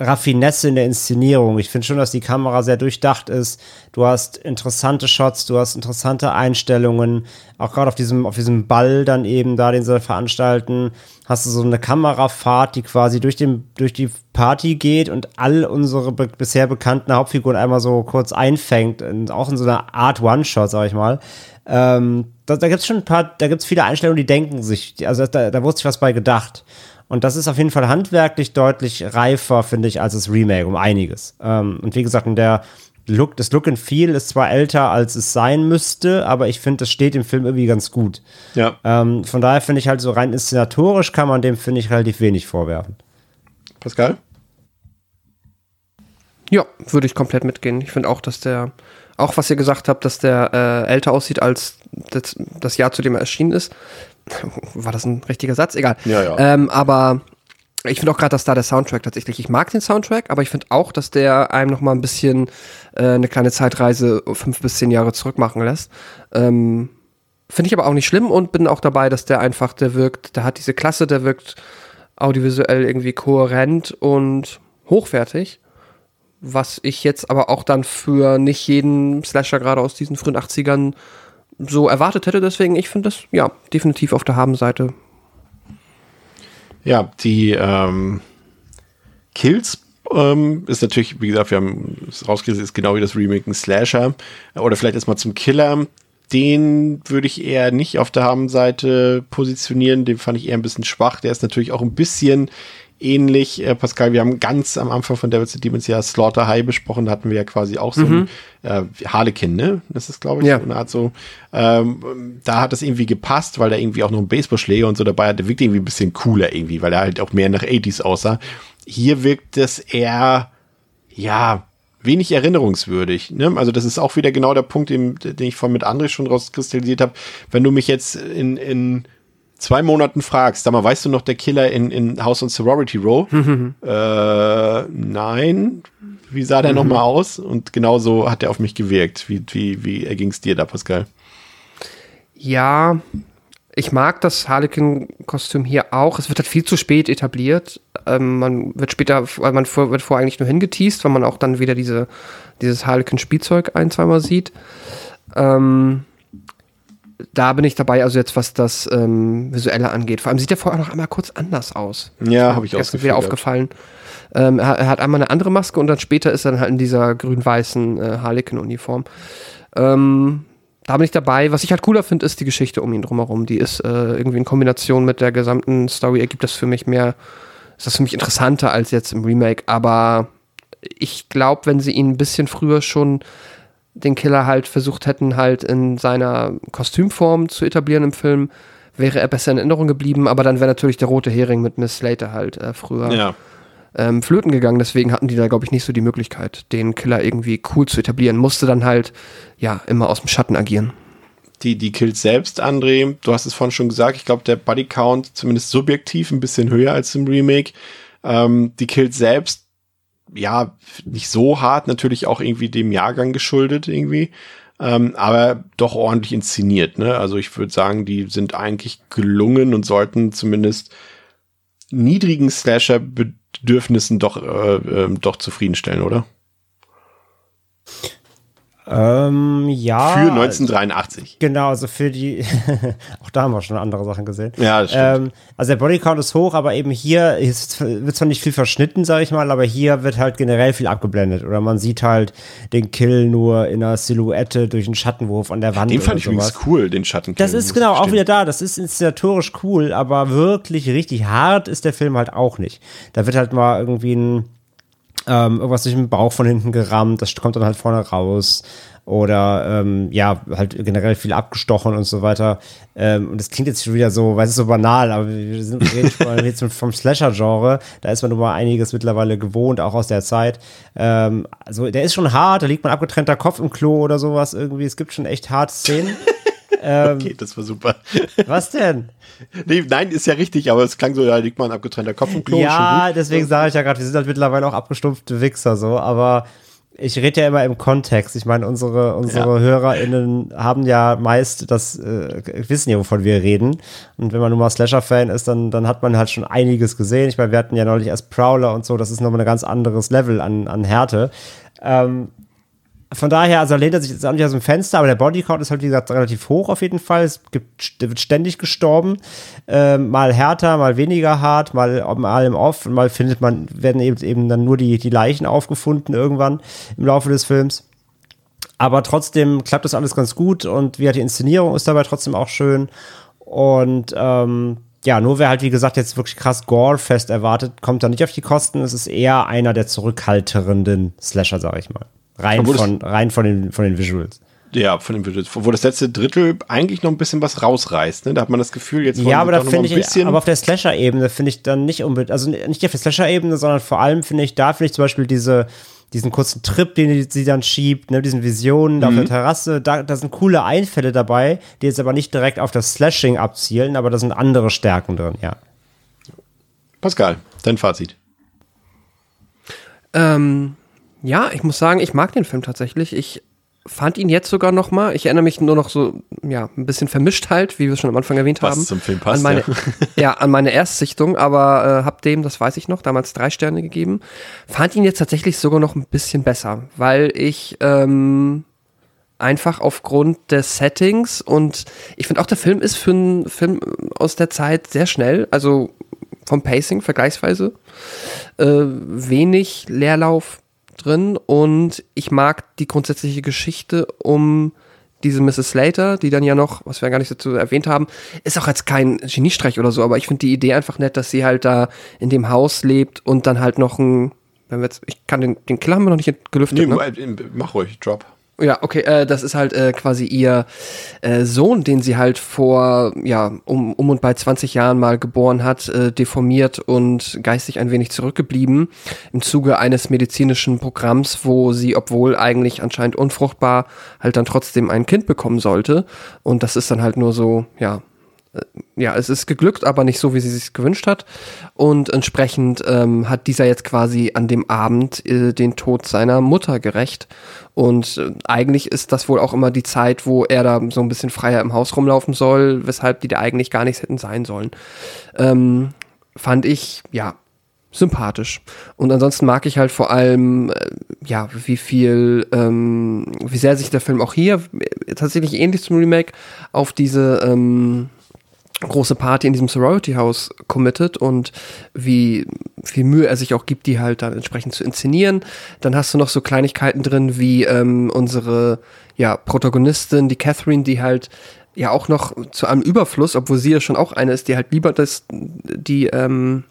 Raffinesse in der Inszenierung. Ich finde schon, dass die Kamera sehr durchdacht ist. Du hast interessante Shots, du hast interessante Einstellungen. Auch gerade auf diesem, auf diesem Ball dann eben da, den sie veranstalten, hast du so eine Kamerafahrt, die quasi durch, den, durch die Party geht und all unsere be bisher bekannten Hauptfiguren einmal so kurz einfängt. Und auch in so einer Art One-Shot, sag ich mal. Ähm, da da gibt es schon ein paar, da gibt es viele Einstellungen, die denken sich, also da, da wurde sich was bei gedacht. Und das ist auf jeden Fall handwerklich deutlich reifer, finde ich, als das Remake, um einiges. Ähm, und wie gesagt, der Look, das Look and Feel ist zwar älter, als es sein müsste, aber ich finde, das steht im Film irgendwie ganz gut. Ja. Ähm, von daher finde ich halt so rein inszenatorisch kann man dem, finde ich, relativ wenig vorwerfen. Pascal? Ja, würde ich komplett mitgehen. Ich finde auch, dass der, auch was ihr gesagt habt, dass der äh, älter aussieht als das, das Jahr, zu dem er erschienen ist. War das ein richtiger Satz? Egal. Ja, ja. Ähm, aber ich finde auch gerade, dass da der Soundtrack tatsächlich, ich mag den Soundtrack, aber ich finde auch, dass der einem noch mal ein bisschen äh, eine kleine Zeitreise fünf bis zehn Jahre zurück machen lässt. Ähm, finde ich aber auch nicht schlimm und bin auch dabei, dass der einfach, der wirkt, der hat diese Klasse, der wirkt audiovisuell irgendwie kohärent und hochwertig. Was ich jetzt aber auch dann für nicht jeden Slasher gerade aus diesen frühen 80ern so erwartet hätte. Deswegen, ich finde das ja definitiv auf der Habenseite. Ja, die ähm, Kills ähm, ist natürlich, wie gesagt, wir haben es rausgekriegt, ist genau wie das Remake ein Slasher. Oder vielleicht erstmal zum Killer. Den würde ich eher nicht auf der Habenseite positionieren. Den fand ich eher ein bisschen schwach. Der ist natürlich auch ein bisschen ähnlich, äh, Pascal. Wir haben ganz am Anfang von Devil's and Demons ja Slaughter High besprochen. Da hatten wir ja quasi auch so ein äh, Harlequin, ne? Das ist, glaube ich, Ja. so eine Art so. Ähm, da hat das irgendwie gepasst, weil da irgendwie auch noch ein Baseballschläger und so dabei hatte. Wirkt irgendwie ein bisschen cooler irgendwie, weil er halt auch mehr nach 80s aussah. Hier wirkt es eher, ja, wenig erinnerungswürdig. Ne? Also das ist auch wieder genau der Punkt, den, den ich vorhin mit André schon rauskristallisiert habe. Wenn du mich jetzt in, in zwei Monaten fragst, sag mal, weißt du noch der Killer in, in House on Sorority Row? äh, nein. Wie sah der nochmal aus? Und genauso hat er auf mich gewirkt. Wie, wie, wie erging es dir da, Pascal? Ja, ich mag das Harlequin-Kostüm hier auch. Es wird halt viel zu spät etabliert. Ähm, man wird später, weil man vor, wird vorher eigentlich nur hingeteased, weil man auch dann wieder diese, dieses Harlequin-Spielzeug ein, zweimal sieht. Ähm, da bin ich dabei, also jetzt was das ähm, Visuelle angeht. Vor allem sieht er vorher noch einmal kurz anders aus. Ja, habe ich auch Gestern wieder aufgefallen. Ähm, er, er hat einmal eine andere Maske und dann später ist er dann halt in dieser grün-weißen äh, Harlequin-Uniform. Ähm, da bin ich dabei. Was ich halt cooler finde, ist die Geschichte um ihn drumherum. Die ist äh, irgendwie in Kombination mit der gesamten Story ergibt das für mich mehr, ist das für mich interessanter als jetzt im Remake. Aber ich glaube, wenn sie ihn ein bisschen früher schon den Killer halt versucht hätten, halt in seiner Kostümform zu etablieren im Film, wäre er besser in Erinnerung geblieben. Aber dann wäre natürlich der rote Hering mit Miss Slater halt äh, früher Ja. ähm, flöten gegangen. Deswegen hatten die da, glaube ich, nicht so die Möglichkeit, den Killer irgendwie cool zu etablieren. Musste dann halt, ja, immer aus dem Schatten agieren. Die, die Kills selbst, André, du hast es vorhin schon gesagt, ich glaube, der Body Count zumindest subjektiv ein bisschen höher als im Remake. Ähm, die Kills selbst, ja, nicht so hart, natürlich auch irgendwie dem Jahrgang geschuldet irgendwie. Ähm, aber doch ordentlich inszeniert, ne? Also ich würde sagen, die sind eigentlich gelungen und sollten zumindest niedrigen Slasher-Bedürfnissen doch, äh, ähm, doch zufriedenstellen, oder? Ähm, ja. Für 1983. Genau, also für die, auch da haben wir schon andere Sachen gesehen. Ja, das stimmt. Ähm, also der Bodycount ist hoch, aber eben hier ist, wird zwar nicht viel verschnitten, sage ich mal, aber hier wird halt generell viel abgeblendet. Oder man sieht halt den Kill nur in einer Silhouette durch einen Schattenwurf an der Wand. Den fand ich übrigens sowas. cool, den Schatten. Das ist genau auch wieder da. Das ist inszenatorisch cool, aber wirklich richtig hart ist der Film halt auch nicht. Da wird halt mal irgendwie ein ähm, irgendwas durch den Bauch von hinten gerammt, das kommt dann halt vorne raus. Oder ähm, ja, halt generell viel abgestochen und so weiter. Ähm, und das klingt jetzt schon wieder so, weiß ich, so banal, aber wir sind jetzt vom Slasher-Genre. Da ist man nun mal einiges mittlerweile gewohnt, auch aus der Zeit. Ähm, also der ist schon hart, da liegt man abgetrennter Kopf im Klo oder sowas irgendwie. Es gibt schon echt harte Szenen. Okay, das war super. Was denn? Nee, nein, ist ja richtig, aber es klang so, da liegt man abgetrennter Kopf im Klo. ja, deswegen sage ich ja gerade, wir sind halt mittlerweile auch abgestumpfte Wichser so, aber ich rede ja immer im Kontext. Ich meine, unsere, unsere ja. HörerInnen haben ja meist das, äh, wissen ja, wovon wir reden. Und wenn man nun mal Slasher-Fan ist, dann, dann hat man halt schon einiges gesehen. Ich meine, wir hatten ja neulich erst Prowler und so, das ist nochmal ein ganz anderes Level an, an Härte. Ähm, von daher, also lehnt er sich jetzt auch nicht aus dem Fenster, aber der Bodycount ist halt, wie gesagt, relativ hoch auf jeden Fall. Es gibt, wird ständig gestorben. Ähm, mal härter, mal weniger hart, mal, mal im Off und mal findet man, werden eben, eben dann nur die, die Leichen aufgefunden irgendwann im Laufe des Films. Aber trotzdem klappt das alles ganz gut und wie die Inszenierung ist dabei trotzdem auch schön. Und ähm, ja, nur wer halt, wie gesagt, jetzt wirklich krass Gore-fest erwartet, kommt da nicht auf die Kosten. Es ist eher einer der zurückhalterenden Slasher, sag ich mal. Rein, von, rein von, den, von den Visuals. Ja, von den Visuals. Wo das letzte Drittel eigentlich noch ein bisschen was rausreißt. Ne? Da hat man das Gefühl, jetzt Ja, aber da finde ich, aber auf der Slasher-Ebene finde ich dann nicht unbedingt, also nicht auf der Slasher-Ebene, sondern vor allem finde ich, da finde ich zum Beispiel diese, diesen kurzen Trip, den sie dann schiebt, ne, diesen Visionen mhm. auf der Terrasse, da, da sind coole Einfälle dabei, die jetzt aber nicht direkt auf das Slashing abzielen, aber da sind andere Stärken drin, ja. Pascal, dein Fazit. Ähm, ja, ich muss sagen, ich mag den Film tatsächlich. Ich fand ihn jetzt sogar noch mal. Ich erinnere mich nur noch so, ja, ein bisschen vermischt halt, wie wir es schon am Anfang erwähnt Was haben. zum Film passt, an meine, ja. ja. an meine Erstsichtung, aber äh, hab dem, das weiß ich noch, damals drei Sterne gegeben. Fand ihn jetzt tatsächlich sogar noch ein bisschen besser, weil ich ähm, einfach aufgrund des Settings und ich finde auch der Film ist für einen Film aus der Zeit sehr schnell, also vom Pacing vergleichsweise äh, wenig Leerlauf drin und ich mag die grundsätzliche Geschichte um diese Mrs. Slater, die dann ja noch, was wir gar nicht dazu erwähnt haben, ist auch jetzt kein Geniestreich oder so, aber ich finde die Idee einfach nett, dass sie halt da in dem Haus lebt und dann halt noch ein, wenn wir jetzt, ich kann den, den Killer haben wir noch nicht gelüftet, nee, ne? Mach ruhig, drop. Ja, okay, äh, das ist halt äh, quasi ihr äh, Sohn, den sie halt vor, ja, um, um und bei 20 Jahren mal geboren hat, äh, deformiert und geistig ein wenig zurückgeblieben im Zuge eines medizinischen Programms, wo sie, obwohl eigentlich anscheinend unfruchtbar, halt dann trotzdem ein Kind bekommen sollte. Und das ist dann halt nur so, ja, ja, es ist geglückt, aber nicht so, wie sie sich gewünscht hat. Und entsprechend ähm, hat dieser jetzt quasi an dem Abend äh, den Tod seiner Mutter gerecht. Und äh, eigentlich ist das wohl auch immer die Zeit, wo er da so ein bisschen freier im Haus rumlaufen soll, weshalb die da eigentlich gar nichts hätten sein sollen. Ähm, fand ich, ja, sympathisch. Und ansonsten mag ich halt vor allem, äh, ja, wie viel, ähm, wie sehr sich der Film auch hier äh, tatsächlich ähnlich zum Remake auf diese, ähm, große Party in diesem Sorority House committed und wie viel Mühe er sich auch gibt, die halt dann entsprechend zu inszenieren. Dann hast du noch so Kleinigkeiten drin, wie ähm, unsere ja, Protagonistin, die Catherine, die halt ja auch noch zu einem Überfluss, obwohl sie ja schon auch eine ist, die halt lieber das, die ähm,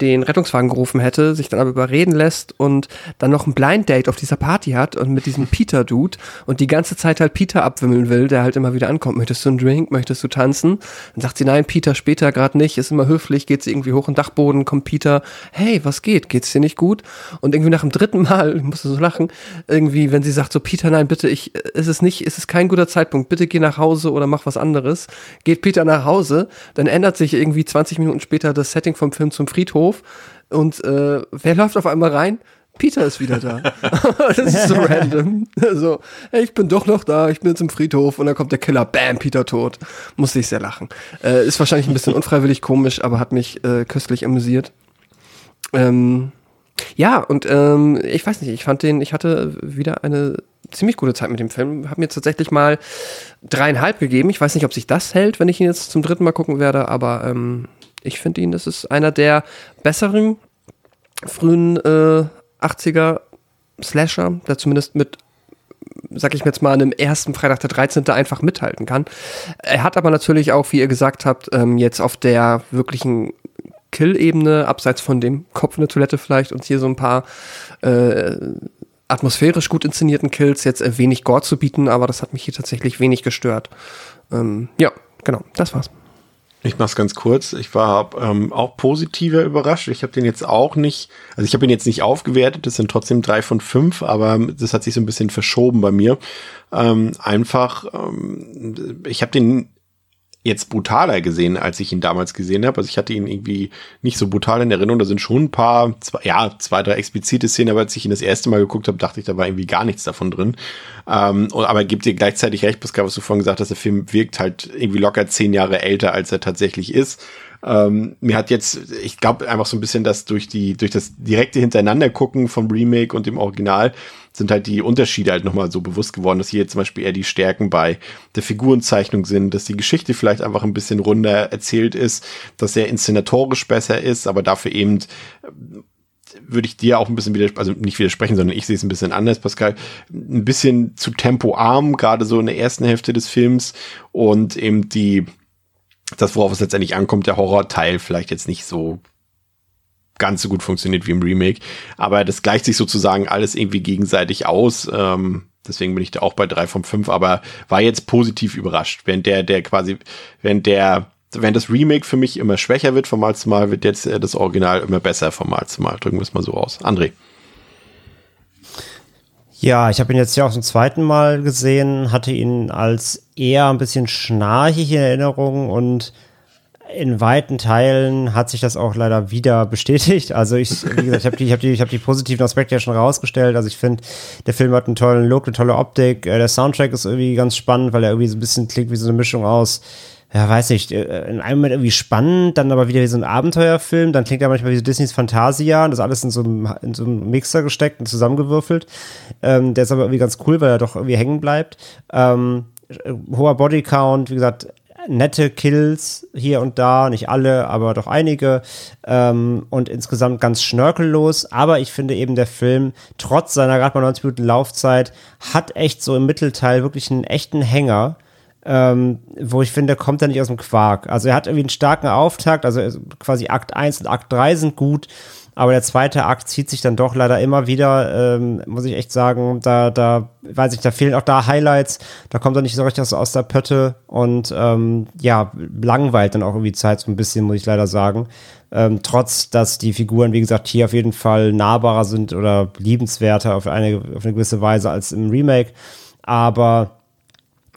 den Rettungswagen gerufen hätte, sich dann aber überreden lässt und dann noch ein Blind Date auf dieser Party hat und mit diesem Peter-Dude und die ganze Zeit halt Peter abwimmeln will, der halt immer wieder ankommt. Möchtest du einen Drink? Möchtest du tanzen? Dann sagt sie, nein, Peter, später gerade nicht, ist immer höflich, geht sie irgendwie hoch in den Dachboden, kommt Peter, hey, was geht? Geht's dir nicht gut? Und irgendwie nach dem dritten Mal, ich musste so lachen, irgendwie, wenn sie sagt so, Peter, nein, bitte, ich, ist es nicht, ist es kein guter Zeitpunkt, bitte geh nach Hause oder mach was anderes. Geht Peter nach Hause, dann ändert sich irgendwie 20 Minuten später das Setting vom Film zum Friedhof Hof und äh, wer läuft auf einmal rein? Peter ist wieder da. das ist so random. So, hey, ich bin doch noch da, ich bin jetzt im Friedhof und dann kommt der Killer, bam, Peter tot. Musste ich sehr lachen. Äh, ist wahrscheinlich ein bisschen unfreiwillig komisch, aber hat mich äh, köstlich amüsiert. Ähm, ja, und ähm, ich weiß nicht, ich fand den, ich hatte wieder eine ziemlich gute Zeit mit dem Film. Habe mir jetzt tatsächlich mal dreieinhalb gegeben. Ich weiß nicht, ob sich das hält, wenn ich ihn jetzt zum dritten Mal gucken werde, aber ähm, ich finde ihn, das ist einer der besseren frühen äh, 80er Slasher, der zumindest mit sag ich mir jetzt mal, einem ersten Freitag der 13. einfach mithalten kann. Er hat aber natürlich auch, wie ihr gesagt habt, ähm, jetzt auf der wirklichen Kill-Ebene, abseits von dem Kopf in der Toilette vielleicht und hier so ein paar äh, atmosphärisch gut inszenierten Kills jetzt ein wenig Gore zu bieten, aber das hat mich hier tatsächlich wenig gestört. Ähm, ja, genau, das war's. Ich mach's ganz kurz. Ich war ähm, auch positiver überrascht. Ich habe den jetzt auch nicht, also ich habe ihn jetzt nicht aufgewertet. Das sind trotzdem drei von fünf, aber das hat sich so ein bisschen verschoben bei mir. Ähm, einfach, ähm, ich habe den jetzt brutaler gesehen, als ich ihn damals gesehen habe. Also ich hatte ihn irgendwie nicht so brutal in Erinnerung. Da sind schon ein paar, zwei, ja, zwei, drei explizite Szenen, aber als ich ihn das erste Mal geguckt habe, dachte ich, da war irgendwie gar nichts davon drin. Ähm, aber gibt dir gleichzeitig recht, Pascal, was du vorhin gesagt hast, der Film wirkt halt irgendwie locker zehn Jahre älter, als er tatsächlich ist. Ähm, mir hat jetzt, ich glaube einfach so ein bisschen, dass durch die, durch das direkte Hintereinander gucken vom Remake und dem Original sind halt die Unterschiede halt nochmal so bewusst geworden, dass hier zum Beispiel eher die Stärken bei der Figurenzeichnung sind, dass die Geschichte vielleicht einfach ein bisschen runder erzählt ist, dass er inszenatorisch besser ist, aber dafür eben äh, würde ich dir auch ein bisschen widersprechen, also nicht widersprechen, sondern ich sehe es ein bisschen anders, Pascal, ein bisschen zu tempoarm, gerade so in der ersten Hälfte des Films und eben die, das, worauf es letztendlich ankommt, der Horrorteil vielleicht jetzt nicht so ganz so gut funktioniert wie im Remake. Aber das gleicht sich sozusagen alles irgendwie gegenseitig aus. Ähm, deswegen bin ich da auch bei drei von fünf, aber war jetzt positiv überrascht. Wenn der, der quasi, wenn der, wenn das Remake für mich immer schwächer wird von Mal zu Mal, wird jetzt das Original immer besser von Mal zu Mal. Drücken wir es mal so aus. André. Ja, ich habe ihn jetzt ja auch zum zweiten Mal gesehen, hatte ihn als eher ein bisschen schnarchig in Erinnerung und in weiten Teilen hat sich das auch leider wieder bestätigt. Also ich, wie gesagt, ich habe die, ich hab die, ich hab die positiven Aspekte ja schon rausgestellt. Also ich finde, der Film hat einen tollen Look, eine tolle Optik. Äh, der Soundtrack ist irgendwie ganz spannend, weil er irgendwie so ein bisschen klingt wie so eine Mischung aus, ja, weiß nicht, äh, in einem Moment irgendwie spannend, dann aber wieder wie so ein Abenteuerfilm. Dann klingt er manchmal wie so Disneys Fantasia und das alles in so einem, in so einem Mixer gesteckt und zusammengewürfelt. Ähm, der ist aber irgendwie ganz cool, weil er doch irgendwie hängen bleibt. Ähm, hoher Bodycount, wie gesagt, nette Kills hier und da, nicht alle, aber doch einige ähm, und insgesamt ganz schnörkellos. Aber ich finde eben, der Film, trotz seiner gerade mal 90 Minuten Laufzeit, hat echt so im Mittelteil wirklich einen echten Hänger. Ähm, wo ich finde, kommt er nicht aus dem Quark. Also er hat irgendwie einen starken Auftakt, also quasi Akt 1 und Akt 3 sind gut, aber der zweite Akt zieht sich dann doch leider immer wieder, ähm, muss ich echt sagen. Da, da, weiß ich, da fehlen auch da Highlights. Da kommt er nicht so richtig aus, aus der Pötte und ähm, ja, langweilt dann auch irgendwie Zeit so ein bisschen, muss ich leider sagen. Ähm, trotz, dass die Figuren, wie gesagt, hier auf jeden Fall nahbarer sind oder liebenswerter auf eine, auf eine gewisse Weise als im Remake. Aber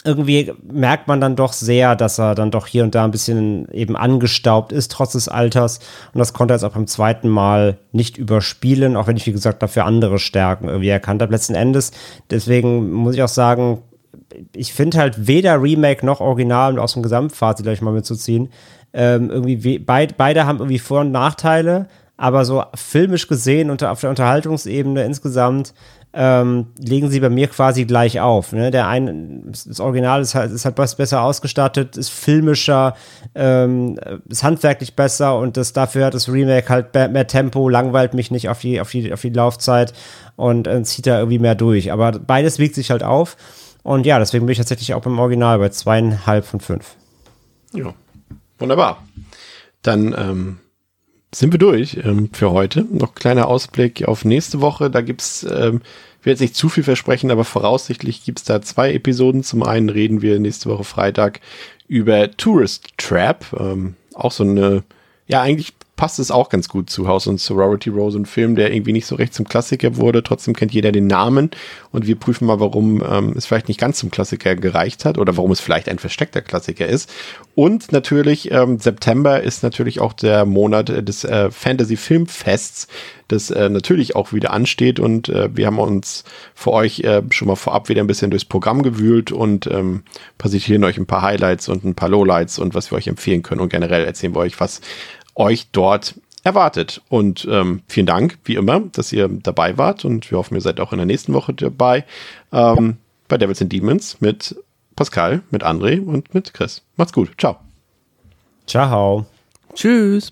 irgendwie merkt man dann doch sehr, dass er dann doch hier und da ein bisschen eben angestaubt ist, trotz des Alters. Und das konnte er jetzt auch beim zweiten Mal nicht überspielen, auch wenn ich, wie gesagt, dafür andere Stärken irgendwie erkannt habe. Letzten Endes, deswegen muss ich auch sagen, ich finde halt weder Remake noch Original, um aus dem Gesamtfazit gleich mal mitzuziehen, ähm, irgendwie, beid, beide haben irgendwie Vor- und Nachteile, aber so filmisch gesehen und auf der Unterhaltungsebene insgesamt ähm, legen sie bei mir quasi gleich auf. Ne? Der eine, das Original ist halt, ist halt besser ausgestattet, ist filmischer, ähm, ist handwerklich besser und das dafür hat das Remake halt mehr Tempo, langweilt mich nicht auf die, auf die, auf die Laufzeit und äh, zieht da irgendwie mehr durch. Aber beides wiegt sich halt auf. Und ja, deswegen bin ich tatsächlich auch beim Original bei zweieinhalb von fünf. Ja, wunderbar. Dann ähm, sind wir durch ähm, für heute. Noch kleiner Ausblick auf nächste Woche. Da gibt's, ähm, ich will jetzt nicht zu viel versprechen, aber voraussichtlich gibt's da zwei Episoden. Zum einen reden wir nächste Woche Freitag über Tourist Trap. Ähm, auch so eine, ja, eigentlich passt es auch ganz gut zu House und Sorority Rose, ein Film, der irgendwie nicht so recht zum Klassiker wurde. Trotzdem kennt jeder den Namen und wir prüfen mal, warum ähm, es vielleicht nicht ganz zum Klassiker gereicht hat oder warum es vielleicht ein versteckter Klassiker ist. Und natürlich, ähm, September ist natürlich auch der Monat des äh, Fantasy Filmfests, das äh, natürlich auch wieder ansteht und äh, wir haben uns für euch äh, schon mal vorab wieder ein bisschen durchs Programm gewühlt und ähm, präsentieren euch ein paar Highlights und ein paar Lowlights und was wir euch empfehlen können und generell erzählen wir euch, was euch dort erwartet. Und ähm, vielen Dank, wie immer, dass ihr dabei wart und wir hoffen, ihr seid auch in der nächsten Woche dabei ähm, bei Devils and Demons mit Pascal, mit André und mit Chris. Macht's gut. Ciao. Ciao. Tschüss.